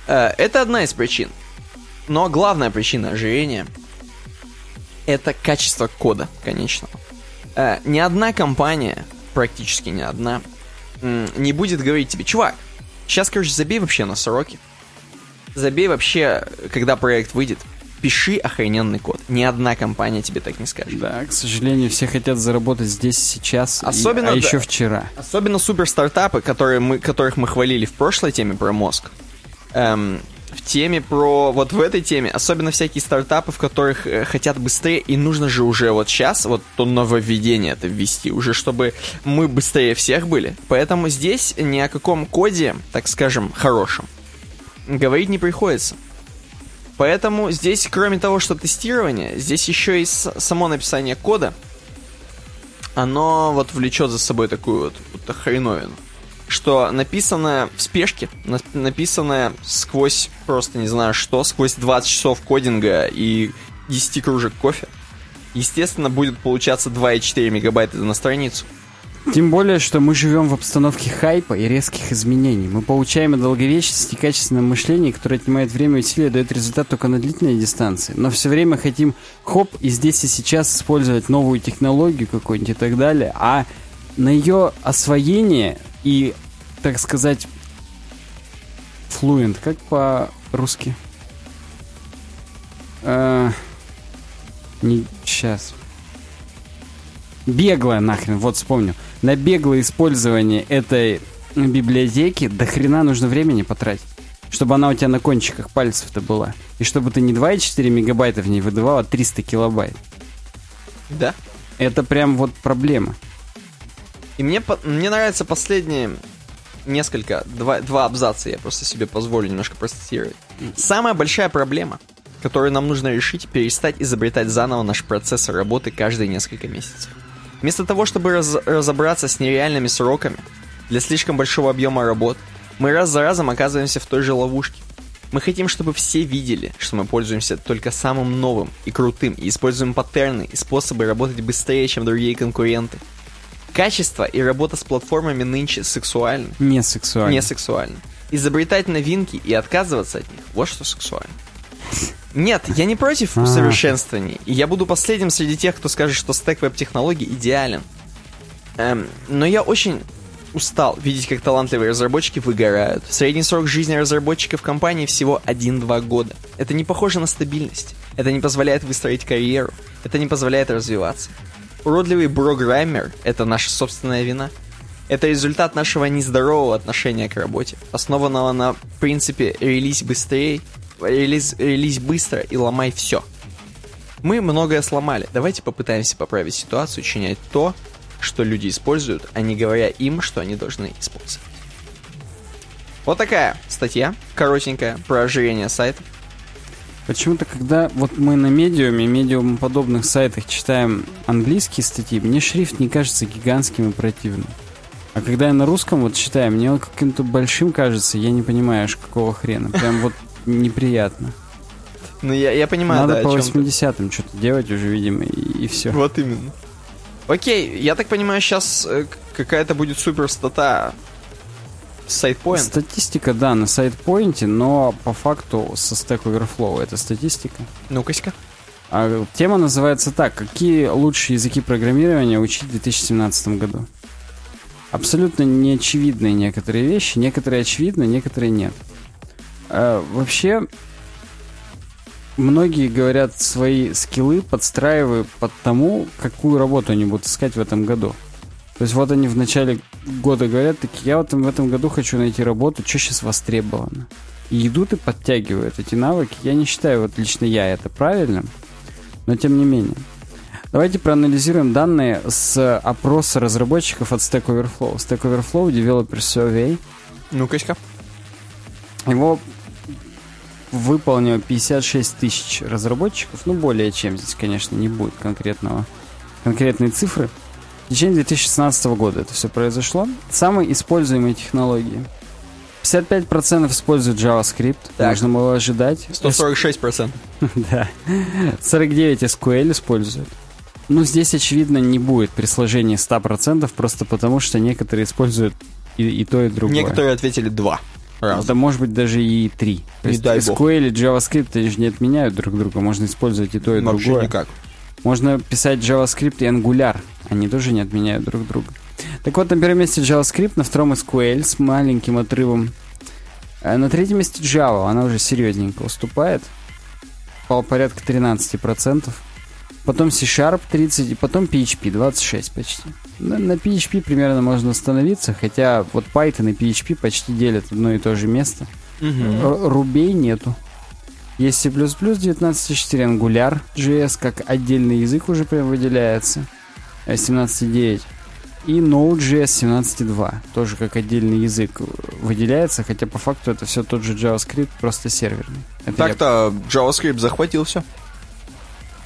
Э, это одна из причин. Но главная причина ожирения — это качество кода конечного. Э, ни одна компания, практически ни одна, не будет говорить тебе, чувак, сейчас, короче, забей вообще на сроки. Забей вообще, когда проект выйдет. Пиши охрененный код. Ни одна компания тебе так не скажет. Да, к сожалению, все хотят заработать здесь сейчас, Особенно, и, а да, еще вчера. Особенно супер стартапы, которые мы, которых мы хвалили в прошлой теме про мозг. Эм, в теме про... Вот в этой теме, особенно всякие стартапы, в которых э, хотят быстрее, и нужно же уже вот сейчас вот то нововведение это ввести, уже чтобы мы быстрее всех были. Поэтому здесь ни о каком коде, так скажем, хорошем, говорить не приходится. Поэтому здесь, кроме того, что тестирование, здесь еще и само написание кода, оно вот влечет за собой такую вот, вот хреновину что написанное в спешке, на, написанное сквозь просто не знаю что, сквозь 20 часов кодинга и 10 кружек кофе, естественно, будет получаться 2,4 мегабайта на страницу. Тем более, что мы живем в обстановке хайпа и резких изменений. Мы получаем долговечность и качественное мышление, которое отнимает время и усилия, дает результат только на длительной дистанции. Но все время хотим хоп, и здесь и сейчас использовать новую технологию какую-нибудь и так далее. А на ее освоение и, так сказать, fluent, как по-русски? Э, не, сейчас. Беглое нахрен, вот вспомню. На беглое использование этой библиотеки до хрена нужно времени потратить. Чтобы она у тебя на кончиках пальцев-то была. И чтобы ты не 2,4 мегабайта в ней выдавал, а 300 килобайт. Да. Это прям вот проблема. И мне, мне нравятся последние несколько, два, два абзаца, я просто себе позволю немножко процитировать. Самая большая проблема, которую нам нужно решить, перестать изобретать заново наш процесс работы каждые несколько месяцев. Вместо того, чтобы раз, разобраться с нереальными сроками для слишком большого объема работ, мы раз за разом оказываемся в той же ловушке. Мы хотим, чтобы все видели, что мы пользуемся только самым новым и крутым, и используем паттерны и способы работать быстрее, чем другие конкуренты – Качество и работа с платформами нынче сексуальны. Не сексуально. Не сексуально. Изобретать новинки и отказываться от них – вот что сексуально. Нет, я не против а. усовершенствований. И я буду последним среди тех, кто скажет, что стек веб-технологий идеален. Эм, но я очень устал видеть, как талантливые разработчики выгорают. Средний срок жизни разработчика в компании всего 1-2 года. Это не похоже на стабильность. Это не позволяет выстроить карьеру. Это не позволяет развиваться. Уродливый программер — это наша собственная вина. Это результат нашего нездорового отношения к работе, основанного на принципе релиз быстрее, релиз, релиз быстро и ломай все. Мы многое сломали. Давайте попытаемся поправить ситуацию, чинять то, что люди используют, а не говоря им, что они должны использовать. Вот такая статья, коротенькая, про ожирение сайтов. Почему-то, когда вот мы на медиуме, медиум подобных сайтах читаем английские статьи, мне шрифт не кажется гигантским и противным. А когда я на русском вот читаю, мне он каким-то большим кажется, я не понимаю, аж какого хрена. Прям вот неприятно. Ну, я, я понимаю, Надо да, по 80-м что-то делать уже, видимо, и, и все. Вот именно. Окей, я так понимаю, сейчас э, какая-то будет супер стата SitePoint? Статистика, да, на SitePoint, но по факту со Stack Overflow это статистика. Ну-ка-ка. А тема называется так. Какие лучшие языки программирования учить в 2017 году? Абсолютно неочевидные некоторые вещи. Некоторые очевидны, некоторые нет. А, вообще, многие говорят свои скиллы подстраивают под тому, какую работу они будут искать в этом году. То есть вот они в начале года говорят, так я вот в этом году хочу найти работу, что сейчас востребовано. И идут и подтягивают эти навыки. Я не считаю, вот лично я это правильным, но тем не менее. Давайте проанализируем данные с опроса разработчиков от Stack Overflow. Stack Overflow Developer Survey. Ну-ка, Его выполнил 56 тысяч разработчиков. Ну, более чем. Здесь, конечно, не будет конкретного, конкретной цифры. В течение 2016 года это все произошло. Самые используемые технологии. 55% используют JavaScript. Так. Можно было ожидать. 146%. Да. 49 SQL используют. Ну, здесь, очевидно, не будет при сложении 100%, просто потому что некоторые используют и, и то, и другое. Некоторые ответили 2 раза. Да, может быть, даже и 3. То есть дай бог. SQL и JavaScript они же не отменяют друг друга. Можно использовать и то, и Вообще другое. никак. Можно писать JavaScript и Angular. Они тоже не отменяют друг друга. Так вот, на первом месте JavaScript, на втором SQL с маленьким отрывом. А на третьем месте Java. Она уже серьезненько уступает. По порядка 13%. Потом C-Sharp 30, и потом PHP 26 почти. На, на PHP примерно можно остановиться, хотя вот Python и PHP почти делят одно и то же место. Р- Рубей нету. Есть C++ 19.4 Angular JS как отдельный язык уже прям выделяется. э, 17.9. И Node.js 17.2. Тоже как отдельный язык выделяется, хотя по факту это все тот же JavaScript, просто серверный. Это я- Так-то JavaScript захватил все.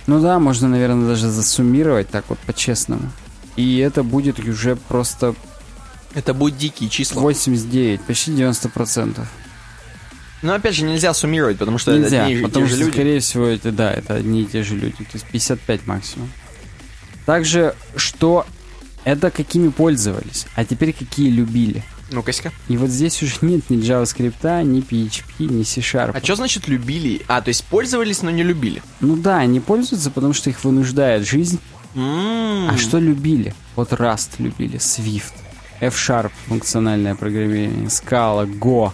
Ну да, можно, наверное, даже засуммировать так вот по-честному. И это будет уже просто Это будут дикие числа. 89, почти 90%. Но опять же нельзя суммировать, потому что Нельзя, это одни потому что, люди. скорее всего, это, да, это одни и те же люди. То есть 55 максимум. Также, что это какими пользовались, а теперь какие любили. Ну-ка, И вот здесь уже нет ни JavaScript, ни PHP, ни C-Sharp. А что значит любили? А, то есть пользовались, но не любили. Ну да, они пользуются, потому что их вынуждает жизнь. М. А что любили? Вот Rust любили, Swift, F-Sharp, функциональное программирование, Scala, Go,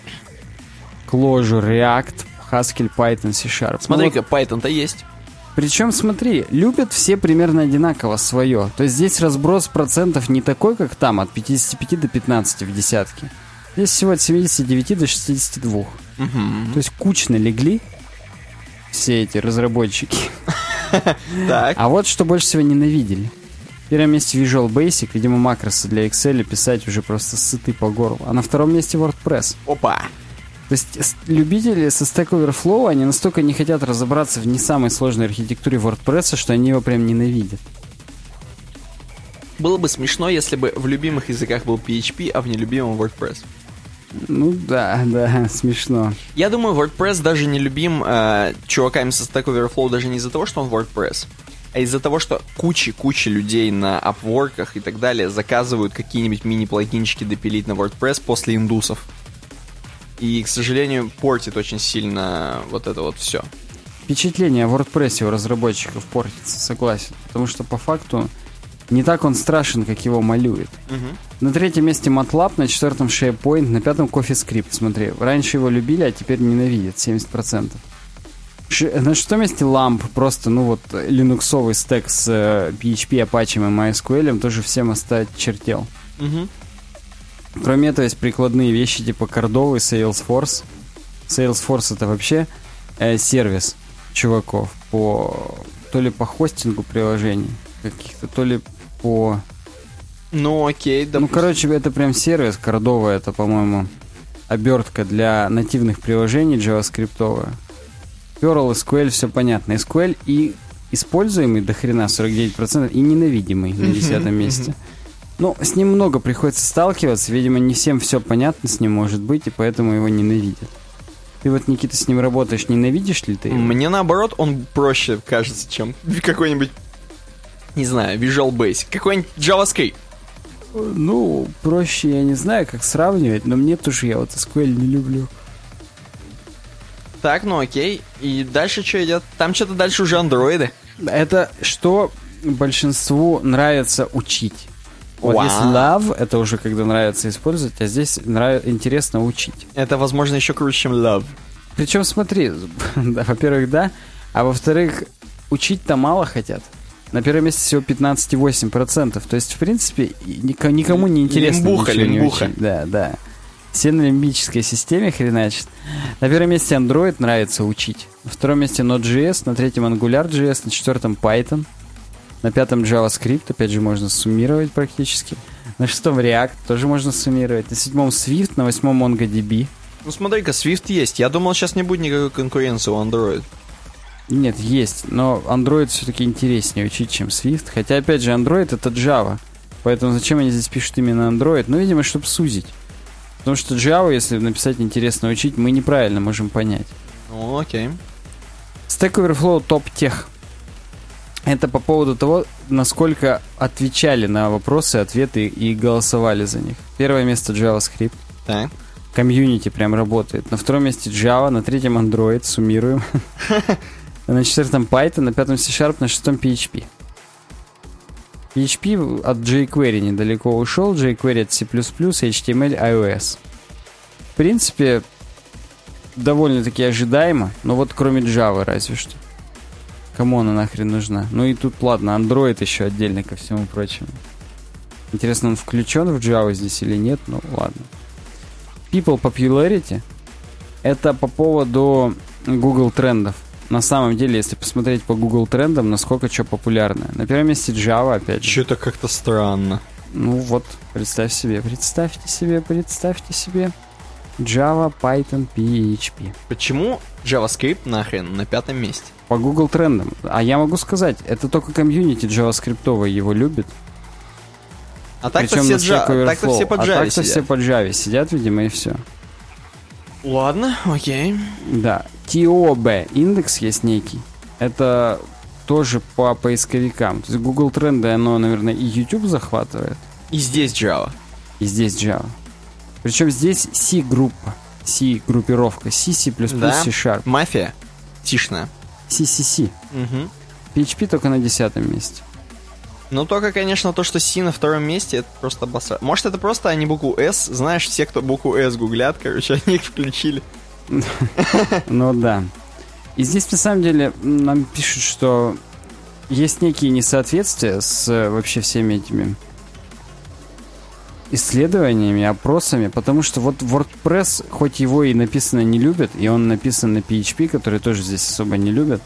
Clojure, React, Haskell, Python, C-Sharp. Ну Смотри-ка, Python-то есть. Причем, смотри, любят все примерно одинаково свое. То есть здесь разброс процентов не такой, как там, от 55 до 15 в десятке. Здесь всего от 79 до 62. Мгм. То есть кучно легли все эти разработчики. А вот что больше всего ненавидели. В первом месте Visual Basic, видимо, макросы для Excel писать уже просто сыты по горлу. А на втором месте WordPress. Опа. То есть любители со Stack Overflow, они настолько не хотят разобраться в не самой сложной архитектуре WordPress, что они его прям ненавидят. Было бы смешно, если бы в любимых языках был PHP, а в нелюбимом WordPress. Ну да, да, смешно. Я думаю, WordPress даже не любим э, чуваками со Stack Overflow даже не из-за того, что он WordPress, а из-за того, что куча-куча людей на Upwork и так далее заказывают какие-нибудь мини-плагинчики допилить на WordPress после индусов. И, к сожалению, портит очень сильно вот это вот все. Впечатление о WordPress у разработчиков портится, согласен. Потому что по факту не так он страшен, как его малюет. На третьем месте MATLAB, на четвертом SharePoint, на пятом CoffeeScript. Смотри, раньше его любили, а теперь ненавидят, 70%. Ш- на шестом месте LAMP, просто, ну вот, линуксовый стек с э, PHP, Apache и MySQL, тоже всем оставить чертел. Кроме этого, есть прикладные вещи типа кордовый, Salesforce. Salesforce это вообще э, сервис чуваков по то ли по хостингу приложений каких-то, то ли по... Ну, окей, да. Ну, короче, это прям сервис. Кордова это, по-моему, обертка для нативных приложений JavaScript. Perl, SQL, все понятно. SQL и используемый до хрена 49% и ненавидимый на десятом месте. Ну, с ним много приходится сталкиваться. Видимо, не всем все понятно с ним может быть, и поэтому его ненавидят. Ты вот, Никита, с ним работаешь, ненавидишь ли ты его? Мне наоборот он проще кажется, чем какой-нибудь, не знаю, Visual Basic. Какой-нибудь JavaScript. Ну, проще я не знаю, как сравнивать, но мне тоже я вот SQL не люблю. Так, ну окей. И дальше что идет? Там что-то дальше уже андроиды. Это что большинству нравится учить. Вот Вау. если love, это уже когда нравится использовать, а здесь нрав- интересно учить. Это, возможно, еще круче, чем Love. Причем смотри, да, во-первых, да, А во-вторых, учить-то мало хотят. На первом месте всего 15,8%. То есть, в принципе, ник- никому не интересно Лимбуха, ничего не лимбуха. учить. Да, да. Все на лимбической системе хреначат. На первом месте Android нравится учить. На втором месте Node.js, на третьем AngularJS, на четвертом Python. На пятом JavaScript, опять же, можно суммировать практически. На шестом React тоже можно суммировать. На седьмом Swift, на восьмом MongoDB. Ну смотри-ка, Swift есть. Я думал, сейчас не будет никакой конкуренции у Android. Нет, есть, но Android все-таки интереснее учить, чем Swift. Хотя, опять же, Android это Java. Поэтому зачем они здесь пишут именно Android? Ну, видимо, чтобы сузить. Потому что Java, если написать интересно учить, мы неправильно можем понять. Ну, окей. Stack Overflow Top Tech. Это по поводу того, насколько отвечали на вопросы, ответы и голосовали за них. Первое место JavaScript. Так. Комьюнити прям работает. На втором месте Java, на третьем Android, суммируем. На четвертом Python, на пятом C-Sharp, на шестом PHP. PHP от jQuery недалеко ушел, jQuery от C++, HTML, iOS. В принципе, довольно-таки ожидаемо, но вот кроме Java разве что. Кому она нахрен нужна? Ну и тут, ладно, Android еще отдельно ко всему прочему. Интересно, он включен в Java здесь или нет? Ну, ладно. People Popularity это по поводу Google трендов. На самом деле, если посмотреть по Google трендам, насколько что популярно. На первом месте Java, опять же. Что-то как-то странно. Ну вот, представь себе, представьте себе, представьте себе. Java, Python, PHP. Почему JavaScript нахрен на пятом месте? По Google трендам. А я могу сказать, это только комьюнити JavaScript его любит. А так-то Причем все, на джа- так-то все под а Java так-то сидят. все под Java сидят, видимо, и все. Ладно, окей. Да. TOB индекс есть некий. Это тоже по поисковикам. То есть Google тренды, оно, наверное, и YouTube захватывает. И здесь Java. И здесь Java. Причем здесь C-группа. C-группировка. C, C++, Да. C-Sharp. Мафия. Тишная. CCC. Угу. PHP только на десятом месте. Ну, только, конечно, то, что C на втором месте, это просто басра. Может, это просто они букву S, знаешь, все, кто букву S гуглят, короче, они их включили. Ну да. И здесь, на самом деле, нам пишут, что есть некие несоответствия с э, вообще всеми этими исследованиями, опросами, потому что вот WordPress, хоть его и написано не любят, и он написан на PHP, который тоже здесь особо не любят,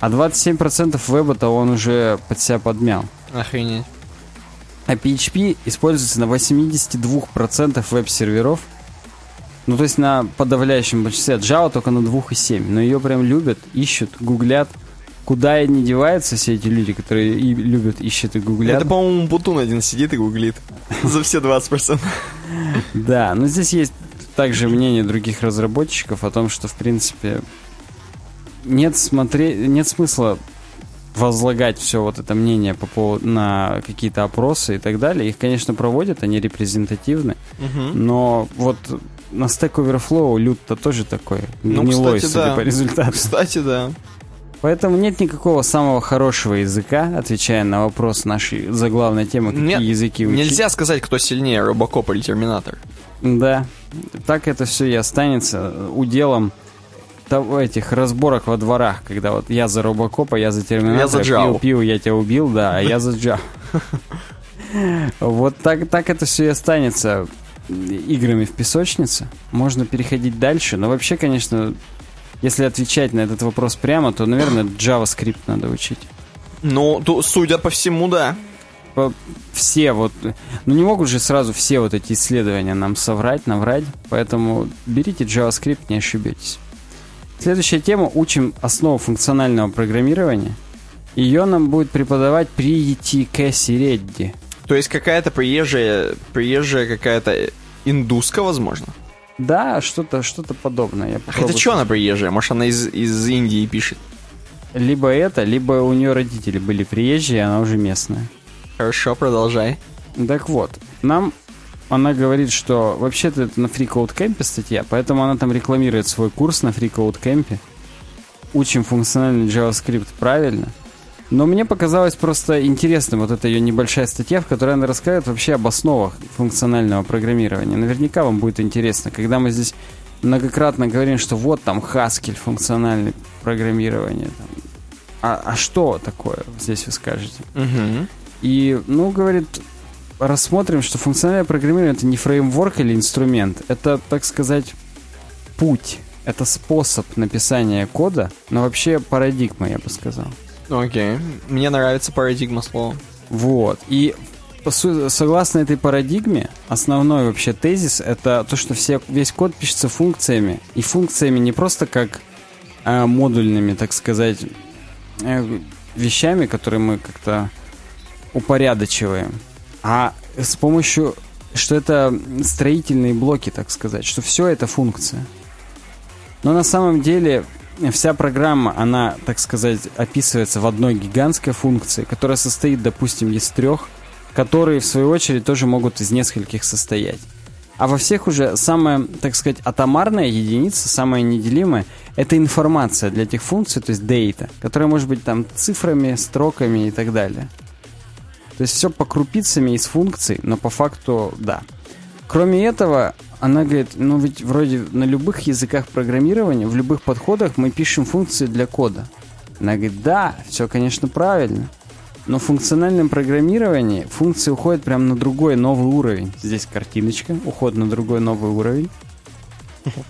а 27% веба-то он уже под себя подмял. Охренеть. А PHP используется на 82% веб-серверов. Ну, то есть на подавляющем большинстве. Java только на 2,7. Но ее прям любят, ищут, гуглят. Куда и не деваются все эти люди, которые и любят, ищут и гуглят. Это, по-моему, Бутун один сидит и гуглит. За все 20%. Да, но здесь есть также мнение других разработчиков о том, что, в принципе, нет, смотреть, нет смысла возлагать все вот это мнение по поводу на какие-то опросы и так далее. Их, конечно, проводят, они репрезентативны. Мгм. Но вот на Stack Overflow люд-то тоже такой Ну, гнилой, кстати, судя да. по результату. Кстати, да. Поэтому нет никакого самого хорошего языка, отвечая на вопрос нашей заглавной темы, какие Нет, языки учить. Нельзя сказать, кто сильнее, Робокоп или Терминатор. Да, так это все и останется уделом того, этих разборок во дворах, когда вот я за Робокопа, я за Терминатора, Я за пил, пил, я тебя убил, да, а я за Джав. Вот так, так это все и останется играми в песочнице. Можно переходить дальше, но вообще, конечно, если отвечать на этот вопрос прямо, то, наверное, JavaScript надо учить. Ну, ту- судя по всему, да. По- Все вот... Ну, не могут же сразу все вот эти исследования нам соврать, наврать, поэтому берите JavaScript, не ошибетесь. Следующая тема. Учим основу функционального программирования. Ее нам будет преподавать Прийти Кэсси Редди. То есть какая-то приезжая, приезжая какая-то индуска, возможно. Да, что-то что подобное. Я Ах, это что она приезжая? Может, она из, из Индии пишет? Либо это, либо у нее родители были приезжие, и она уже местная. Хорошо, продолжай. Так вот, нам она говорит, что вообще-то это на Free Code Camp статья, поэтому она там рекламирует свой курс на Free Code Camp. Учим функциональный JavaScript правильно. Но мне показалось просто интересным вот эта ее небольшая статья, в которой она рассказывает вообще об основах функционального программирования. Наверняка вам будет интересно. Когда мы здесь многократно говорим, что вот там Haskell, функциональное программирование. Там. А, а что такое, здесь вы скажете? Мгм. И, ну, говорит, рассмотрим, что функциональное программирование это не фреймворк или инструмент, это, так сказать, путь. Это способ написания кода, но вообще парадигма, я бы сказал. Окей. Мне нравится парадигма слова. Вот. И согласно этой парадигме, основной вообще тезис это то, что все, весь код пишется функциями. И функциями не просто как а, модульными, так сказать, э, вещами, которые мы как-то упорядочиваем, а с помощью, что это строительные блоки, так сказать, что все это функция. Но на самом деле вся программа, она, так сказать, описывается в одной гигантской функции, которая состоит, допустим, из трех, которые, в свою очередь, тоже могут из нескольких состоять. А во всех уже самая, так сказать, атомарная единица, самая неделимая, это информация для этих функций, то есть data, которая может быть там цифрами, строками и так далее. То есть все по крупицами из функций, но по факту да. Кроме этого, она говорит, ну ведь вроде на любых языках программирования, в любых подходах мы пишем функции для кода. Она говорит, да, все, конечно, правильно. Но в функциональном программировании функции уходят прямо на другой новый уровень. Здесь картиночка, уход на другой новый уровень.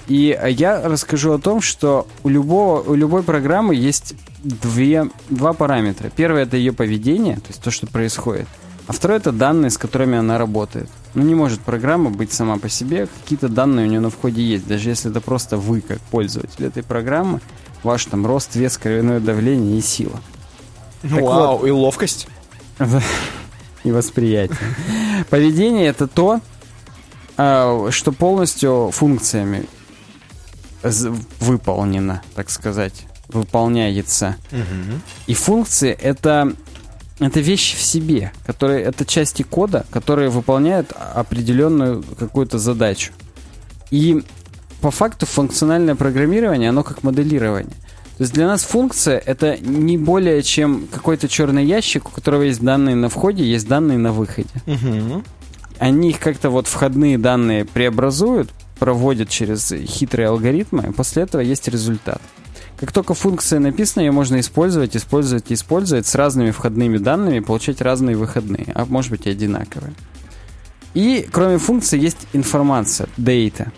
И я расскажу о том, что у, любого, у любой программы есть две, два параметра. Первый это ее поведение, то есть то, что происходит. А второй это данные, с которыми она работает. Ну, не может программа быть сама по себе, какие-то данные у нее на входе есть. Даже если это просто вы, как пользователь этой программы, ваш там рост, вес, кровяное давление и сила. Так Вау, и ловкость. и восприятие. Поведение это то, а, что полностью функциями выполнено, так сказать, выполняется. И функции это это вещи в себе, которые это части кода, которые выполняют определенную какую-то задачу. И по факту функциональное программирование, оно как моделирование. То есть для нас функция это не более чем какой-то черный ящик, у которого есть данные на входе, есть данные на выходе. Мгм. Они их как-то вот входные данные преобразуют, проводят через хитрые алгоритмы, и после этого есть результат. Как только функция написана, ее можно использовать, использовать использовать с разными входными данными, получать разные выходные, а может быть и одинаковые. И кроме функции есть информация, data.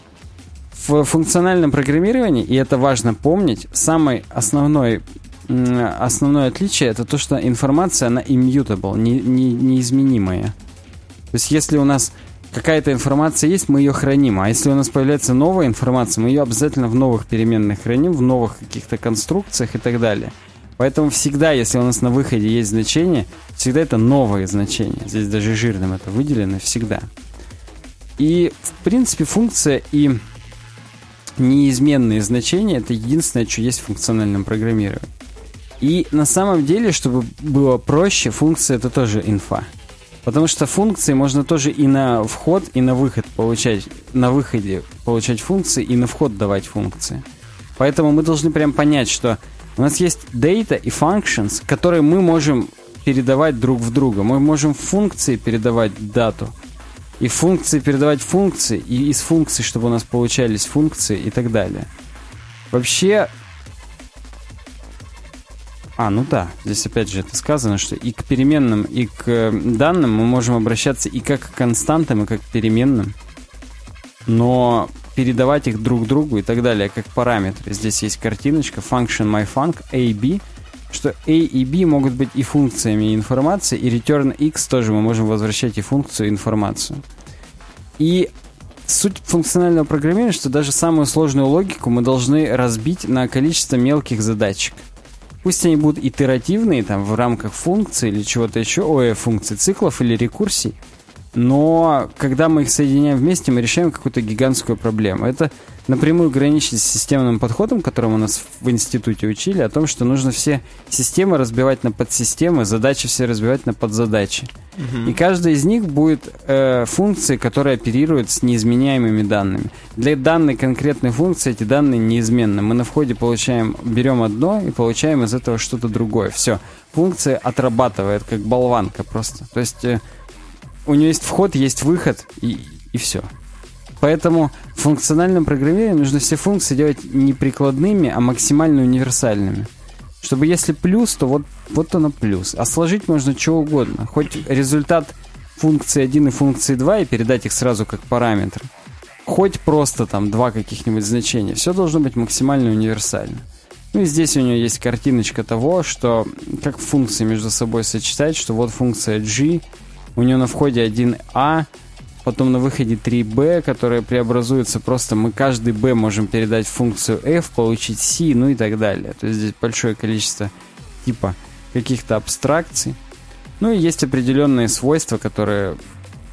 В функциональном программировании, и это важно помнить, самый основной, м, основное отличие это то, что информация, она immutable, не, не, неизменимая. То есть если у нас какая-то информация есть, мы ее храним. А если у нас появляется новая информация, мы ее обязательно в новых переменных храним, в новых каких-то конструкциях и так далее. Поэтому всегда, если у нас на выходе есть значение, всегда это новое значение. Здесь даже жирным это выделено всегда. И, в принципе, функция и неизменные значения это единственное, что есть в функциональном программировании. И на самом деле, чтобы было проще, функция это тоже инфа. Потому что функции можно тоже и на вход, и на выход получать, на выходе получать функции, и на вход давать функции. Поэтому мы должны прям понять, что у нас есть data и functions, которые мы можем передавать друг в друга. Мы можем функции передавать дату, и функции передавать функции, и из функций, чтобы у нас получались функции и так далее. Вообще, а, ну да, здесь опять же это сказано, что и к переменным, и к э, данным мы можем обращаться и как к константам, и как к переменным, но передавать их друг другу и так далее, как параметры. Здесь есть картиночка function myfunc, a, b, что a и b могут быть и функциями информации, и return x тоже мы можем возвращать и функцию, и информацию. И суть функционального программирования, что даже самую сложную логику мы должны разбить на количество мелких задачек. Пусть они будут итеративные, там, в рамках функций или чего-то еще, ой, функций циклов или рекурсий, но когда мы их соединяем вместе, мы решаем какую-то гигантскую проблему. Это напрямую граничит с системным подходом, которым у нас в институте учили, о том, что нужно все системы разбивать на подсистемы, задачи все разбивать на подзадачи. И каждая из них будет э, функцией, которая оперирует с неизменяемыми данными. Для данной конкретной функции эти данные неизменны. Мы на входе получаем, берем одно и получаем из этого что-то другое. Все. Функция отрабатывает, как болванка просто. То есть э, у нее есть вход, есть выход, и, и все. Поэтому в функциональном программировании нужно все функции делать не прикладными, а максимально универсальными. Чтобы если плюс, то вот, вот оно плюс. А сложить можно что угодно. Хоть результат функции 1 и функции 2 и передать их сразу как параметры. Хоть просто там два каких-нибудь значения. Все должно быть максимально универсально. Ну и здесь у нее есть картиночка того, что как функции между собой сочетать, что вот функция g, у нее на входе 1a, потом на выходе 3b, которая преобразуется просто, мы каждый b можем передать функцию f, получить c, ну и так далее. То есть здесь большое количество типа каких-то абстракций. Ну и есть определенные свойства, которые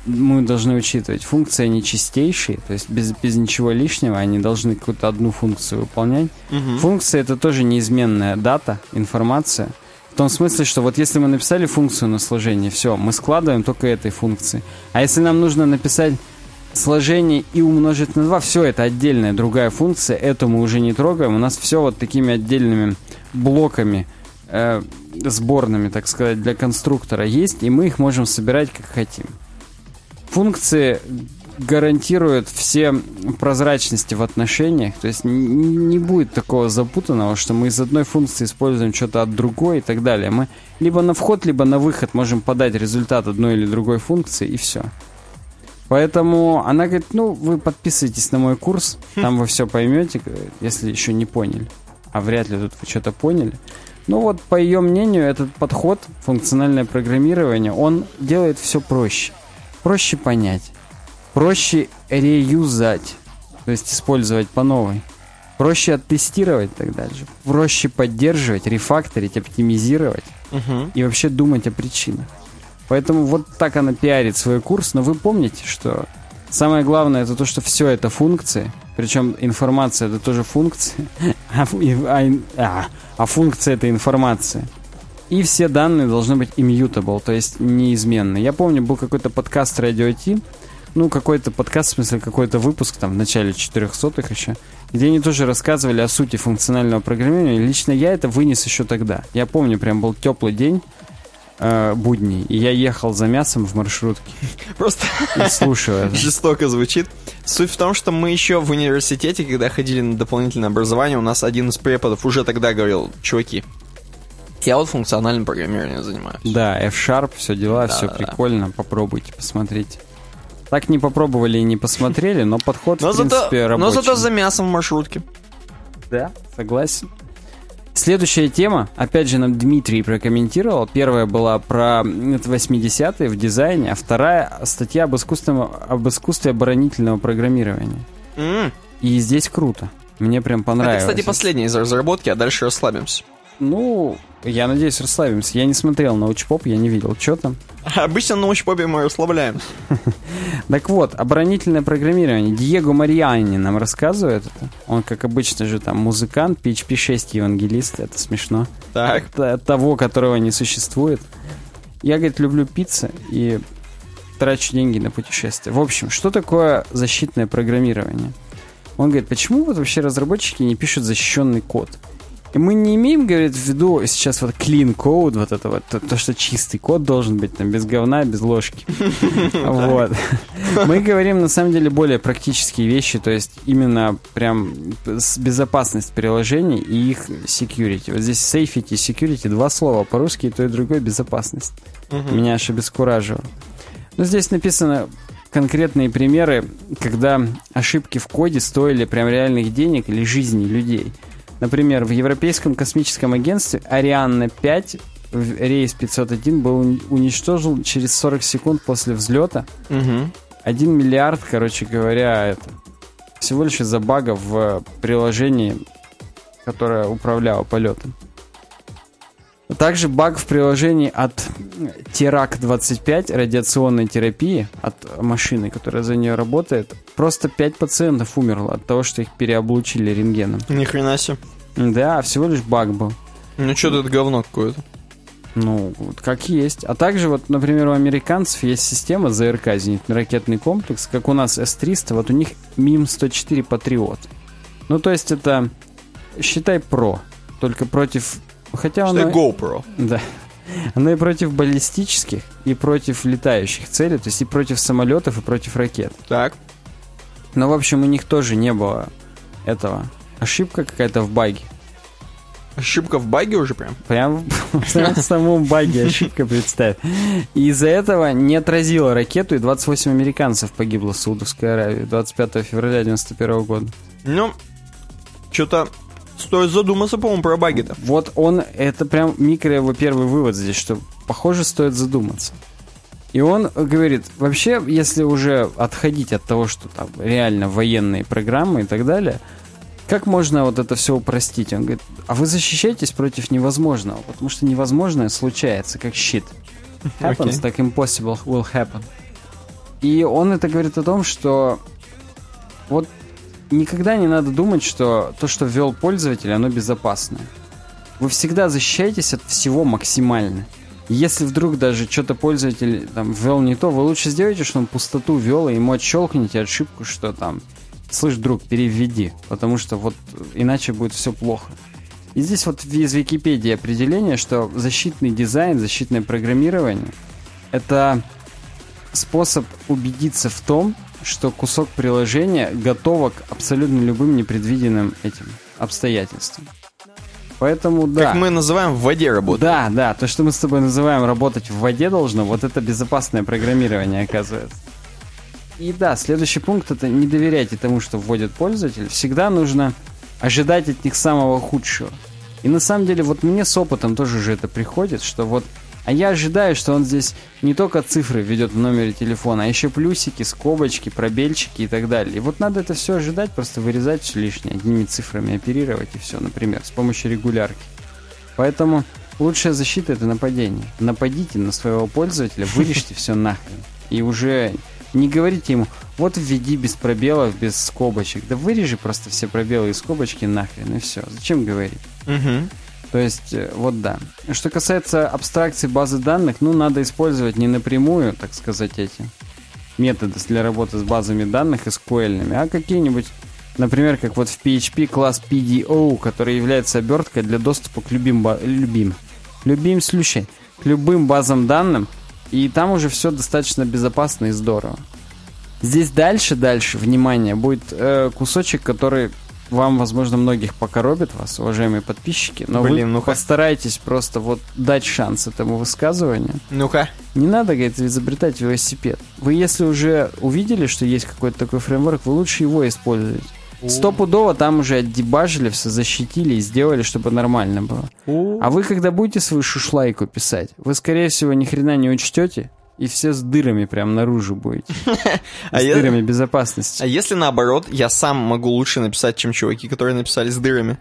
мы должны учитывать. Функции они чистейшие, то есть без, без ничего лишнего, они должны какую-то одну функцию выполнять. Мгм. Функция это тоже неизменная дата, информация. Том смысле, что вот если мы написали функцию на сложение, все, мы складываем только этой функции. А если нам нужно написать сложение и умножить на 2, все, это отдельная другая функция, эту мы уже не трогаем. У нас все вот такими отдельными блоками, э, сборными, так сказать, для конструктора есть, и мы их можем собирать как хотим. Функции гарантируют все прозрачности в отношениях, то есть не будет такого запутанного, что мы из одной функции используем что-то от другой и так далее. Мы либо на вход, либо на выход можем подать результат одной или другой функции, и все. Поэтому она говорит, ну, вы подписывайтесь на мой курс, там вы все поймете, если еще не поняли. А вряд ли тут вы что-то поняли. Ну вот, по ее мнению, этот подход, функциональное программирование, он делает все проще. Проще понять. Проще реюзать. То есть использовать по новой. Проще оттестировать и так дальше. Проще поддерживать, рефакторить, оптимизировать Мгм. и вообще думать о причинах. Поэтому вот так она пиарит свой курс, но вы помните, что самое главное это то, что все это функции, причем информация это тоже функции, а, а а, а функция это информация. И все данные должны быть immutable, то есть неизменны. Я помню, был какой-то подкаст Radio T, ну, какой-то подкаст, в смысле, какой-то выпуск там в начале 400-х еще, где они тоже рассказывали о сути функционального программирования. Лично я это вынес еще тогда. Я помню, прям был теплый день, э, будний, и я ехал за мясом в маршрутке Просто и слушаю это. жестоко звучит. Суть в том, что мы еще в университете, когда ходили на дополнительное образование, у нас один из преподов уже тогда говорил, чуваки, я вот функциональным программированием занимаюсь. Да, F-Sharp, все дела, Да, все да, да. прикольно, попробуйте, посмотрите. Так не попробовали и не посмотрели, но подход, Но в принципе, зато, но рабочий. зато за мясом в маршрутке. Да, согласен. Следующая тема, опять же, нам Дмитрий прокомментировал. Первая была про м, это 80-е в дизайне, а вторая статья об, искусственном, об искусстве оборонительного программирования. М. И здесь круто. Мне прям Это, понравилось. кстати, последняя из разработки, а дальше расслабимся. Ну, я надеюсь, расслабимся. Я не смотрел научпоп, я не видел, что там. Обычно на научпопе мы расслабляемся. Так вот, оборонительное программирование. Диего Мариани нам рассказывает это. Он, как обычно же, там музыкант, PHP 6 евангелист. Это смешно. Так. Т- того, которого не существует. Я, говорит, люблю пиццы и трачу деньги на путешествия. В общем, что такое защитное программирование? Он говорит, почему вот вообще разработчики не пишут защищенный код? Мы не имеем, говорит, в виду сейчас вот clean code, вот это вот, то, то, что чистый код должен быть, там, без говна, без ложки. Вот. Мы говорим, на самом деле, более практические вещи, то есть именно прям безопасность приложений и их security. Вот здесь safety и security, два слова по-русски, и то и другое безопасность. Меня аж обескураживало. Ну, здесь написано конкретные примеры, когда ошибки в коде стоили прям реальных денег или жизни людей. Например, в Европейском космическом агентстве Арианна 5 в рейс 501 был уни- уничтожен через 40 секунд после взлета. Мгм. 1 миллиард, короче говоря, это всего лишь из-за бага в приложении, которое управляло полетом. Также баг в приложении от Терак-25 радиационной терапии от машины, которая за нее работает. Просто 5 пациентов умерло от того, что их переоблучили рентгеном. Ни хрена себе. Да, всего лишь баг был. Ну что это говно какое-то. Ну, вот как есть. А также, вот, например, у американцев есть система ЗРК, зенитно-ракетный комплекс, как у нас С-300, вот у них МИМ-104 Патриот. Ну, то есть это, считай, ПРО, только против... Хотя Что оно... GoPro. Да. Оно и против баллистических, и против летающих целей, то есть и против самолетов, и против ракет. Так. Но, в общем, у них тоже не было этого. Ошибка какая-то в баге. Ошибка в баге уже прям? Прям в самом баге ошибка, представь. И из-за этого не отразила ракету, и 28 американцев погибло в Саудовской Аравии 25 февраля 91 года. Ну, что-то стоит задуматься, по-моему, про баги-то. Вот он, это прям микро его первый вывод здесь, что, похоже, стоит задуматься. И он говорит, вообще, если уже отходить от того, что там реально военные программы и так далее – как можно вот это все упростить? Он говорит, а вы защищаетесь против невозможного, потому что невозможное случается, как щит. Happens, okay. так impossible will happen. И он это говорит о том, что вот никогда не надо думать, что то, что ввел пользователь, оно безопасное. Вы всегда защищаетесь от всего максимально. Если вдруг даже что-то пользователь там ввел не то, вы лучше сделайте, что он пустоту ввел, и ему отщелкните ошибку, что там слышь, друг, переведи, потому что вот иначе будет все плохо. И здесь вот из Википедии определение, что защитный дизайн, защитное программирование — это способ убедиться в том, что кусок приложения готов к абсолютно любым непредвиденным этим обстоятельствам. Поэтому да. Как мы называем в воде работать. Да, да, то, что мы с тобой называем работать в воде должно, вот это безопасное программирование оказывается. И да, следующий пункт это не доверяйте тому, что вводит пользователь. Всегда нужно ожидать от них самого худшего. И на самом деле, вот мне с опытом тоже же это приходит, что вот а я ожидаю, что он здесь не только цифры ведет в номере телефона, а еще плюсики, скобочки, пробельчики и так далее. И вот надо это все ожидать, просто вырезать все лишнее, одними цифрами оперировать и все, например, с помощью регулярки. Поэтому лучшая защита это нападение. Нападите на своего пользователя, вырежьте все нахрен. И уже не говорите ему, вот введи без пробелов, без скобочек. Да вырежи просто все пробелы и скобочки нахрен, и все. Зачем говорить? Угу. То есть, э, вот да. Что касается абстракции базы данных, ну, надо использовать не напрямую, так сказать, эти методы для работы с базами данных SQL, а какие-нибудь, например, как вот в PHP класс PDO, который является оберткой для доступа к любим, любим, любим слющей, к любым базам данным, и там уже все достаточно безопасно и здорово. Здесь дальше, дальше, внимание, будет э, кусочек, который вам, возможно, многих покоробит вас, уважаемые подписчики, но Блин, вы ну постарайтесь просто вот дать шанс этому высказыванию. Ну-ка. Не надо, говорит, изобретать велосипед. Вы, если уже увидели, что есть какой-то такой фреймворк, вы лучше его использовать. Стопудово там уже отдебажили, все защитили и сделали, чтобы нормально было. А вы, когда будете свою шушлайку писать, вы, скорее всего, ни хрена не учтете, и все с дырами прям наружу будете. А с дырами безопасности. А если наоборот, я сам могу лучше написать, чем чуваки, которые написали с дырами?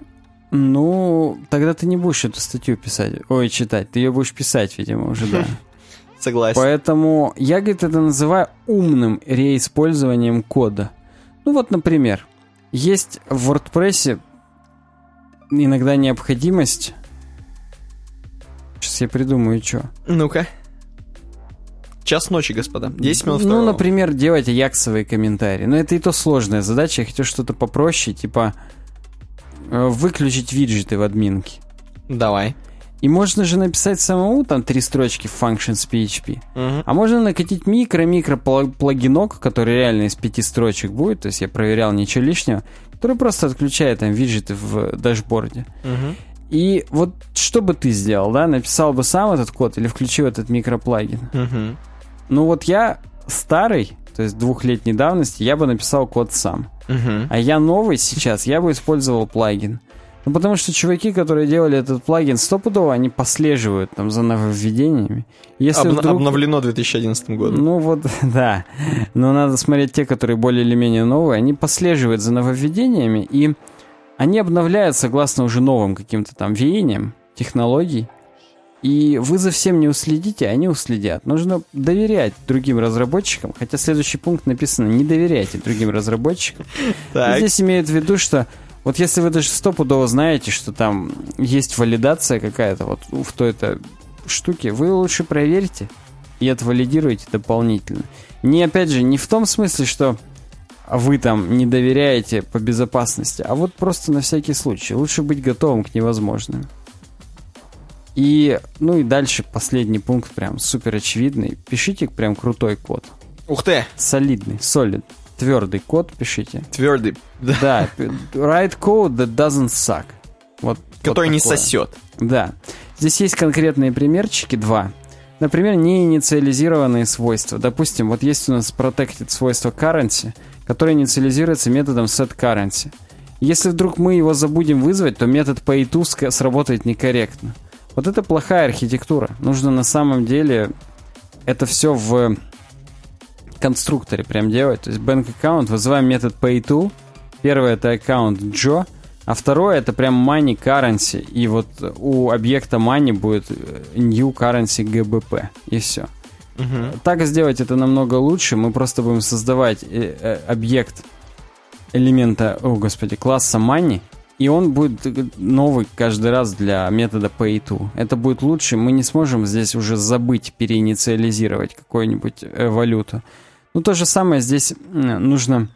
Ну, тогда ты не будешь эту статью писать. Ой, читать. Ты ее будешь писать, видимо, уже, да. Согласен. Поэтому я, говорит, это называю умным реиспользованием кода. Ну вот, например, есть в WordPress иногда необходимость... Сейчас я придумаю, что. Ну-ка. Час ночи, господа. 10 минут Ну, например, делать яксовые комментарии. Но это и то сложная задача. Я хотел что-то попроще, типа э, выключить виджеты в админке. Давай. И можно же написать самому там три строчки в functions PHP. Угу. А можно накатить микро-микро плагинок, который реально из пяти строчек будет. То есть я проверял ничего лишнего. Который просто отключает там виджеты в дашборде. Угу. И вот что бы ты сделал, да? Написал бы сам этот код или включил этот микроплагин? Угу. Ну вот я старый, то есть двухлетней давности, я бы написал код сам. Угу. А я новый сейчас, я бы использовал плагин. Ну, потому что чуваки, которые делали этот плагин, стопудово они послеживают там за нововведениями. Если Обна- вдруг... Обновлено 2011 годом. Ну вот, да. Но надо смотреть те, которые более или менее новые. Они послеживают за нововведениями, и они обновляют согласно уже новым каким-то там веяниям технологий. И вы за всем не уследите, они уследят. Нужно доверять другим разработчикам, хотя следующий пункт написано «не доверяйте другим разработчикам». Здесь имеют в виду, что вот если вы даже стопудово знаете, что там есть валидация какая-то вот в той-то штуке, вы лучше проверьте и отвалидируйте дополнительно. Не, опять же, не в том смысле, что вы там не доверяете по безопасности, а вот просто на всякий случай. Лучше быть готовым к невозможному. И, ну и дальше последний пункт прям супер очевидный. Пишите прям крутой код. Ух ты! Солидный, солид. Твердый код пишите. Твердый. Да, write code that doesn't suck. Вот, Который вот не сосет. Да. Здесь есть конкретные примерчики, два. Например, неинициализированные свойства. Допустим, вот есть у нас protected свойство currency, которое инициализируется методом setCurrency. Если вдруг мы его забудем вызвать, то метод payTo сработает некорректно. Вот это плохая архитектура. Нужно на самом деле это все в конструкторе прям делать. То есть bank account, вызываем метод payTo. Первый это аккаунт Joe, а второе это прям money currency. И вот у объекта money будет э, new currency GBP. И все. Так сделать это намного лучше. Мы просто будем создавать э, э, объект элемента, о господи, класса money, и он будет новый каждый раз для метода pay2. Это будет лучше. Мы не сможем здесь уже забыть переинициализировать какую-нибудь валюту. Ну, то же самое здесь нужно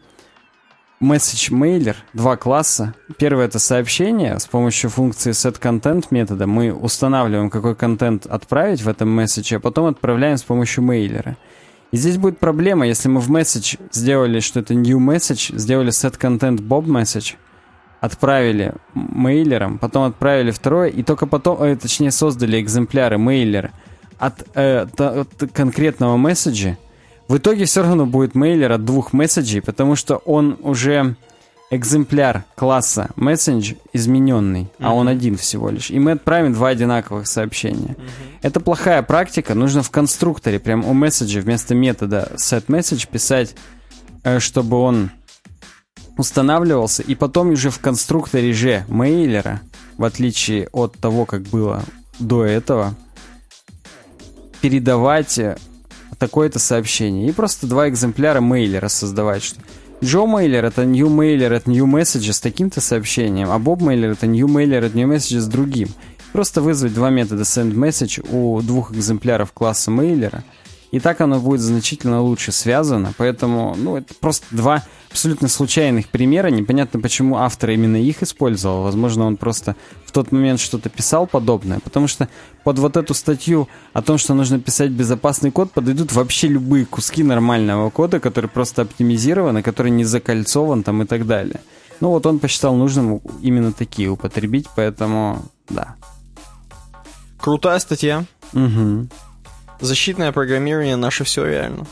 message mailer, два класса. Первое это сообщение. С помощью функции setContent метода мы устанавливаем, какой контент отправить в этом месседже, а потом отправляем с помощью мейлера. И здесь будет проблема, если мы в message сделали, что это new message, сделали setContent bob message, отправили мейлером, потом отправили второе, и только потом, э, точнее, создали экземпляры мейлера от, э, та- от конкретного месседжа, в итоге все равно будет мейлер от двух месседжей, потому что он уже экземпляр класса месседж измененный, а он один всего лишь. И мы отправим два одинаковых сообщения. Это плохая практика. Нужно в конструкторе, прям у месседжа вместо метода setMessage писать, э, чтобы он устанавливался, и потом уже в конструкторе же мейлера, в отличие от того, как было до этого, передавать э, такое-то сообщение. И просто два экземпляра мейлера создавать. Что Джо мейлер это new mailer от new message с таким-то сообщением, а Боб мейлер это new mailer от new message с другим. Просто вызвать два метода send message у двух экземпляров класса мейлера, и так оно будет значительно лучше связано. Поэтому, ну, это просто два абсолютно случайных примера. Непонятно, почему автор именно их использовал. Возможно, он просто в тот момент что-то писал подобное. Потому что под вот эту статью о том, что нужно писать безопасный код, подойдут вообще любые куски нормального кода, который просто оптимизирован, который не закольцован там и так далее. Ну вот он посчитал нужным именно такие употребить, поэтому да. Крутая статья. Угу. Защитное программирование наше все реально.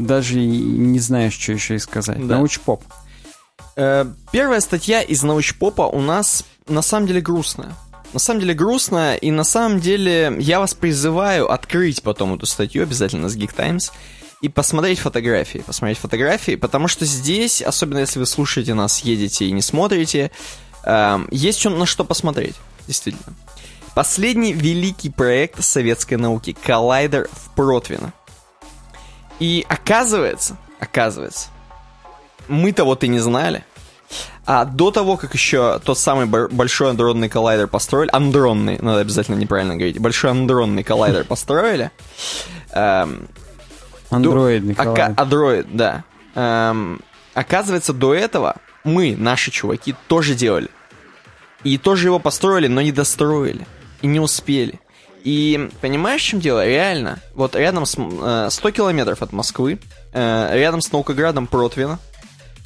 Даже не знаешь, что еще и сказать. Да. Научпоп. Э, Первая статья из научпопа у нас на самом деле грустная. На самом деле грустная, и на самом деле я вас призываю открыть потом эту статью обязательно с Geek Times и посмотреть фотографии. Посмотреть фотографии, потому что здесь, особенно если вы слушаете нас, едете и не смотрите, э, есть на что посмотреть. Действительно. Последний великий проект советской науки «Коллайдер в Протвино». И оказывается, оказывается, мы-то вот и не знали, а до того, как еще тот самый большой андронный коллайдер построили, андронный, надо обязательно неправильно говорить, большой андронный коллайдер построили, эм, Андроидный коллайдер. Android, да. Эм, оказывается, до этого мы, наши чуваки, тоже делали. И тоже его построили, но не достроили. И не успели. И понимаешь, в чем дело? Реально, вот рядом с... м, э, 100 километров от Москвы, э, рядом с Наукоградом Протвино.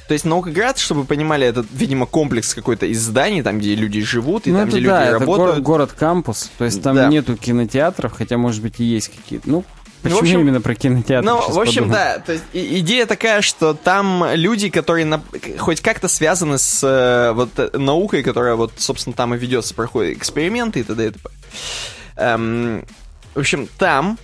То есть Наукоград, чтобы вы понимали, это, видимо, комплекс какой-то из зданий, там, где люди живут, и ну, там, где да, люди это работают. город- город-кампус, то есть там Да. нету кинотеатров, хотя, может быть, и есть какие-то. Ну, почему общем- именно про кинотеатры? Ну, в общем, подумаю. да. То есть и- идея такая, что там люди, которые на- хоть как-то связаны с э, вот наукой, которая вот, собственно, там и ведется, проходят эксперименты и т.д. и т.п. Эм, в общем, там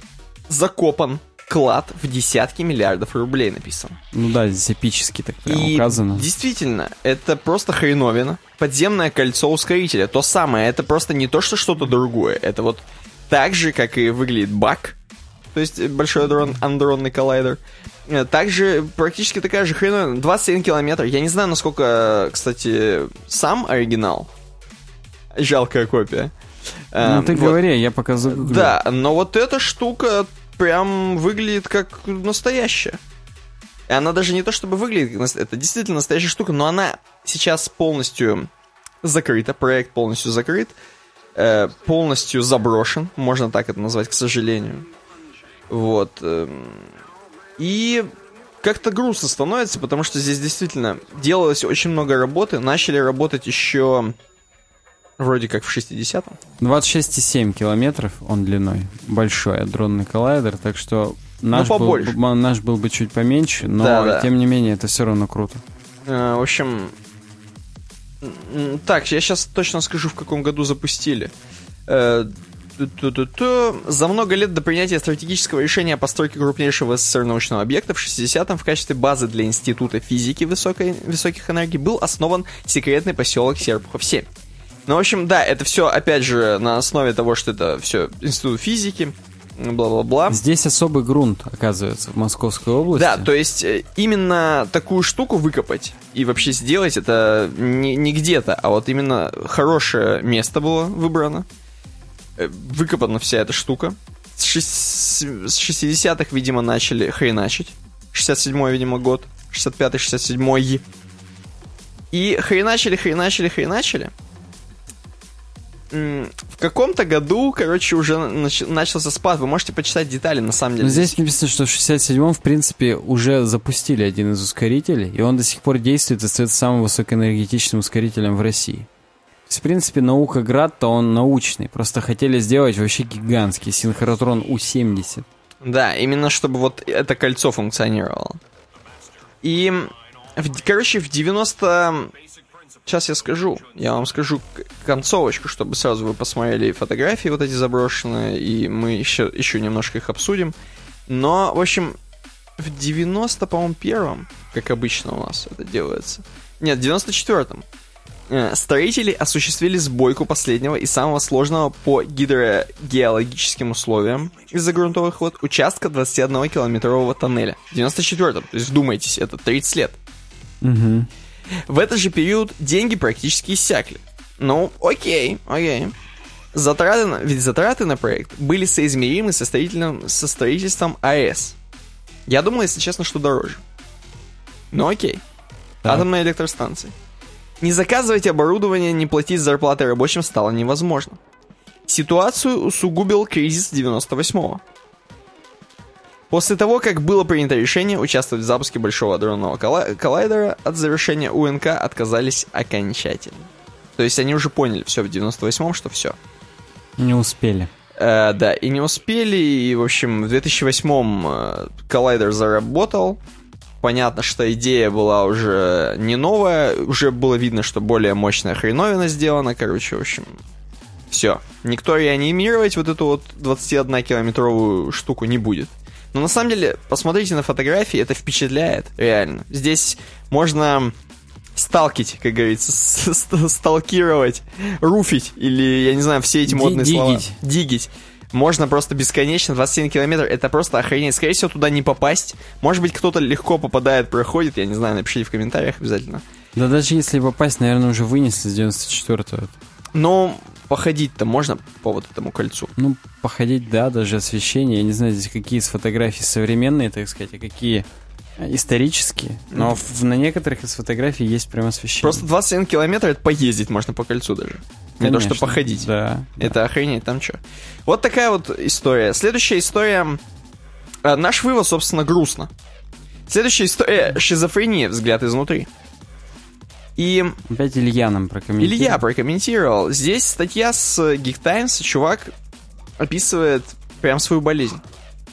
закопан клад в десятки миллиардов рублей написан. Ну да, здесь эпически так прям И указано. действительно, это просто хреновина. Подземное кольцо ускорителя. То самое, это просто не то, что что-то другое. Это вот так же, как и выглядит бак. То есть большой адрон, андронный коллайдер. Э, Также практически такая же хреновина. 21 километр. Я не знаю, насколько, кстати, сам оригинал. Жалкая копия. Ну, Эм, ты вот. говори, я пока загуглю. Да, но вот эта штука прям выглядит как настоящая. И она даже не то чтобы выглядит, это действительно настоящая штука, но она сейчас полностью закрыта, проект полностью закрыт, э, полностью заброшен, можно так это назвать, к сожалению. Вот. эм, И как-то грустно становится, потому что здесь действительно делалось очень много работы. Начали работать еще вроде как в 60-м. 26,7 километров он длиной. Большой адронный коллайдер, так что наш, Ну, был, побольше. б- наш был бы чуть поменьше, но Да, да. тем не менее это все равно круто. Э, В общем, так, я сейчас точно скажу, в каком году запустили. Э. За много лет до принятия стратегического решения о постройке крупнейшего СССР научного объекта в 60-м в качестве базы для Института физики высокой, высоких энергий был основан секретный поселок Серпухов-7. Ну, в общем, да, это все, опять же, на основе того, что это все Институт физики, бла-бла-бла. Здесь особый грунт, оказывается, в Московской области. Да, то есть э, именно такую штуку выкопать и вообще сделать это не, не где-то, а вот именно хорошее место было выбрано. Э, Выкопана вся эта штука. С, шесть- с 60-х, видимо, начали хреначить. 67-й, видимо, год. 65-й, 67-й. И хреначили, хреначили, хреначили. В каком-то году, короче, уже нач- начался спад. Вы можете почитать детали, на самом деле. Но здесь написано, что в 67-м, в принципе, уже запустили один из ускорителей, и он до сих пор действует и остается самым высокоэнергетичным ускорителем в России. То есть, в принципе, наука Град-то он научный. Просто хотели сделать вообще гигантский синхротрон У-70. Да, именно чтобы вот это кольцо функционировало. И, в- короче, в 90... Сейчас я скажу. Я вам скажу концовочку, чтобы сразу вы посмотрели фотографии вот эти заброшенные, и мы еще, еще немножко их обсудим. Но, в общем, в 90, по-моему, первом, как обычно у нас это делается. Нет, в 94-м. э, Строители осуществили сбойку последнего и самого сложного по гидрогеологическим условиям из-за грунтовых вод участка 21-километрового тоннеля. В 94-м, то есть вдумайтесь, это 30 лет. Угу. В этот же период деньги практически иссякли. Ну, окей, окей. Затраты на, ведь затраты на проект были соизмеримы со, строительным, со строительством АЭС. Я думал, если честно, что дороже. Ну окей. Так. Атомная электростанция. Не заказывать оборудование, не платить зарплаты рабочим стало невозможно. Ситуацию усугубил кризис 98-го. После того, как было принято решение участвовать в запуске Большого адронного колла- коллайдера, от завершения УНК отказались окончательно. То есть они уже поняли все в 98-м, что все. Не успели. Э, да, и не успели, и, в общем, в 2008-м э, коллайдер заработал. Понятно, что идея была уже не новая, уже было видно, что более мощная хреновина сделана, короче, в общем, все. Никто реанимировать вот эту вот 21-километровую штуку не будет. Но на самом деле, посмотрите на фотографии, это впечатляет, реально. Здесь можно сталкить, как говорится, сталкировать, руфить, или, я не знаю, все эти модные слова. дигить. Можно просто бесконечно, 21 километр, это просто охренеть. Скорее всего, туда не попасть. Может быть, кто-то легко попадает, проходит, я не знаю, напишите в комментариях обязательно. Да даже если попасть, наверное, уже вынесли с 94-го. Но походить-то можно по вот этому кольцу. Ну, походить, да, даже освещение. Я не знаю, здесь какие из фотографий современные, так сказать, а какие э, исторические. Но в- на некоторых из фотографий есть прям освещение. Просто 21 километр, это поездить можно по кольцу даже. Не то, что Конечно. походить. Да. да. Это охренеть, там что. Вот такая вот история. Следующая история. э, Наш вывод, собственно, грустно. Следующая история шизофрения, взгляд изнутри. И Опять Илья нам прокомментирует. Илья прокомментировал. Здесь статья с Geek Times. Чувак описывает прям свою болезнь.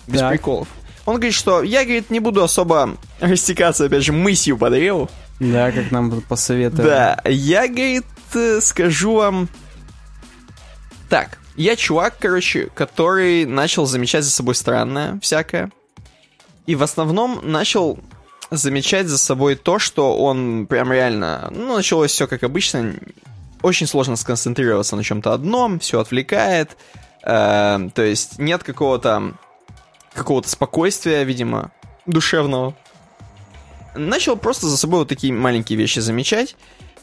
Без Так. приколов. Он говорит, что я, говорит, не буду особо растекаться, опять же, мысью по древу. Да, как нам посоветовали. Да, я, говорит, э, скажу вам... Так, я чувак, короче, который начал замечать за собой странное всякое. И в основном начал замечать за собой то, что он прям реально... Ну, началось все как обычно. Очень сложно сконцентрироваться на чем-то одном, все отвлекает. э, то есть нет какого-то какого-то спокойствия, видимо, душевного. Начал просто за собой вот такие маленькие вещи замечать.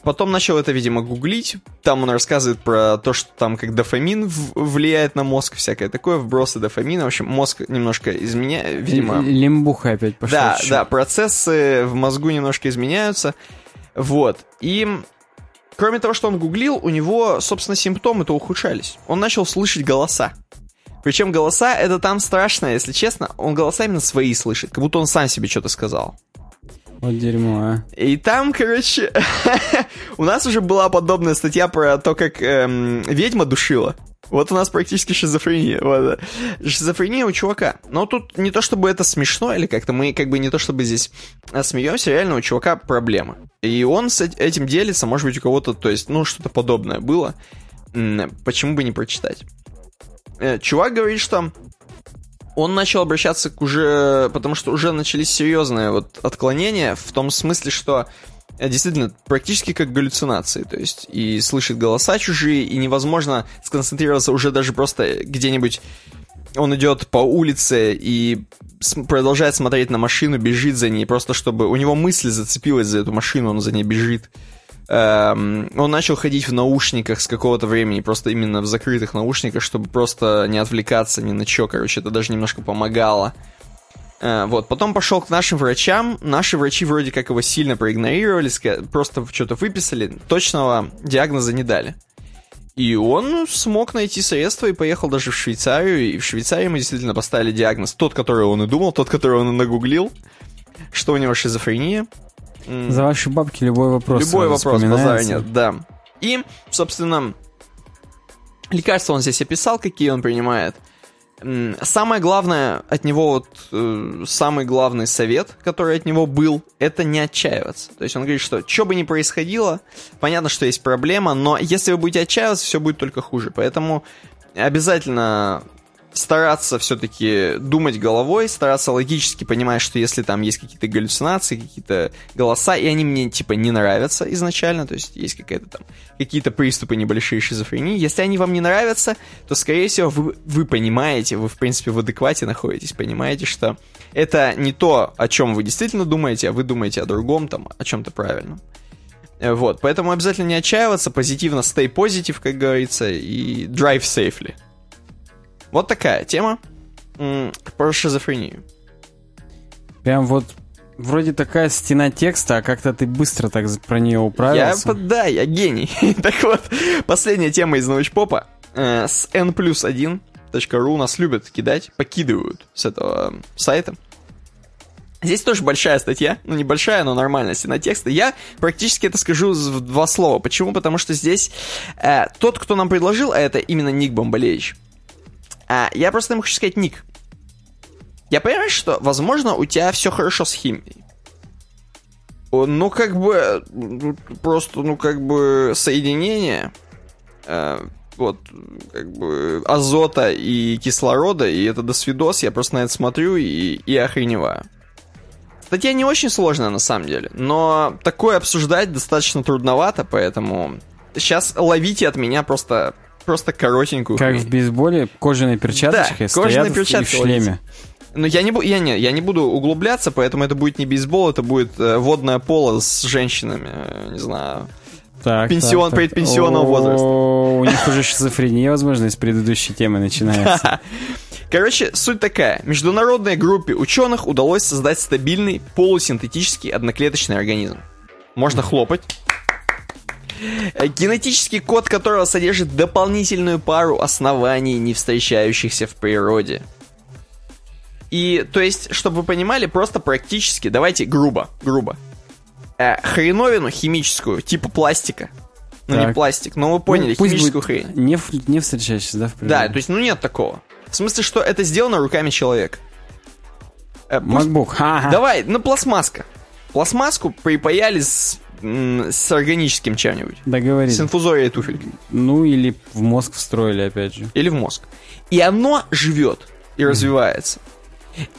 Потом начал это, видимо, гуглить. Там он рассказывает про то, что там как дофамин влияет на мозг, всякое такое, вбросы дофамина. В общем, мозг немножко изменяет, видимо... Лимбуха опять пошла. Да, чуть-чуть. да, процессы в мозгу немножко изменяются. Вот. И кроме того, что он гуглил, у него, собственно, симптомы-то ухудшались. Он начал слышать голоса. Причем голоса, это там страшно, если честно. Он голоса именно свои слышит, как будто он сам себе что-то сказал. Вот дерьмо, а. И там, короче, у нас уже была подобная статья про то, как эм, ведьма душила. Вот у нас практически шизофрения. Вот. Шизофрения у чувака. Но тут не то чтобы это смешно или как-то мы как бы не то чтобы здесь а, смеемся, реально у чувака проблема. И он с этим делится, может быть у кого-то, то есть, ну, что-то подобное было. Почему бы не прочитать? Э, чувак говорит, что он начал обращаться к уже... Потому что уже начались серьезные вот отклонения в том смысле, что э, действительно практически как галлюцинации, то есть и слышит голоса чужие, и невозможно сконцентрироваться уже даже просто где-нибудь он идет по улице и продолжает смотреть на машину, бежит за ней, просто чтобы у него мысль зацепилась за эту машину, он за ней бежит. Эм, он начал ходить в наушниках с какого-то времени, просто именно в закрытых наушниках, чтобы просто не отвлекаться ни на что, короче, это даже немножко помогало. Э, вот, потом пошел к нашим врачам, наши врачи вроде как его сильно проигнорировали, просто что-то выписали, точного диагноза не дали. И он смог найти средства и поехал даже в Швейцарию, и в Швейцарии мы действительно поставили диагноз, тот, который он и думал, тот, который он и нагуглил, что у него шизофрения. За ваши бабки любой вопрос. Любой вопрос, базара нет, да. И, собственно, лекарства он здесь описал, какие он принимает. Самое главное от него, вот, э, самый главный совет, который от него был, это не отчаиваться. То есть он говорит, что что бы ни происходило, понятно, что есть проблема, но если вы будете отчаиваться, все будет только хуже. Поэтому обязательно стараться все-таки думать головой, стараться логически понимать, что если там есть какие-то галлюцинации, какие-то голоса, и они мне типа не нравятся изначально, то есть есть какая-то там какие-то приступы небольшие шизофрении, если они вам не нравятся, то скорее всего вы, вы понимаете, вы в принципе в адеквате находитесь, понимаете, что это не то, о чем вы действительно думаете, а вы думаете о другом, там, о чем-то правильном. Э, вот, поэтому обязательно не отчаиваться, позитивно stay positive, как говорится, и drive safely. Вот такая тема про шизофрению. Прям вот вроде такая стена текста, а как-то ты быстро так про нее управился. Я, да, я гений. так вот, последняя тема из научпопа. Э, с n плюс 1.ru нас любят кидать, покидывают с этого сайта. Здесь тоже большая статья, ну небольшая, но нормальная стена текста. Я практически это скажу в два слова. Почему? Потому что здесь э, тот, кто нам предложил, а это именно Ник Бомбалевич, а, я просто ему хочу сказать, Ник, я понимаю, что, возможно, у тебя все хорошо с химией. Ну, как бы, просто, ну, как бы, соединение, э, вот, как бы, азота и кислорода, и это до свидос, я просто на это смотрю и, и охреневаю. Статья не очень сложная, на самом деле, но такое обсуждать достаточно трудновато, поэтому сейчас ловите от меня просто просто коротенькую. Как в бейсболе, кожаные перчаточки да, кожаные перчатки в шлеме. Но я не, я, не, я не буду углубляться, поэтому это будет не бейсбол, это будет э, водное поло с женщинами, э, не знаю, так, пенсион, так, так. предпенсионного возраста. У них уже шизофрения, возможно, из предыдущей темы начинается. Короче, суть такая. Международной группе ученых удалось создать стабильный полусинтетический одноклеточный организм. Можно хлопать. Генетический код которого содержит дополнительную пару оснований, не встречающихся в природе. И, то есть, чтобы вы понимали, просто практически, давайте грубо, грубо. Э, хреновину химическую, типа пластика. Ну, так. не пластик, но вы поняли, ну, химическую хрень. Не, не встречающийся, да, в природе? Да, то есть, ну нет такого. В смысле, что это сделано руками человека. Э, MacBook. Ха-ха. Давай, ну пластмасска. Пластмасску припаяли с с органическим чем-нибудь. Договорились. С инфузорией туфельки. Ну, или в мозг встроили, опять же. Или в мозг. И оно живет и развивается.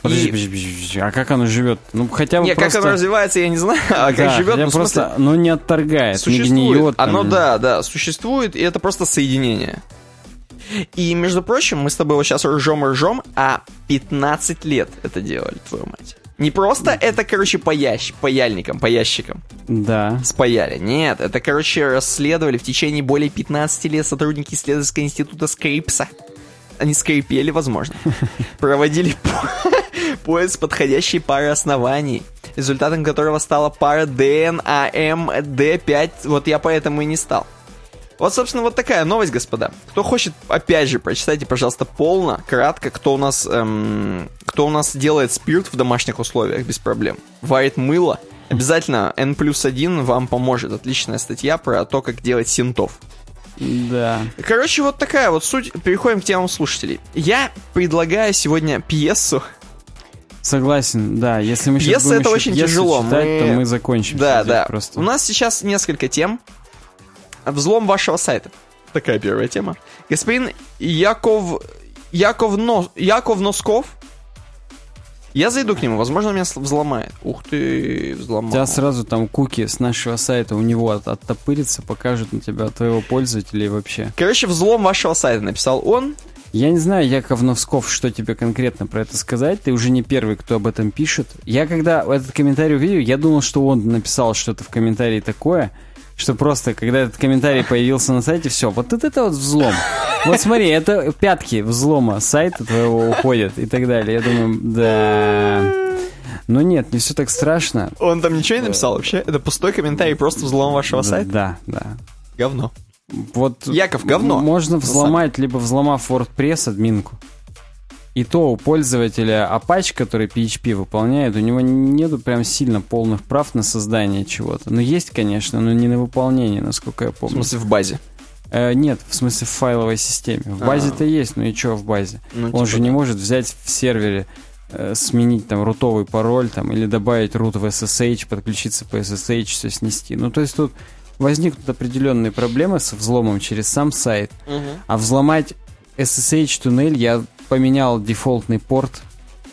Подожди, и... подожди, подожди, а как оно живет? Ну, хотя бы Не, просто... как оно развивается, я не знаю, а как да, живет, ну, просто, смысле... ну, не отторгает, существует. не гниет. Оно, да, да, существует, и это просто соединение. И, между прочим, мы с тобой вот сейчас ржем и ржем, а 15 лет это делали, твою мать. Не просто это, короче, по, ящ... по яльникам, по ящикам. Да. Спаяли. Нет, это, короче, расследовали в течение более 15 лет сотрудники исследовательского института Скрипса. Они скрипели, возможно. Проводили поиск подходящей пары оснований, результатом которого стала пара ДНАМД5. Вот я поэтому и не стал. Вот, собственно, вот такая новость, господа. Кто хочет, опять же, прочитайте, пожалуйста, полно, кратко, кто у нас, эм, кто у нас делает спирт в домашних условиях без проблем. Варит мыло. Обязательно N плюс 1 вам поможет. Отличная статья про то, как делать синтов. Да. Короче, вот такая вот суть. Переходим к темам слушателей. Я предлагаю сегодня пьесу. Согласен, да. Если мы сейчас Пьеса будем это очень тяжело. читать, Мы- то мы закончим. Да, да. Просто. У нас сейчас несколько тем. Взлом вашего сайта. Такая первая тема. Господин Яков... Яков, Но... Яков Носков. Я зайду к нему, возможно, меня взломает. Ух ты, взломал. У тебя сразу там куки с нашего сайта у него от- оттопырится, покажут на тебя твоего пользователя и вообще. Короче, взлом вашего сайта написал он. Я не знаю, Яков Новсков, что тебе конкретно про это сказать. Ты уже не первый, кто об этом пишет. Я когда этот комментарий увидел, я думал, что он написал что-то в комментарии такое, что просто, когда этот комментарий появился на сайте, все, вот это, это вот взлом. Вот смотри, это пятки взлома сайта твоего уходят и так далее. Я думаю, да... Но нет, не все так страшно. Он там ничего не написал вообще? Это пустой комментарий, просто взлом вашего сайта? Да, да. Говно. Вот Яков, говно. Можно взломать, либо взломав WordPress админку. И то у пользователя Apache, который PHP выполняет, у него нету прям сильно полных прав на создание чего-то. Ну, есть, конечно, но не на выполнение, насколько я В помню. смысле, в базе. Э, нет, в смысле в файловой системе. В базе-то есть, ну и что в базе? Ну, Он типа же не может взять в сервере, э, сменить там рутовый пароль там, или добавить рут в SSH, подключиться по SSH, все снести. Ну, то есть тут возникнут определенные проблемы со взломом через сам сайт. А взломать SSH-туннель я поменял дефолтный порт.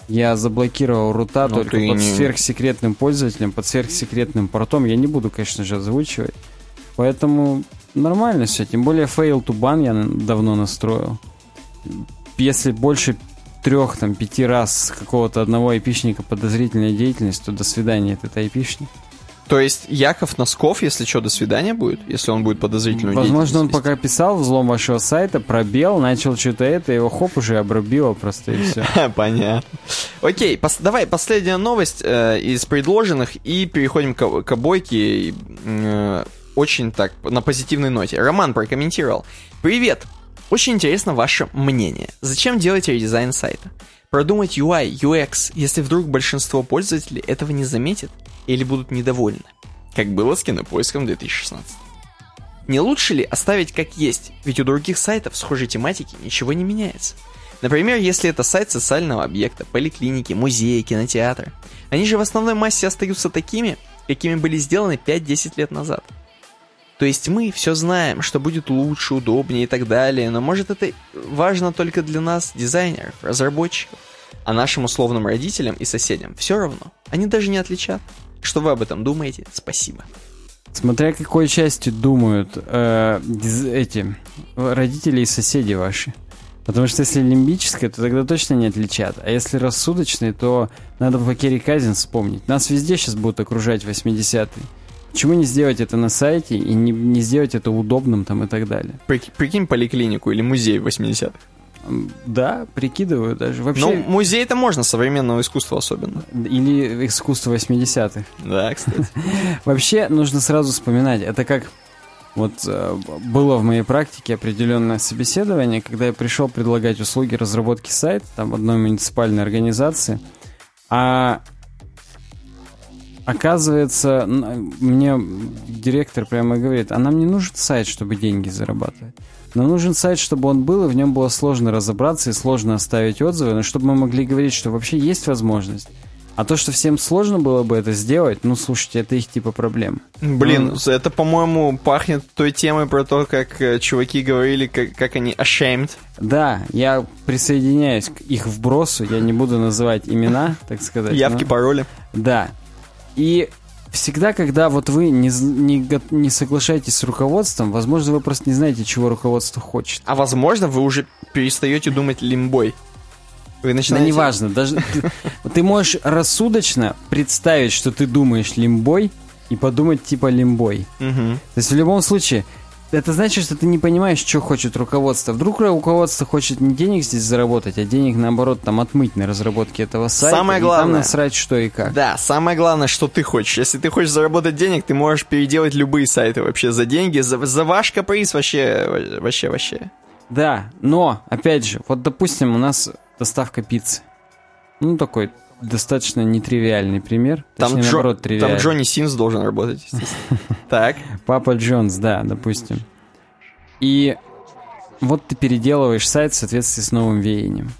Я заблокировал рута Ну, только под не- сверхсекретным пользователем, под сверхсекретным портом. Я не буду, конечно же, озвучивать. Поэтому нормально все. Тем более fail to ban я давно настроил. Если больше трех, там, пяти раз какого-то одного айпишника подозрительная деятельность, то до свидания этот айпишник. То есть Яков Носков, если что, до свидания будет? Если он будет подозрительную Возможно, он пока писал взлом вашего сайта, пробел, начал что-то это, его хоп уже обрубило просто и все. Понятно. Окей, пос- давай последняя новость э, из предложенных и переходим к, к обойке. Э, очень так, на позитивной ноте. Роман прокомментировал. Привет! Очень интересно ваше мнение. Зачем делать редизайн сайта? Продумать UI, UX, если вдруг большинство пользователей этого не заметит или будут недовольны. Как было с кинопоиском 2016. Не лучше ли оставить как есть, ведь у других сайтов схожей тематики ничего не меняется. Например, если это сайт социального объекта, поликлиники, музея, кинотеатра. Они же в основной массе остаются такими, какими были сделаны 5-10 лет назад. То есть мы все знаем, что будет лучше, удобнее и так далее, но может это важно только для нас, дизайнеров, разработчиков. А нашим условным родителям и соседям все равно. Они даже не отличат. Что вы об этом думаете? Спасибо. Смотря какой частью думают э, эти родители и соседи ваши. Потому что если лимбическое, то тогда точно не отличат. А если рассудочные, то надо по Керри Казин вспомнить. Нас везде сейчас будут окружать 80-е. Почему не сделать это на сайте и не, не сделать это удобным там и так далее? Прик- Прикинь поликлинику или музей 80-х. Да, прикидываю даже. Ну, Вообще, музей это можно, современного искусства особенно. или искусство 80-х. Да, кстати. Вообще нужно сразу вспоминать, это как вот э, было в моей практике определенное собеседование, когда я пришел предлагать услуги разработки сайта там одной муниципальной организации, а оказывается мне директор прямо говорит, а нам не нужен сайт, чтобы деньги зарабатывать. Нам нужен сайт, чтобы он был, и в нем было сложно разобраться и сложно оставить отзывы, но чтобы мы могли говорить, что вообще есть возможность. А то, что всем сложно было бы это сделать, ну, слушайте, это их типа проблем. Блин, это, по-моему, пахнет той темой про то, как э, чуваки говорили, как, как они ashamed. Да, я присоединяюсь к их вбросу, я не буду называть имена, так сказать. Явки, но- пароли. Да. И всегда, когда вот вы не, не, не соглашаетесь с руководством, возможно, вы просто не знаете, чего руководство хочет. А возможно, вы уже перестаете думать лимбой. Вы Да начинаете... неважно, даже ты, можешь рассудочно представить, что ты думаешь лимбой, и подумать типа лимбой. То есть в любом случае, это значит, что ты не понимаешь, что хочет руководство. Вдруг руководство хочет не денег здесь заработать, а денег, наоборот, там отмыть на разработке этого сайта. Самое и главное- там насрать, что и как. Да, самое главное, что ты хочешь. Если ты хочешь заработать денег, ты можешь переделать любые сайты вообще за деньги, за, за ваш каприз вообще, вообще, вообще. Да, но, опять же, вот, допустим, у нас доставка пиццы. Ну, такой достаточно нетривиальный пример. Там, Точнее, Джо- наоборот, там тривиальный. Джонни Симс должен работать, естественно. Так. Папа Джонс, да, допустим. И вот ты переделываешь сайт в соответствии с новым веянием.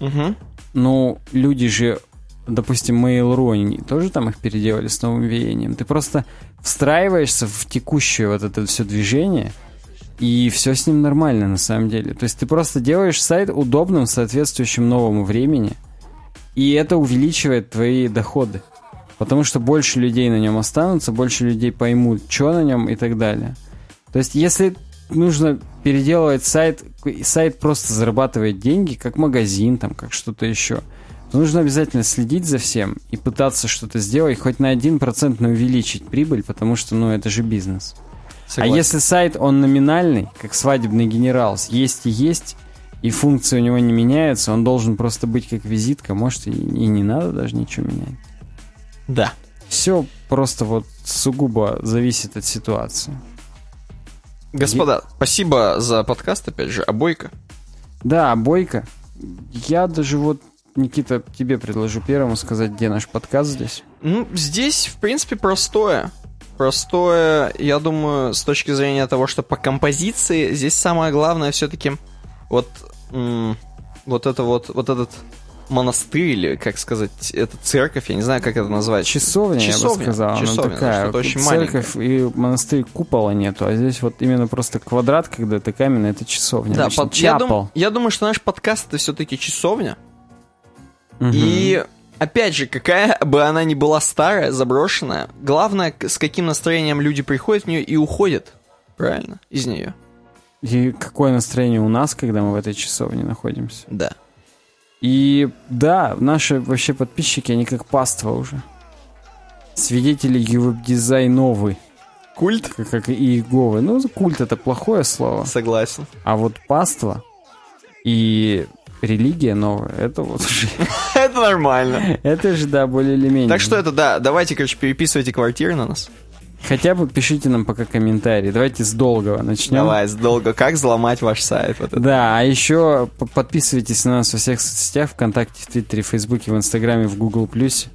Ну, люди же, допустим, Mail.ru, они тоже там их переделали с новым веянием. Ты просто встраиваешься в текущее вот это все движение, и все с ним нормально на самом деле. То есть ты просто делаешь сайт удобным, соответствующим новому времени, и это увеличивает твои доходы. Потому что больше людей на нем останутся, больше людей поймут, что на нем и так далее. То есть если нужно переделывать сайт, сайт просто зарабатывает деньги, как магазин, там, как что-то еще, то нужно обязательно следить за всем и пытаться что-то сделать, хоть на 1% но увеличить прибыль, потому что, ну, это же бизнес. Согласен. А если сайт, он номинальный, как свадебный генерал, есть и есть, и функции у него не меняются, он должен просто быть как визитка, может, и, и не надо даже ничего менять. Да. Все просто вот сугубо зависит от ситуации. Господа, спасибо за подкаст, опять же, обойка. Да, Бойко, я даже вот, Никита, тебе предложу первому сказать, где наш подкаст здесь. Ну, здесь, в принципе, простое. Простое, я думаю, с точки зрения того, что по композиции, здесь самое главное все-таки вот, вот это вот, вот этот монастырь, или, как сказать, это церковь, я не знаю, как это назвать. Часовня, я бы Часовня, сказал. часовня, Она такая. что-то очень Церковь и монастырь купола нету, а здесь вот именно просто квадрат, когда это каменный, это часовня. Да, под- я, дум- я думаю, что наш подкаст это все-таки часовня. Мгм. И опять же, какая бы она ни была старая, заброшенная, главное, с каким настроением люди приходят в нее и уходят. Правильно? Из нее. И какое настроение у нас, когда мы в этой часовне находимся. Да. И да, наши вообще подписчики, они как паства уже. Свидетели ювеб-дизайновы, Культ? как, как и Иеговы. Ну, культ это плохое слово. Согласен. А вот паства и религия новая, это вот уже... Это нормально. Это же, да, более или менее. Так что это, да, давайте, короче, переписывайте квартиры на нас. Хотя бы пишите нам пока комментарии. Давайте с долгого начнем. Давай, долго. Как взломать ваш сайт? Вот это. Да, а еще подписывайтесь на нас во всех соцсетях, ВКонтакте, в Твиттере, в Фейсбуке, в Инстаграме, в Гугл Плюсе.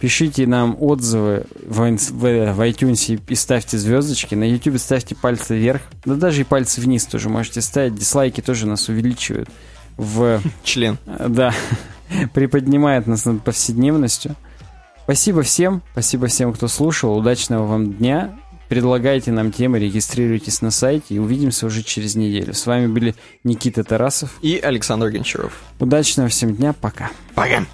Пишите нам отзывы в, в, в iTunes и- ставьте звездочки. На YouTube ставьте пальцы вверх. Да даже и пальцы вниз тоже можете ставить. Дизлайки тоже нас увеличивают. В, Член. да, приподнимает нас над повседневностью. Спасибо всем. Спасибо всем, кто слушал. Удачного вам дня. Предлагайте нам темы, регистрируйтесь на сайте и увидимся уже через неделю. С вами были Никита Тарасов. И Александр Гончаров. Удачного всем дня. Пока. Пока.